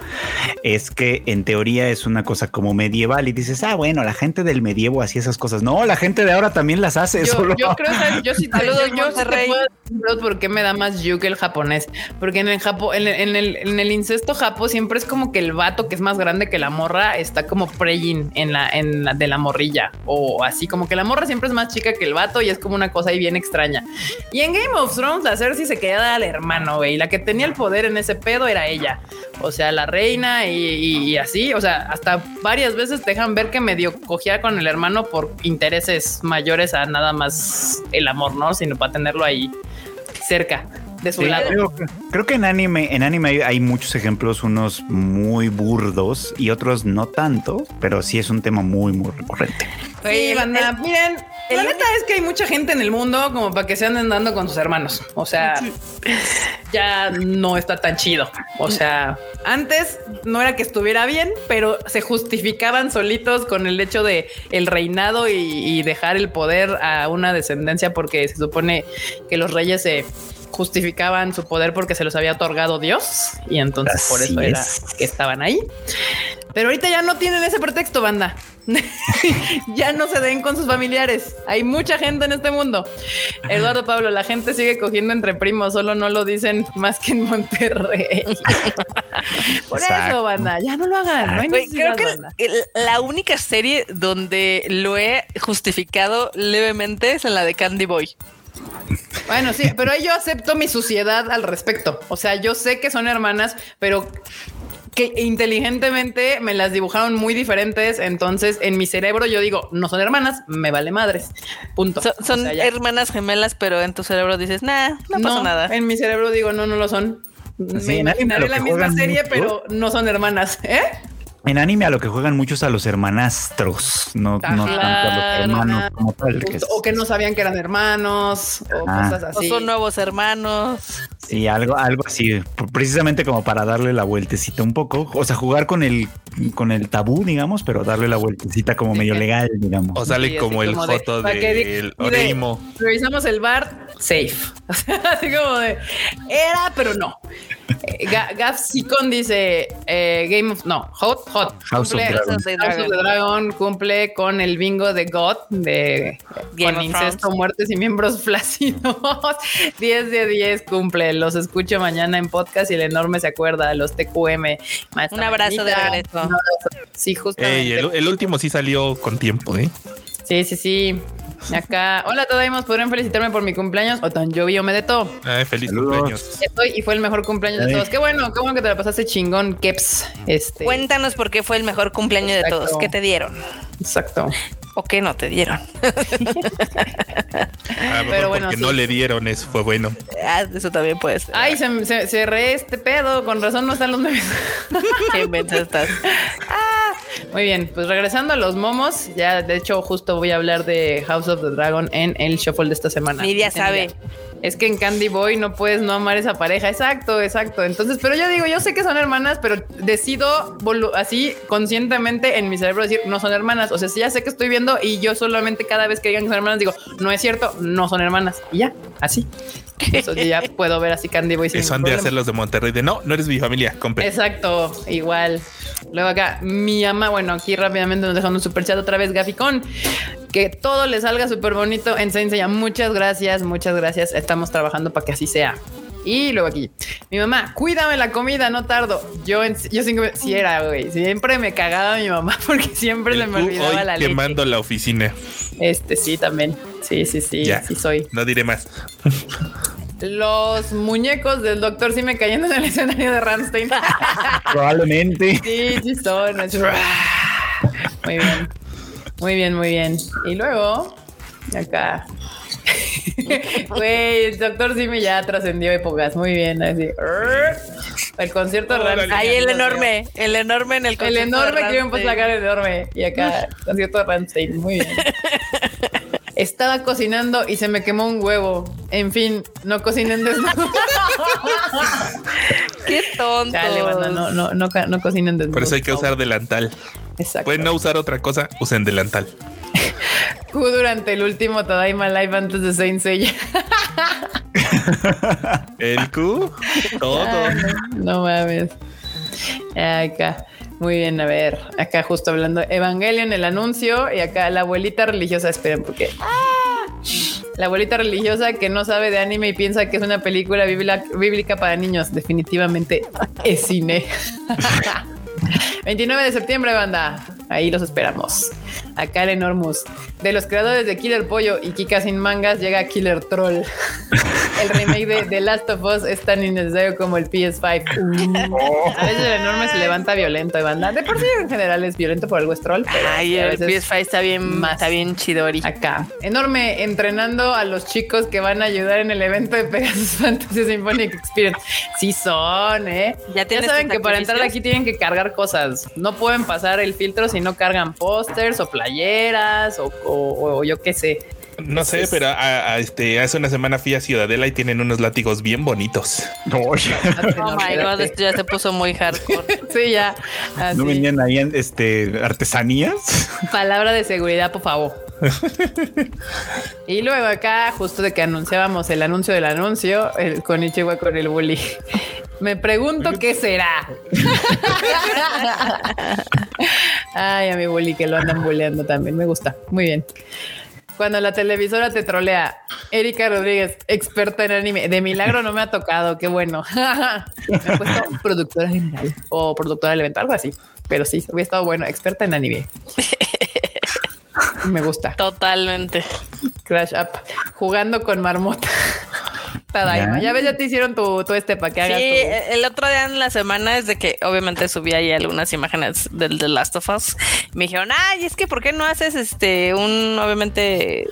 es que en teoría es una cosa como medieval y dices, ah, bueno, la gente del medievo hacía esas cosas. No, la gente de ahora también las hace.
Yo,
solo-
yo creo que yo sí te,
Saludos,
yo, yo sí te puedo decir por qué me da más you que el japonés. Porque en el Japo, en, el- en el, en el incesto japo siempre es como que el vato que es más grande que la morra está como preying en la, en la de la morrilla. O así como que la morra siempre es más chica que el vato y es como una cosa ahí bien extraña. Y en Game of Thrones, la Cersei se queda al hermano, güey. y La que tenía el poder en ese pedo era ella. O sea, la reina y, y- y así. O sea, hasta varias veces te dejan ver que medio cogía con el hermano por intereses mayores a nada más el amor, ¿no? Sino para tenerlo ahí cerca de su
Sí,
lado.
creo, creo que en anime, en anime hay, hay muchos ejemplos, unos muy burdos y otros no tanto, pero sí es un tema muy, muy recurrente.
Sí,
Oye,
banda, miren, la neta es que hay mucha gente en el mundo como para que se anden dando con sus hermanos. O sea, ya no está tan chido. O sea, antes no era que estuviera bien, pero se justificaban solitos con el hecho de el reinado y, y dejar el poder a una descendencia porque se supone que los reyes se justificaban su poder porque se los había otorgado Dios y entonces por eso era
es.
que estaban ahí. Pero ahorita ya no tienen ese pretexto, banda. ya no se den con sus familiares. Hay mucha gente en este mundo. Eduardo Pablo, la gente sigue cogiendo entre primos, solo no lo dicen más que en Monterrey. Por eso, banda, ya no lo hagan. No hay
creo que el- la única serie donde lo he justificado levemente es en la de Candy Boy.
Bueno, sí, pero ahí yo acepto mi suciedad al respecto. O sea, yo sé que son hermanas, pero que inteligentemente me las dibujaron muy diferentes. Entonces, en mi cerebro yo digo, no son hermanas, me vale madres. Punto.
Son,
O sea,
hermanas gemelas, pero en tu cerebro dices, nah, no pasa nada.
En mi cerebro digo, no, no lo son.
Sí,
me imaginaré la misma serie,
mucho-
pero no son hermanas. ¿Eh?
En anime a lo que juegan muchos a los hermanastros, no, no tanto a los hermanos como tal. que es-
O que no sabían que eran hermanos o
Ah.
cosas
O
así.
son nuevos hermanos.
Sí, algo, algo así, precisamente como para darle la vueltecita un poco, o sea, jugar con el, con el tabú, digamos, pero darle la vueltecita como medio legal, digamos.
O sale
Sí,
como el
como
foto del
de-
Orimo.
Revisamos el bar, safe. O sea, así como de era, pero no. Eh, Ga- Gav Sikon dice eh, Game of no, Hot, Hot.
House of
cumple,
Dragon.
House of the
House of the Dragon cumple con el bingo de God de
Game
con
of
incesto,
Thrones.
muertes y miembros flácidos. 10 de 10 cumple. Los escucho mañana en podcast y el enorme se acuerda. Los TQM. Maestra
Un abrazo de regreso.
un abrazo. Sí, justamente.
Ey, el, el último sí salió con tiempo, ¿eh?
Sí, sí, sí. Acá. Hola, Todaimos. ¿Podrían felicitarme por mi cumpleaños? O tan yo Medeto.
Ay, feliz
Saludos.
cumpleaños.
Estoy y fue el mejor cumpleaños de todos. Qué bueno, qué bueno que te la pasaste chingón, Keps. Este.
Cuéntanos por qué fue el mejor cumpleaños de todos. ¿Qué te dieron?
Exacto.
¿O qué no te dieron?
Ah, mejor
Pero bueno,
porque
sí.
no le dieron, eso fue bueno.
Ah, eso también puede ser.
Ay, se, se, se re este pedo. Con razón no están los memes.
qué mensa estás.
Muy bien, pues regresando a los momos, ya de hecho justo voy a hablar de House of the Dragon en el shuffle de esta semana. Dice
sabe.
Es que en Candy Boy no puedes no amar esa pareja. Exacto, exacto. Entonces, pero yo digo, yo sé que son hermanas, pero decido así conscientemente en mi cerebro decir no son hermanas. O sea, si ya sé que estoy viendo y yo solamente cada vez que digan que son hermanas digo, no es cierto, no son hermanas. Y ya, así. Eso ya puedo ver así Candy Boy. sin
Eso han de hacer los de Monterrey de no, no eres mi familia, compre.
Exacto, igual. Luego acá, mi ama, bueno, aquí rápidamente nos dejan un super chat otra vez, Gaficón. Que todo le salga súper bonito en Saint Seiya. Muchas gracias, muchas gracias. Estamos trabajando para que así sea. Y luego aquí, mi mamá, cuídame la comida, no tardo. Yo, en, yo siempre, si era, güey, siempre me cagaba mi mamá porque siempre se me olvidaba
hoy
la leche.
quemando la oficina.
Este sí, también. Sí, sí, sí,
Ya.
sí soy.
No diré más.
Los muñecos del doctor sí me cayendo en el escenario de Ramstein.
Probablemente.
Sí, sí son. Muy bien. Muy bien, muy bien. Y luego, acá. Güey, el doctor Simi ya trascendió épocas. Muy bien, así. El concierto de
Órale.
Rammstein.
Ahí el enorme, el enorme en el
El
concierto de
enorme que yo me puse la cara enorme. Y acá, concierto de Ramstein. Muy bien. Estaba cocinando y se me quemó un huevo. En fin, no cocinen desnudos.
Qué tonto.
Dale, banda, no, no, no, cocinen desnudos.
Por eso hay que usar delantal.
Exacto.
Pueden no usar otra cosa, usen delantal.
Q durante el último Tadaima Live antes de Saint Seiya.
El Q, todo.
No, no mames. Acá. Muy bien, a ver. Acá justo hablando Evangelion, el anuncio. Y acá la abuelita religiosa. Esperen, porque. La abuelita religiosa que no sabe de anime y piensa que es una película bíblica para niños. Definitivamente es cine. 29 de septiembre, banda. Ahí los esperamos. Acá el Enormous. De los creadores de Killer Pollo y Kika sin mangas llega Killer Troll. El remake de The Last of Us es tan innecesario como el PS5. Uh. A veces el enorme se levanta violento, banda. De por sí en general es violento por algo es troll, pero
Ay,
a
el
veces
PS5 está bien,
más.
está bien chidori.
acá. Enorme entrenando a los chicos que van a ayudar en el evento de Pegasus Fantasy Symphonic Experience. Sí son, ¿eh?
Ya
saben que para entrar aquí tienen que cargar cosas. No pueden pasar el filtro si no cargan pósters o playeras o, o- o yo qué sé.
No sé, pero a- a este, hace una semana fui a Ciudadela y tienen unos látigos bien bonitos.
Oh my god, esto ya se puso muy hardcore.
Sí, ya. Así.
¿No vendían ahí este, artesanías?
Palabra de seguridad, por favor. y luego acá, justo de que anunciábamos el anuncio del anuncio, el con Ichiwa con el bully. Me pregunto qué será. Ay, a mi bully que lo andan bulleando también. Me gusta. Muy bien. Cuando la televisora te trolea, Erika Rodríguez, experta en anime. De milagro no me ha tocado, qué bueno. me he puesto productora general o productora del evento, algo así. Pero sí, hubiera estado bueno, experta en anime. Me gusta.
Totalmente.
Crash Up. Jugando con marmota. Tadaima.
Ya.
Ves, ya te hicieron tu, tu este para que
Sí,
hagas tu-
el otro día en la semana es de que obviamente subí ahí algunas imágenes del The Last of Us. Me dijeron, ay, es que ¿por qué no haces este un obviamente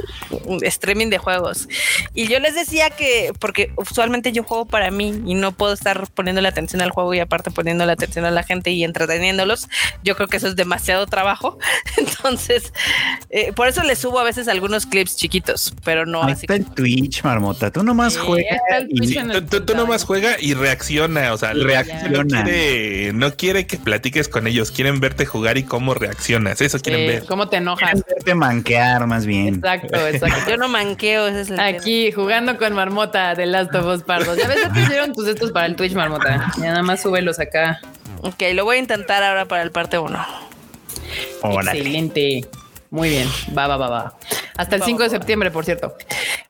un streaming de juegos? Y yo les decía que porque usualmente yo juego para mí y no puedo estar poniéndole atención al juego y aparte poniéndole atención a la gente y entreteniéndolos. Yo creo que eso es demasiado trabajo. Entonces, eh, por eso les subo a veces algunos clips chiquitos, pero no
Ahí
así.
está el Twitch, marmota. Tú nomás
Sí,
juegas y-
Sí, tú, tú- nomás juega y reacciona. O sea,
Reacciona.
No quiere, no quiere que platiques con ellos. Quieren verte jugar y cómo reaccionas. Eso quieren
Eh,
ver.
¿Cómo te enojas?
Quieren verte manquear más bien.
Exacto, exacto.
Yo no manqueo, ese es el tema.
Aquí jugando con Marmota de Last of Us Pardos. Ya ves, ya te hicieron tus estos para el Twitch, Marmota. Ya nada más súbelos acá.
Ok, lo voy a intentar ahora para el parte 1.
Órale.
Excelente. Muy bien. Va, va, va, va. Hasta el 5 de septiembre, por cierto.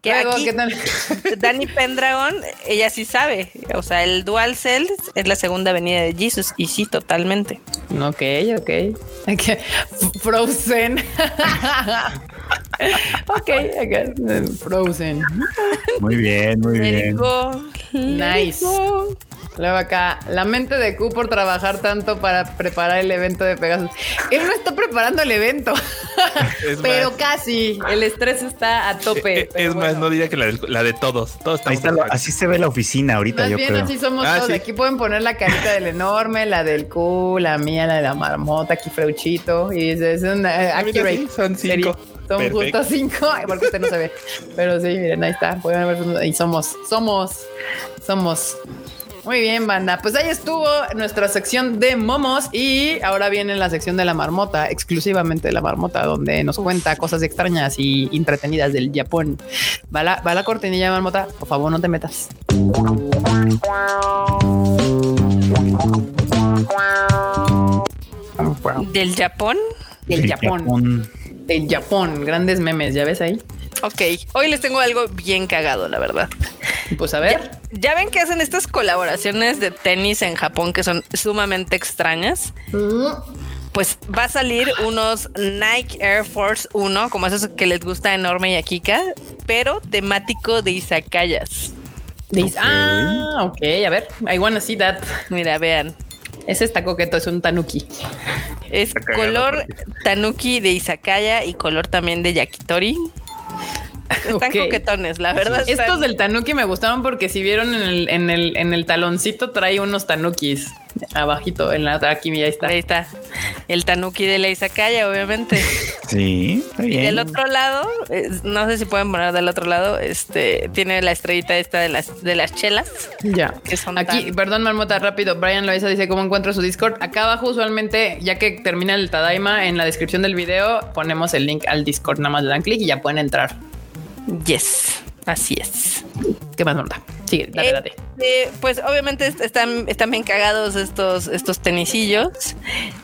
Que
Luego,
aquí-
¿qué tal?
Dani Pendragon, ella sí sabe. O sea, el Dual Cell es la segunda venida de Jesus. Y sí, totalmente.
Ok, ok. Ok. Frozen. ok. Frozen.
Muy bien, muy bien.
Nice.
Go.
Luego acá, la mente de Q por trabajar tanto para preparar el evento de Pegasus. Él no está preparando el evento,
Es
pero
más,
casi. El estrés está a tope.
eh,
pero
es más, no diría que la, de- la de todos. Todos
Ahí
estamos
está, así se ve la oficina ahorita,
Más
yo
bien
creo.
así somos
Ah,
todos.
sí.
Aquí pueden poner la carita del enorme, la del Q, la mía, la de la marmota, aquí Freuchito. Y es, es una
Ah, mira,
accurate.
sí, son cinco.
serie. Son
Perfecto.
justo cinco, porque este no se ve. Pero sí, miren, ahí está. Pueden ver, ahí somos, somos, somos. Muy bien, banda. Pues ahí estuvo nuestra sección de momos y ahora viene la sección de la marmota, exclusivamente de la marmota, donde nos cuenta cosas extrañas y entretenidas del Japón. Va la, va la cortinilla, marmota. Por favor, no te metas.
Del Japón.
Del
El
Japón. Del Japón. Grandes memes, ¿ya ves ahí?
Ok, hoy les tengo algo bien cagado, la verdad.
Pues a ver.
Ya ven que hacen estas colaboraciones de tenis en Japón que son sumamente extrañas. Pues va a salir unos Nike Air Force 1, como esos que les gusta enorme y a Kika, pero temático de izakayas.
Dice, Ah, ok. A ver. I wanna see that.
Mira, vean.
Ese está coqueto, es un tanuki.
Es color tanuki de izakaya y color también de yakitori. Están coquetones, la verdad.
Estos del tanuki me gustaron porque si vieron en el, en el, en el taloncito trae unos tanukis abajito en la. Aquí, mira, ahí está.
Ahí está. El tanuki de la izakaya, obviamente.
Sí, está
Y
bien.
del otro lado, no sé si pueden poner del otro lado, este tiene la estrellita esta de las de las chelas.
Ya.
Que son
Aquí,
tan-
perdón, Marmota, rápido. Brian Loaiza dice cómo encuentro su Discord. Acá abajo, usualmente, ya que termina el Tadaima, en la descripción del video ponemos el link al Discord. Nada más le dan clic y ya pueden entrar.
Yes, así es.
¿Qué más, Marmota? Sigue, dale,
Eh,
dale.
eh, pues obviamente est- están, están bien cagados estos, estos tenisillos.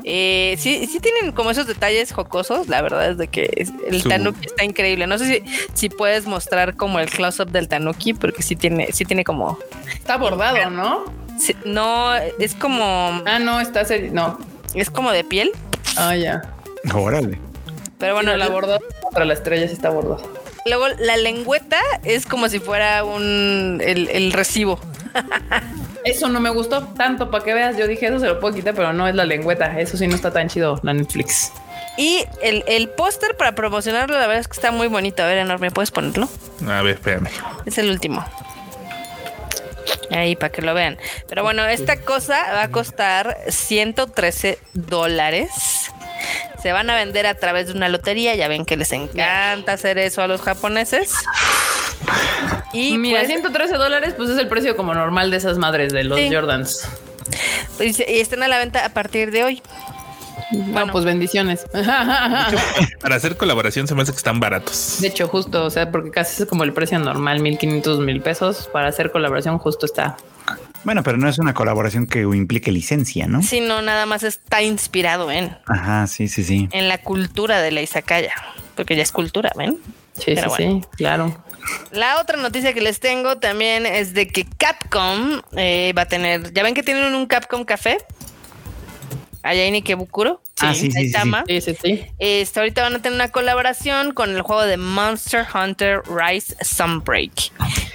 Eh, sí, sí tienen como esos detalles jocosos. La verdad es de que es- el
Su-
tanuki está increíble. No sé si, si puedes mostrar como el close-up del tanuki, porque sí tiene, sí tiene como.
Está bordado, ¿no?
sí, no, es como.
Ah, no, está seri- No.
Es como de piel.
Ah, ya.
Órale.
Pero bueno,
Bueno, la
la
bordada para la estrella sí está bordada.
Luego la lengüeta es como si fuera un el, el recibo.
Eso no me gustó tanto para que veas. Yo dije eso se lo puedo quitar, pero no es la lengüeta. Eso sí no está tan chido, la Netflix.
Y el, el póster para promocionarlo, la verdad es que está muy bonito. A ver, enorme, ¿puedes ponerlo?
A ver, espérame.
Es el último. Ahí, para que lo vean. Pero bueno, esta cosa va a costar 113 dólares. Se van a vender a través de una lotería. Ya ven que les encanta hacer eso a los japoneses. Y
Mira,
pues,
113 dólares, pues es el precio como normal de esas madres de los
Sí.
Jordans.
pues, y están a la venta a partir de hoy.
Bueno, pues bendiciones.
Para hacer colaboración se me hace que están baratos.
De hecho, justo, o sea, porque casi es como el precio normal, 1500, mil pesos. Para hacer colaboración, justo está.
Bueno, pero no es una colaboración que implique licencia, ¿no?
Si no, nada más está inspirado en,
Ajá, sí, sí, sí.
en la cultura de la izakaya. Porque ya es cultura, ¿ven?
Sí,
Pero
sí,
bueno.
sí, claro.
La otra noticia que les tengo también es de que Capcom eh, va a tener, ya ven que tienen un Capcom Café allá en Ikebukuro,
Ah, sí, sí, sí, sí.
Saitama.
Sí, sí, sí.
Este, ahorita van a tener una colaboración con el juego de Monster Hunter Rise Sunbreak.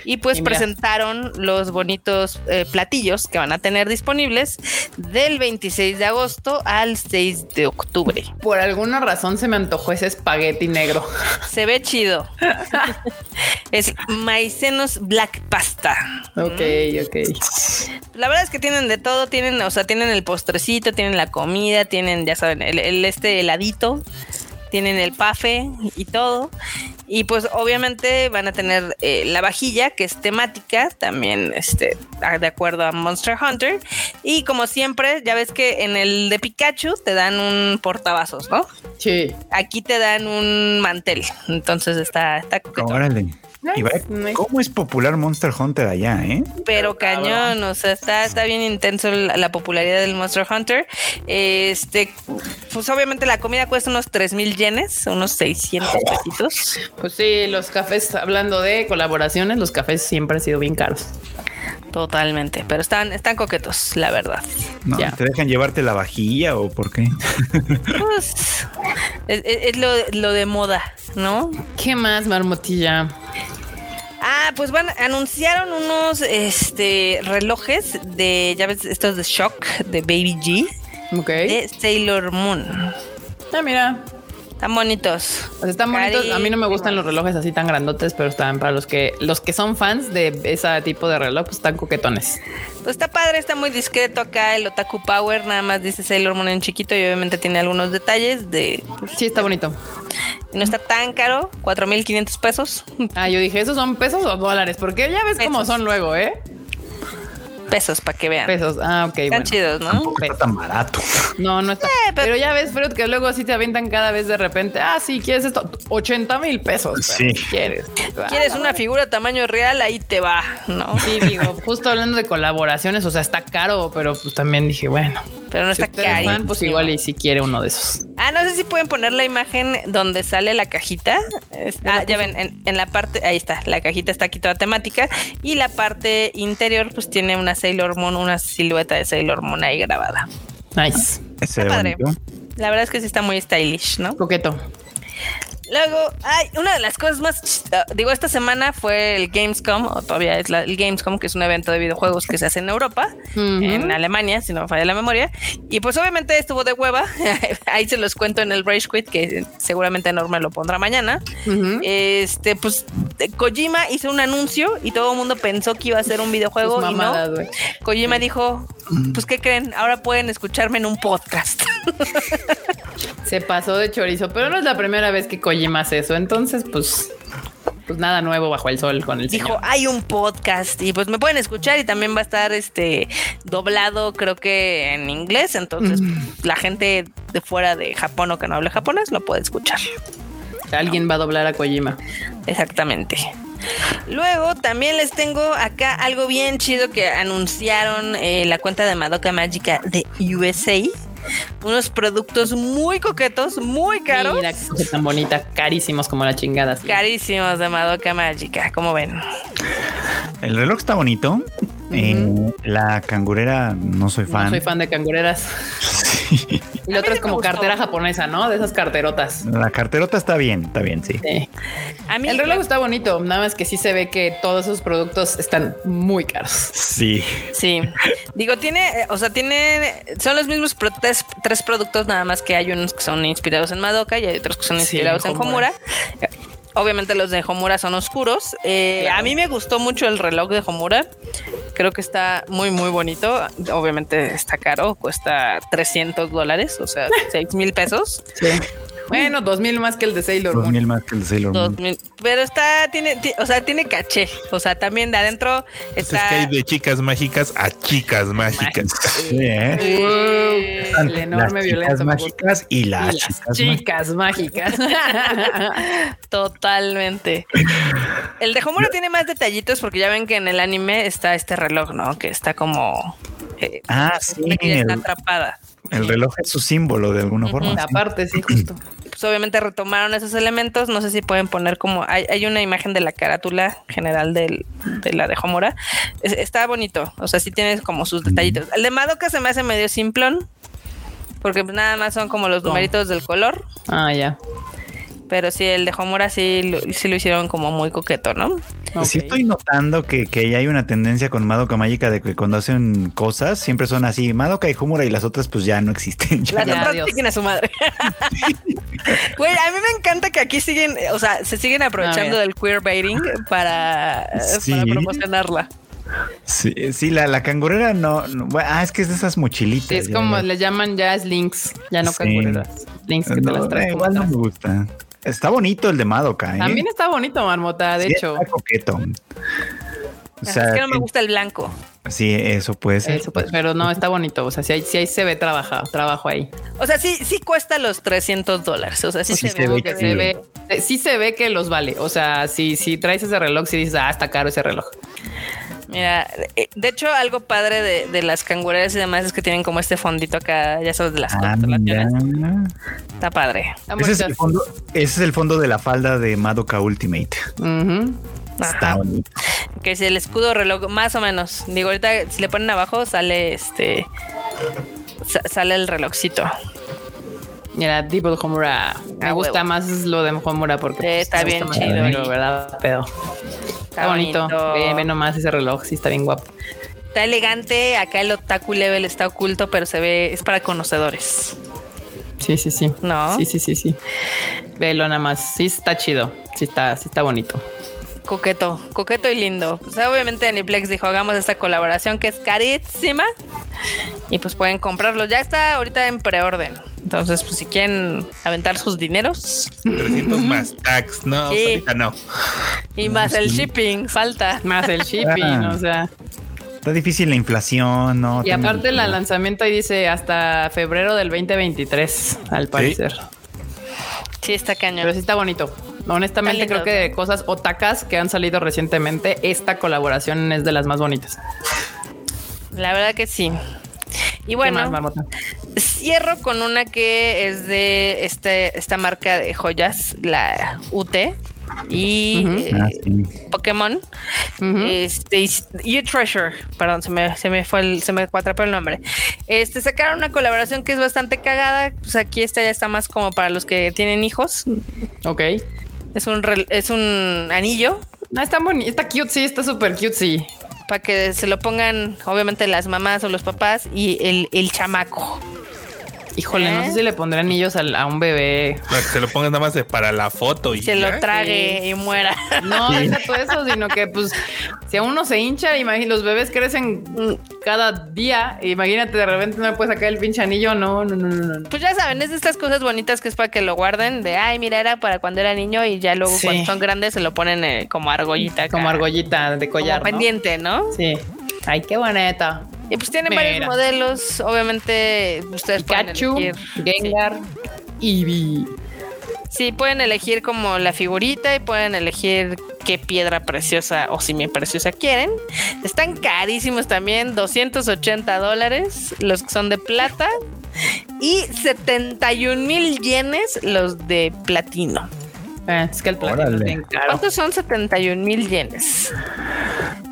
Y pues
Y
presentaron los bonitos eh, platillos que van a tener disponibles del 26 de agosto al 6 de octubre.
Por alguna razón se me antojó ese espagueti negro.
Se ve chido. es maicenos black pasta.
Ok, ok.
La verdad es que tienen de todo, tienen, o sea, tienen el postrecito, tienen la comida, tienen, ya saben, el, el este heladito, tienen el pafe y todo. Y pues obviamente van a tener eh, la vajilla que es temática, también este, a- de acuerdo a Monster Hunter. Y como siempre, ya ves que en el de Pikachu te dan un portavasos, ¿no?
Sí.
Aquí te dan un mantel. Entonces está, está.
Órale. Y vaya,
Nice.
¿Cómo es popular Monster Hunter allá, eh?
pero cañón, o sea, está, está bien intenso la, la popularidad del Monster Hunter. Este, pues obviamente la comida cuesta unos 3 mil yenes, unos 600 pesitos.
Pues sí, los cafés, hablando de colaboraciones, los cafés siempre han sido bien caros.
Totalmente, pero están, están coquetos, la verdad.
¿No?
Ya.
¿Te dejan llevarte la vajilla o por qué?
Pues es, es- es lo, lo de moda, ¿no?
¿Qué más, marmotilla?
Ah, pues van, anunciaron unos este relojes de, ya ves, estos de Shock de Baby G
Ok.
de Sailor Moon.
Ah, mira.
Están bonitos.
O sea, están bonitos. A mí no me gustan los relojes así tan grandotes, pero están para los que los que son fans de ese tipo de reloj, pues están coquetones.
Pues está padre, está muy discreto acá el Otaku Power, nada más dice Sailor Moon en chiquito y obviamente tiene algunos detalles de... pues,
Sí, está bonito.
no está tan caro, 4.500 pesos.
Ah, yo dije, ¿esos son pesos o dólares? Porque ya ves cómo son luego, ¿eh?
Pesos para que vean.
Pesos. Ah, ok,
Están
bueno.
chidos, ¿no?
Tampoco está tan barato.
No, no está.
Eh, pero-
pero... ya ves, Freud, que luego sí te avientan cada vez de repente. Ah, sí, ¿quieres esto? 80 mil pesos.
Sí.
si ¿Quieres?
¿Quieres una figura tamaño real? Ahí te va, ¿no?
Sí, digo, justo hablando de colaboraciones, o sea, está caro, pero pues también dije, bueno,
Pero no
si
está carísimo.
pues igual y si quiere uno de esos.
Ah, no sé si pueden poner la imagen donde sale la cajita. Ah, ya ven, en, en la parte, ahí está, la cajita está aquí toda temática. Y la parte interior, pues tiene una Sailor Moon, una silueta de Sailor Moon ahí grabada.
Nice.
Padre.
bonito.
La verdad es que sí está muy stylish, ¿no?
Coqueto.
Luego, ay, una de las cosas más, ah, digo, esta semana fue el Gamescom, o todavía es la- el Gamescom, que es un evento de videojuegos que se hace en Europa,
Ujú.
en Alemania, si no me falla la memoria. Y pues obviamente estuvo de hueva, ahí se los cuento en el Rage Quit, que seguramente Norma lo pondrá mañana.
Ujú.
Este, pues eh, Kojima hizo un anuncio y todo el mundo pensó que iba a ser un videojuego
Sus
y no.
güey.
Kojima dijo, pues ¿qué creen? Ahora pueden escucharme en un podcast.
Se pasó de chorizo, pero no es la primera vez que Kojima hace eso. Entonces, pues, pues nada nuevo bajo el sol con el
Dijo,
señor.
hay un podcast y pues me pueden escuchar y también va a estar este doblado creo que en inglés, entonces la gente de fuera de Japón o que no hable japonés lo puede escuchar.
Alguien va a doblar a Kojima.
Exactamente. Luego también les tengo acá algo bien chido que anunciaron eh, la cuenta de Madoka Mágica de USA. Unos productos muy coquetos, muy caros.
Mira qué cosa tan bonita, carísimos como la chingada. sí.
Carísimos de Madoka Mágica, como ven.
El reloj está bonito. Eh, la cangurera no soy fan.
No soy fan de cangureras. Y la otra es como
gustó.
cartera japonesa, ¿no? De esas carterotas.
La carterota está bien, está bien, sí.
Sí.
A mí
El reloj está bonito, nada más que sí se ve que todos esos productos están muy caros.
Sí.
Sí, digo, tiene, eh, o sea, tiene, son los mismos pro- tres, tres productos, nada más que hay unos que son inspirados en Madoka y hay otros que son
Sí,
inspirados en
Homura.
Homura. Obviamente los de Homura son oscuros. Eh,
Claro.
A mí me gustó mucho el reloj de Homura. Creo que está muy, muy bonito. Obviamente está caro, cuesta 300 dólares, o sea, 6 mil pesos.
Sí. Bueno, dos mil más que el de Sailor
Dos
Moon.
mil más que el de Sailor
Dos
Moon.
pero está, tiene, ti- o sea, tiene caché. O sea, también de adentro está.
es que hay de chicas mágicas a chicas mágicas.
Sí, ¿eh?
Eh,
El enorme
las
violencia
chicas mágicas y las,
Y las
chicas,
chicas mágicas.
Totalmente. El de Homura tiene más detallitos porque ya ven que en el anime está este reloj, ¿no? Que está como. eh,
Ah, sí,
que ya está
el-
atrapada.
El reloj es su símbolo de alguna
Ujú.
forma. sí.
Aparte, sí, justo.
Pues obviamente retomaron esos elementos. No sé si pueden poner como. Hay, hay una imagen de la carátula general del- de la de Homura. Es- está bonito. O sea, sí tiene como sus detallitos. El de Madoka se me hace medio simplón. Porque nada más son como los
No.
numeritos del color.
Ah, ya.
Pero sí, el de Homura sí lo, sí lo hicieron como muy coqueto, ¿no?
Sí estoy notando que, que ya hay una tendencia con Madoka Mágica de que cuando hacen cosas siempre son así, Madoka y Humura y las otras pues ya no existen. Ya
Las otras siguen a su madre. Güey, a mí me encanta que aquí siguen, o sea, se siguen aprovechando
A ver.
del queerbaiting para,
Sí.
para promocionarla.
Sí, sí, la, la cangurera no, no- ah, es que es de esas mochilitas.
Sí, es como
ya.
le llaman ya es links, ya no
Sí.
cangureras. Links que te las traes
eh, igual no me gusta. Está bonito el de Madoka, ¿eh?
También está bonito, Marmota, de
Sí,
hecho.
está coqueto. O sea,
es que no me gusta el blanco.
sí, eso puede ser.
Eso, pues, pero no, está bonito. O sea, si ahí, sí ahí se ve trabaja, trabajo ahí.
O sea, sí, sí cuesta los 300 dólares. O sea, sí,
Sí
se,
se
ve.
Que se ve, sí se ve que los vale. O sea, si, si traes ese reloj, si dices, ah, está caro ese reloj.
Mira, eh, de hecho, algo padre de, de las cangureras y demás es que tienen como este fondito acá, ya sabes, de las
Ah,
constelaciones. Está padre.
Ese es, el fondo, ese es el fondo de la falda de Madoka Ultimate.
Ujú.
Está
Ajá.
bonito.
Que es el escudo reloj, más o menos. Digo, ahorita si le ponen abajo, sale este. sa- sale el relojcito.
Mira, Devil Homura. Me
Ah,
gusta
huevo.
más lo de Homura porque
Sí,
pues,
está bien
gusta
chido
¿verdad? Pedo. Está bonito. Ve, ve nomás ese reloj, sí está bien guapo.
Está elegante, acá el otaku level está oculto, pero se ve, es para conocedores.
Sí, sí, sí.
No.
Sí, sí, sí, sí. Velo nada más. Sí, está chido. Sí, está, sí está bonito.
Coqueto, coqueto y lindo. Pues obviamente Aniplex dijo, hagamos esta colaboración que es carísima. Y pues pueden comprarlo. Ya está ahorita en preorden. Entonces, pues si quieren aventar sus dineros
300 más tax. No,
Sí.
ahorita no.
y más el shipping, falta.
Más el shipping,
Ah.
o sea.
Está difícil la inflación, ¿no?
Y aparte el lanzamiento ahí dice hasta febrero del 2023, al parecer.
Sí, está cañón.
Pero sí está bonito. Honestamente
Está
creo que de cosas otacas que han salido recientemente, esta colaboración es de las más bonitas.
La verdad que sí. Y
¿Qué
bueno,
más?
Cierro con una que es de este, esta marca de joyas, la UT y
Ujú.
eh,
Ah, sí.
Pokémon.
Ujú.
Este, You Treasure, perdón, se me, se me fue el, se me atrapó el nombre. Este, sacaron una colaboración que es bastante cagada. Pues aquí esta ya está más como para los que tienen hijos.
Ok.
Es un, es un anillo
No, está bonito, está cute, sí, está súper cute, sí.
para que se lo pongan, obviamente, las mamás o los papás y el, el chamaco.
Híjole, no sé si le pondré anillos al- a, un bebé.
No, que se lo pongas nada más de- para la foto y
Se lo trague y muera.
No, deja todo eso, sino que pues si a uno se hincha, imagínate, los bebés crecen cada día. Imagínate, de repente no le puedes sacar el pinche anillo. No, no, no, no. no.
Pues ya saben, es de estas cosas bonitas que es para que lo guarden. De ay, mira, era para cuando era niño y ya luego
Sí.
cuando son grandes se lo ponen eh, como argollita. acá,
Como argollita de
como
collar. ¿no?
pendiente, ¿no?
Sí. Ay, qué boneta.
Y pues tienen
Mira.
varios modelos. Obviamente, ustedes
Pikachu,
pueden elegir.
Gengar, Eevee.
Sí, pueden elegir como la figurita y pueden elegir qué piedra preciosa o semi preciosa quieren. Están carísimos también, 280 dólares los que son de plata y 71 mil yenes los de platino.
Eh, es que el platino
Órale.
es bien caro.
¿Cuántos son 71 mil yenes?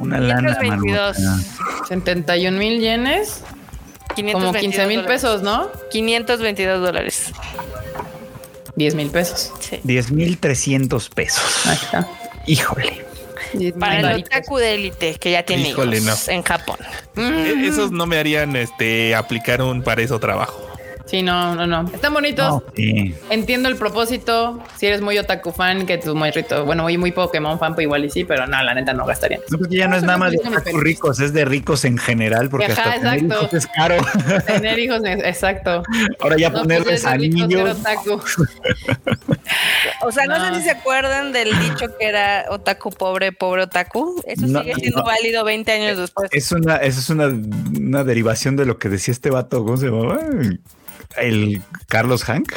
Una lana.
522.
Marmota.
71 mil yenes, como 15 mil pesos, ¿no?
522 dólares.
10 mil pesos.
Sí.
10,300 pesos.
Ahí está.
Híjole.
Para el otaku de élite que ya tiene
Híjole,
hijos en Japón.
E- Esos no me harían este aplicar un para eso trabajo.
Sí, no, no, no. Están bonitos.
No, sí.
Entiendo el propósito. Si eres muy otaku fan, que tu muy rito, bueno, muy, muy Pokémon fan, pues igual y sí, pero no, la neta no gastaría.
No, porque ya no es nada más de otaku ricos, es de ricos en general, porque
Ajá,
hasta tener
exacto.
hijos es caro.
Tener hijos, exacto.
Ahora ya
No,
ponerles
pues,
anillos.
otaku.
O sea, no,
No.
sé si se acuerdan del dicho que era otaku pobre, pobre otaku. Eso
No,
sigue siendo
no.
válido 20 años después.
Es una, eso es una, una derivación de lo que decía este vato, ¿cómo se llamaba? El Carlos Hank.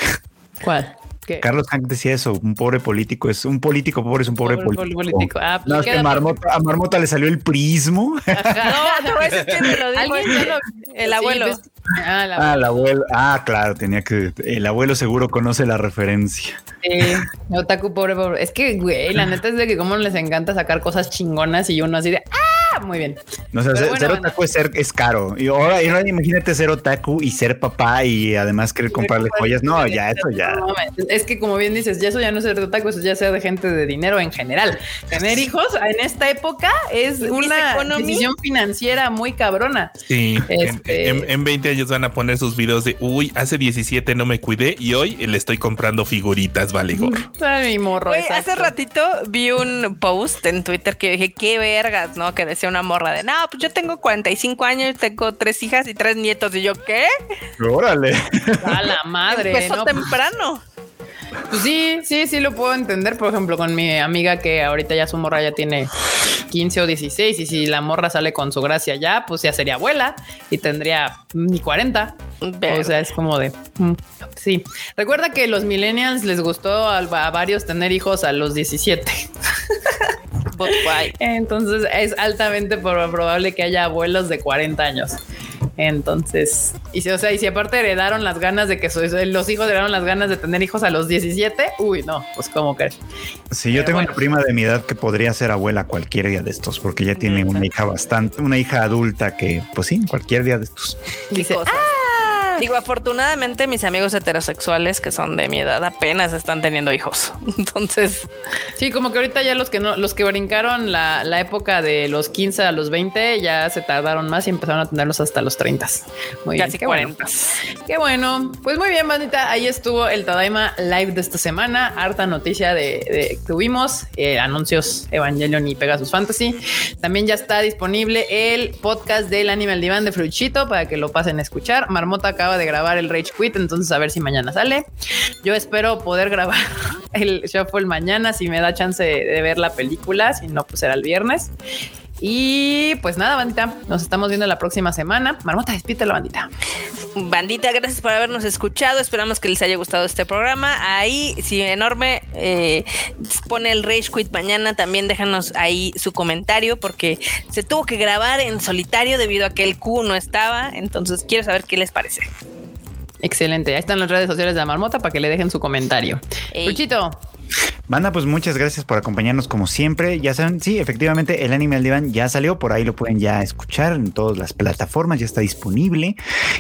¿Cuál? ¿Qué?
Carlos Hank decía eso, un pobre político es un político pobre es un pobre,
Pobre
político.
político. Ah, pues
No, es que Marmota, a Marmota le salió el prismo.
Ajá.
No, a decir quién me lo dijo. El abuelo.
Sí, pues- ah, el
Ah, el abuelo. Ah, claro, tenía que. El abuelo seguro conoce la referencia.
Sí, otaku pobre, pobre. Es que, güey, la neta es de que cómo les encanta sacar cosas chingonas y uno así de, ah, muy bien.
No sé,
Pero
ser,
bueno,
ser
banda.
otaku es, ser, es caro. Y ahora, y ahora imagínate ser otaku y ser papá y además querer comprarle joyas. No, ya, eso ya.
No, es que como bien dices, ya eso ya no es ser de otaku, eso ya sea de gente de dinero en general. Tener hijos en esta época es una decisión financiera muy cabrona.
Sí, en-
Este-
en, en 20 años van a poner sus videos de uy, hace 17 no me cuidé y hoy le estoy comprando figuritas, vale gorro.
Mi morro.
Hace ratito vi un post en Twitter que dije, qué vergas, ¿no? Que decía una morra de, no, pues yo tengo 45 años, tengo tres hijas y tres nietos. Y yo, ¿qué?
Órale.
A la madre.
Empezó
¿no?
temprano.
Pues sí, sí, sí lo puedo entender. Por ejemplo, con mi amiga que ahorita ya su morra ya tiene 15 o 16 y si la morra sale con su gracia ya, pues ya sería abuela y tendría ni 40. O sea, es como de... mm, Sí. Recuerda que los millennials les gustó a, a varios tener hijos a los 17.
But why?
Entonces es altamente probable que haya abuelos de 40 años. Entonces, y si, o sea, y si aparte heredaron las ganas de que su- los hijos heredaron las ganas de tener hijos a los 17, uy, no, pues como que
Sí, yo
Pero
tengo
bueno.
una prima de mi edad que podría ser abuela cualquier día de estos, porque ya tiene una hija bastante, una hija adulta que, pues sí, cualquier día de estos.
dice, ah,
Digo, afortunadamente mis amigos heterosexuales que son de mi edad apenas están teniendo hijos. Entonces,
Sí, como que ahorita ya los que no, los que brincaron la, la época de los 15 a los 20 ya se tardaron más y empezaron a tenerlos hasta los 30. Muy bien,
casi
qué bueno.
40.
Qué bueno. Pues muy bien, bandita. Ahí estuvo el Tadaima Live de esta semana. Harta noticia de, de- tuvimos eh, anuncios Evangelion y Pegasus Fantasy. También ya está disponible el podcast del Animal Divan de Fruchito para que lo pasen a escuchar. Marmota acaba de grabar el Rage Quit, entonces a ver si mañana sale. Yo espero poder grabar el Shuffle mañana si me da chance de, ver la película, si no, pues será el viernes. Y pues nada, bandita, nos estamos viendo la próxima semana. Marmota, despídete la bandita.
bandita, gracias por habernos escuchado. Esperamos que les haya gustado este programa. Ahí, si enorme, eh, pone el Rage Quit mañana. También déjanos ahí su comentario porque se tuvo que grabar en solitario debido a que el Q no estaba. Entonces, quiero saber qué les parece.
Excelente. Ahí están las redes sociales de la marmota para que le dejen su comentario. Luchito,
Banda, pues muchas gracias por acompañarnos como siempre. Ya saben, sí, efectivamente, el anime al diván ya salió, por ahí lo pueden ya escuchar en todas las plataformas, ya está disponible.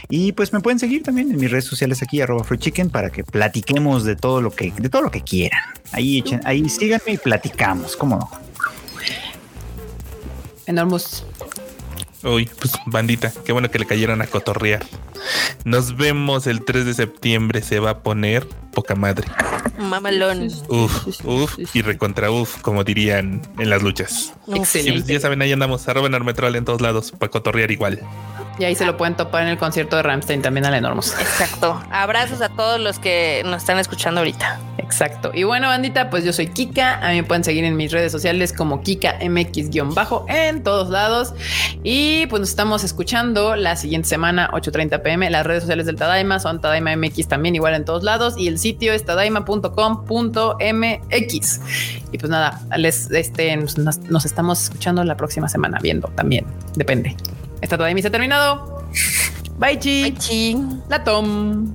Y pues me pueden seguir también en mis redes sociales aquí, arroba free chicken, para que platiquemos de todo lo que, de todo lo que quieran. Ahí echen, ahí síganme y platicamos, ¿cómo no?
Enormous.
Uy, pues bandita, qué bueno que le cayeron a cotorrear. Nos vemos el 3 de septiembre, se va a poner poca madre.
Mamalón.
Uf, uf y recontra uf, como dirían en las luchas. Y
Excelente.
pues ya saben, ahí andamos, arroba Normetrol en todos lados, para cotorrear igual.
Y ahí se lo pueden topar en el concierto de Ramstein también al Enormous.
Exacto. Abrazos a todos los que nos están escuchando ahorita.
Exacto. Y bueno, bandita, pues yo soy Kika. A mí me pueden seguir en mis redes sociales como Kika MX-bajo en todos lados. Y pues nos estamos escuchando la siguiente semana, 8:30 pm. Las redes sociales del Tadaima son Tadaima MX también, igual en todos lados. Y el sitio es tadaima.com.mx. Y pues nada, les este, nos estamos escuchando la próxima semana, viendo también. Depende. Esta todavía se ha terminado. Bye, chi.
Bye, chi.
La tom.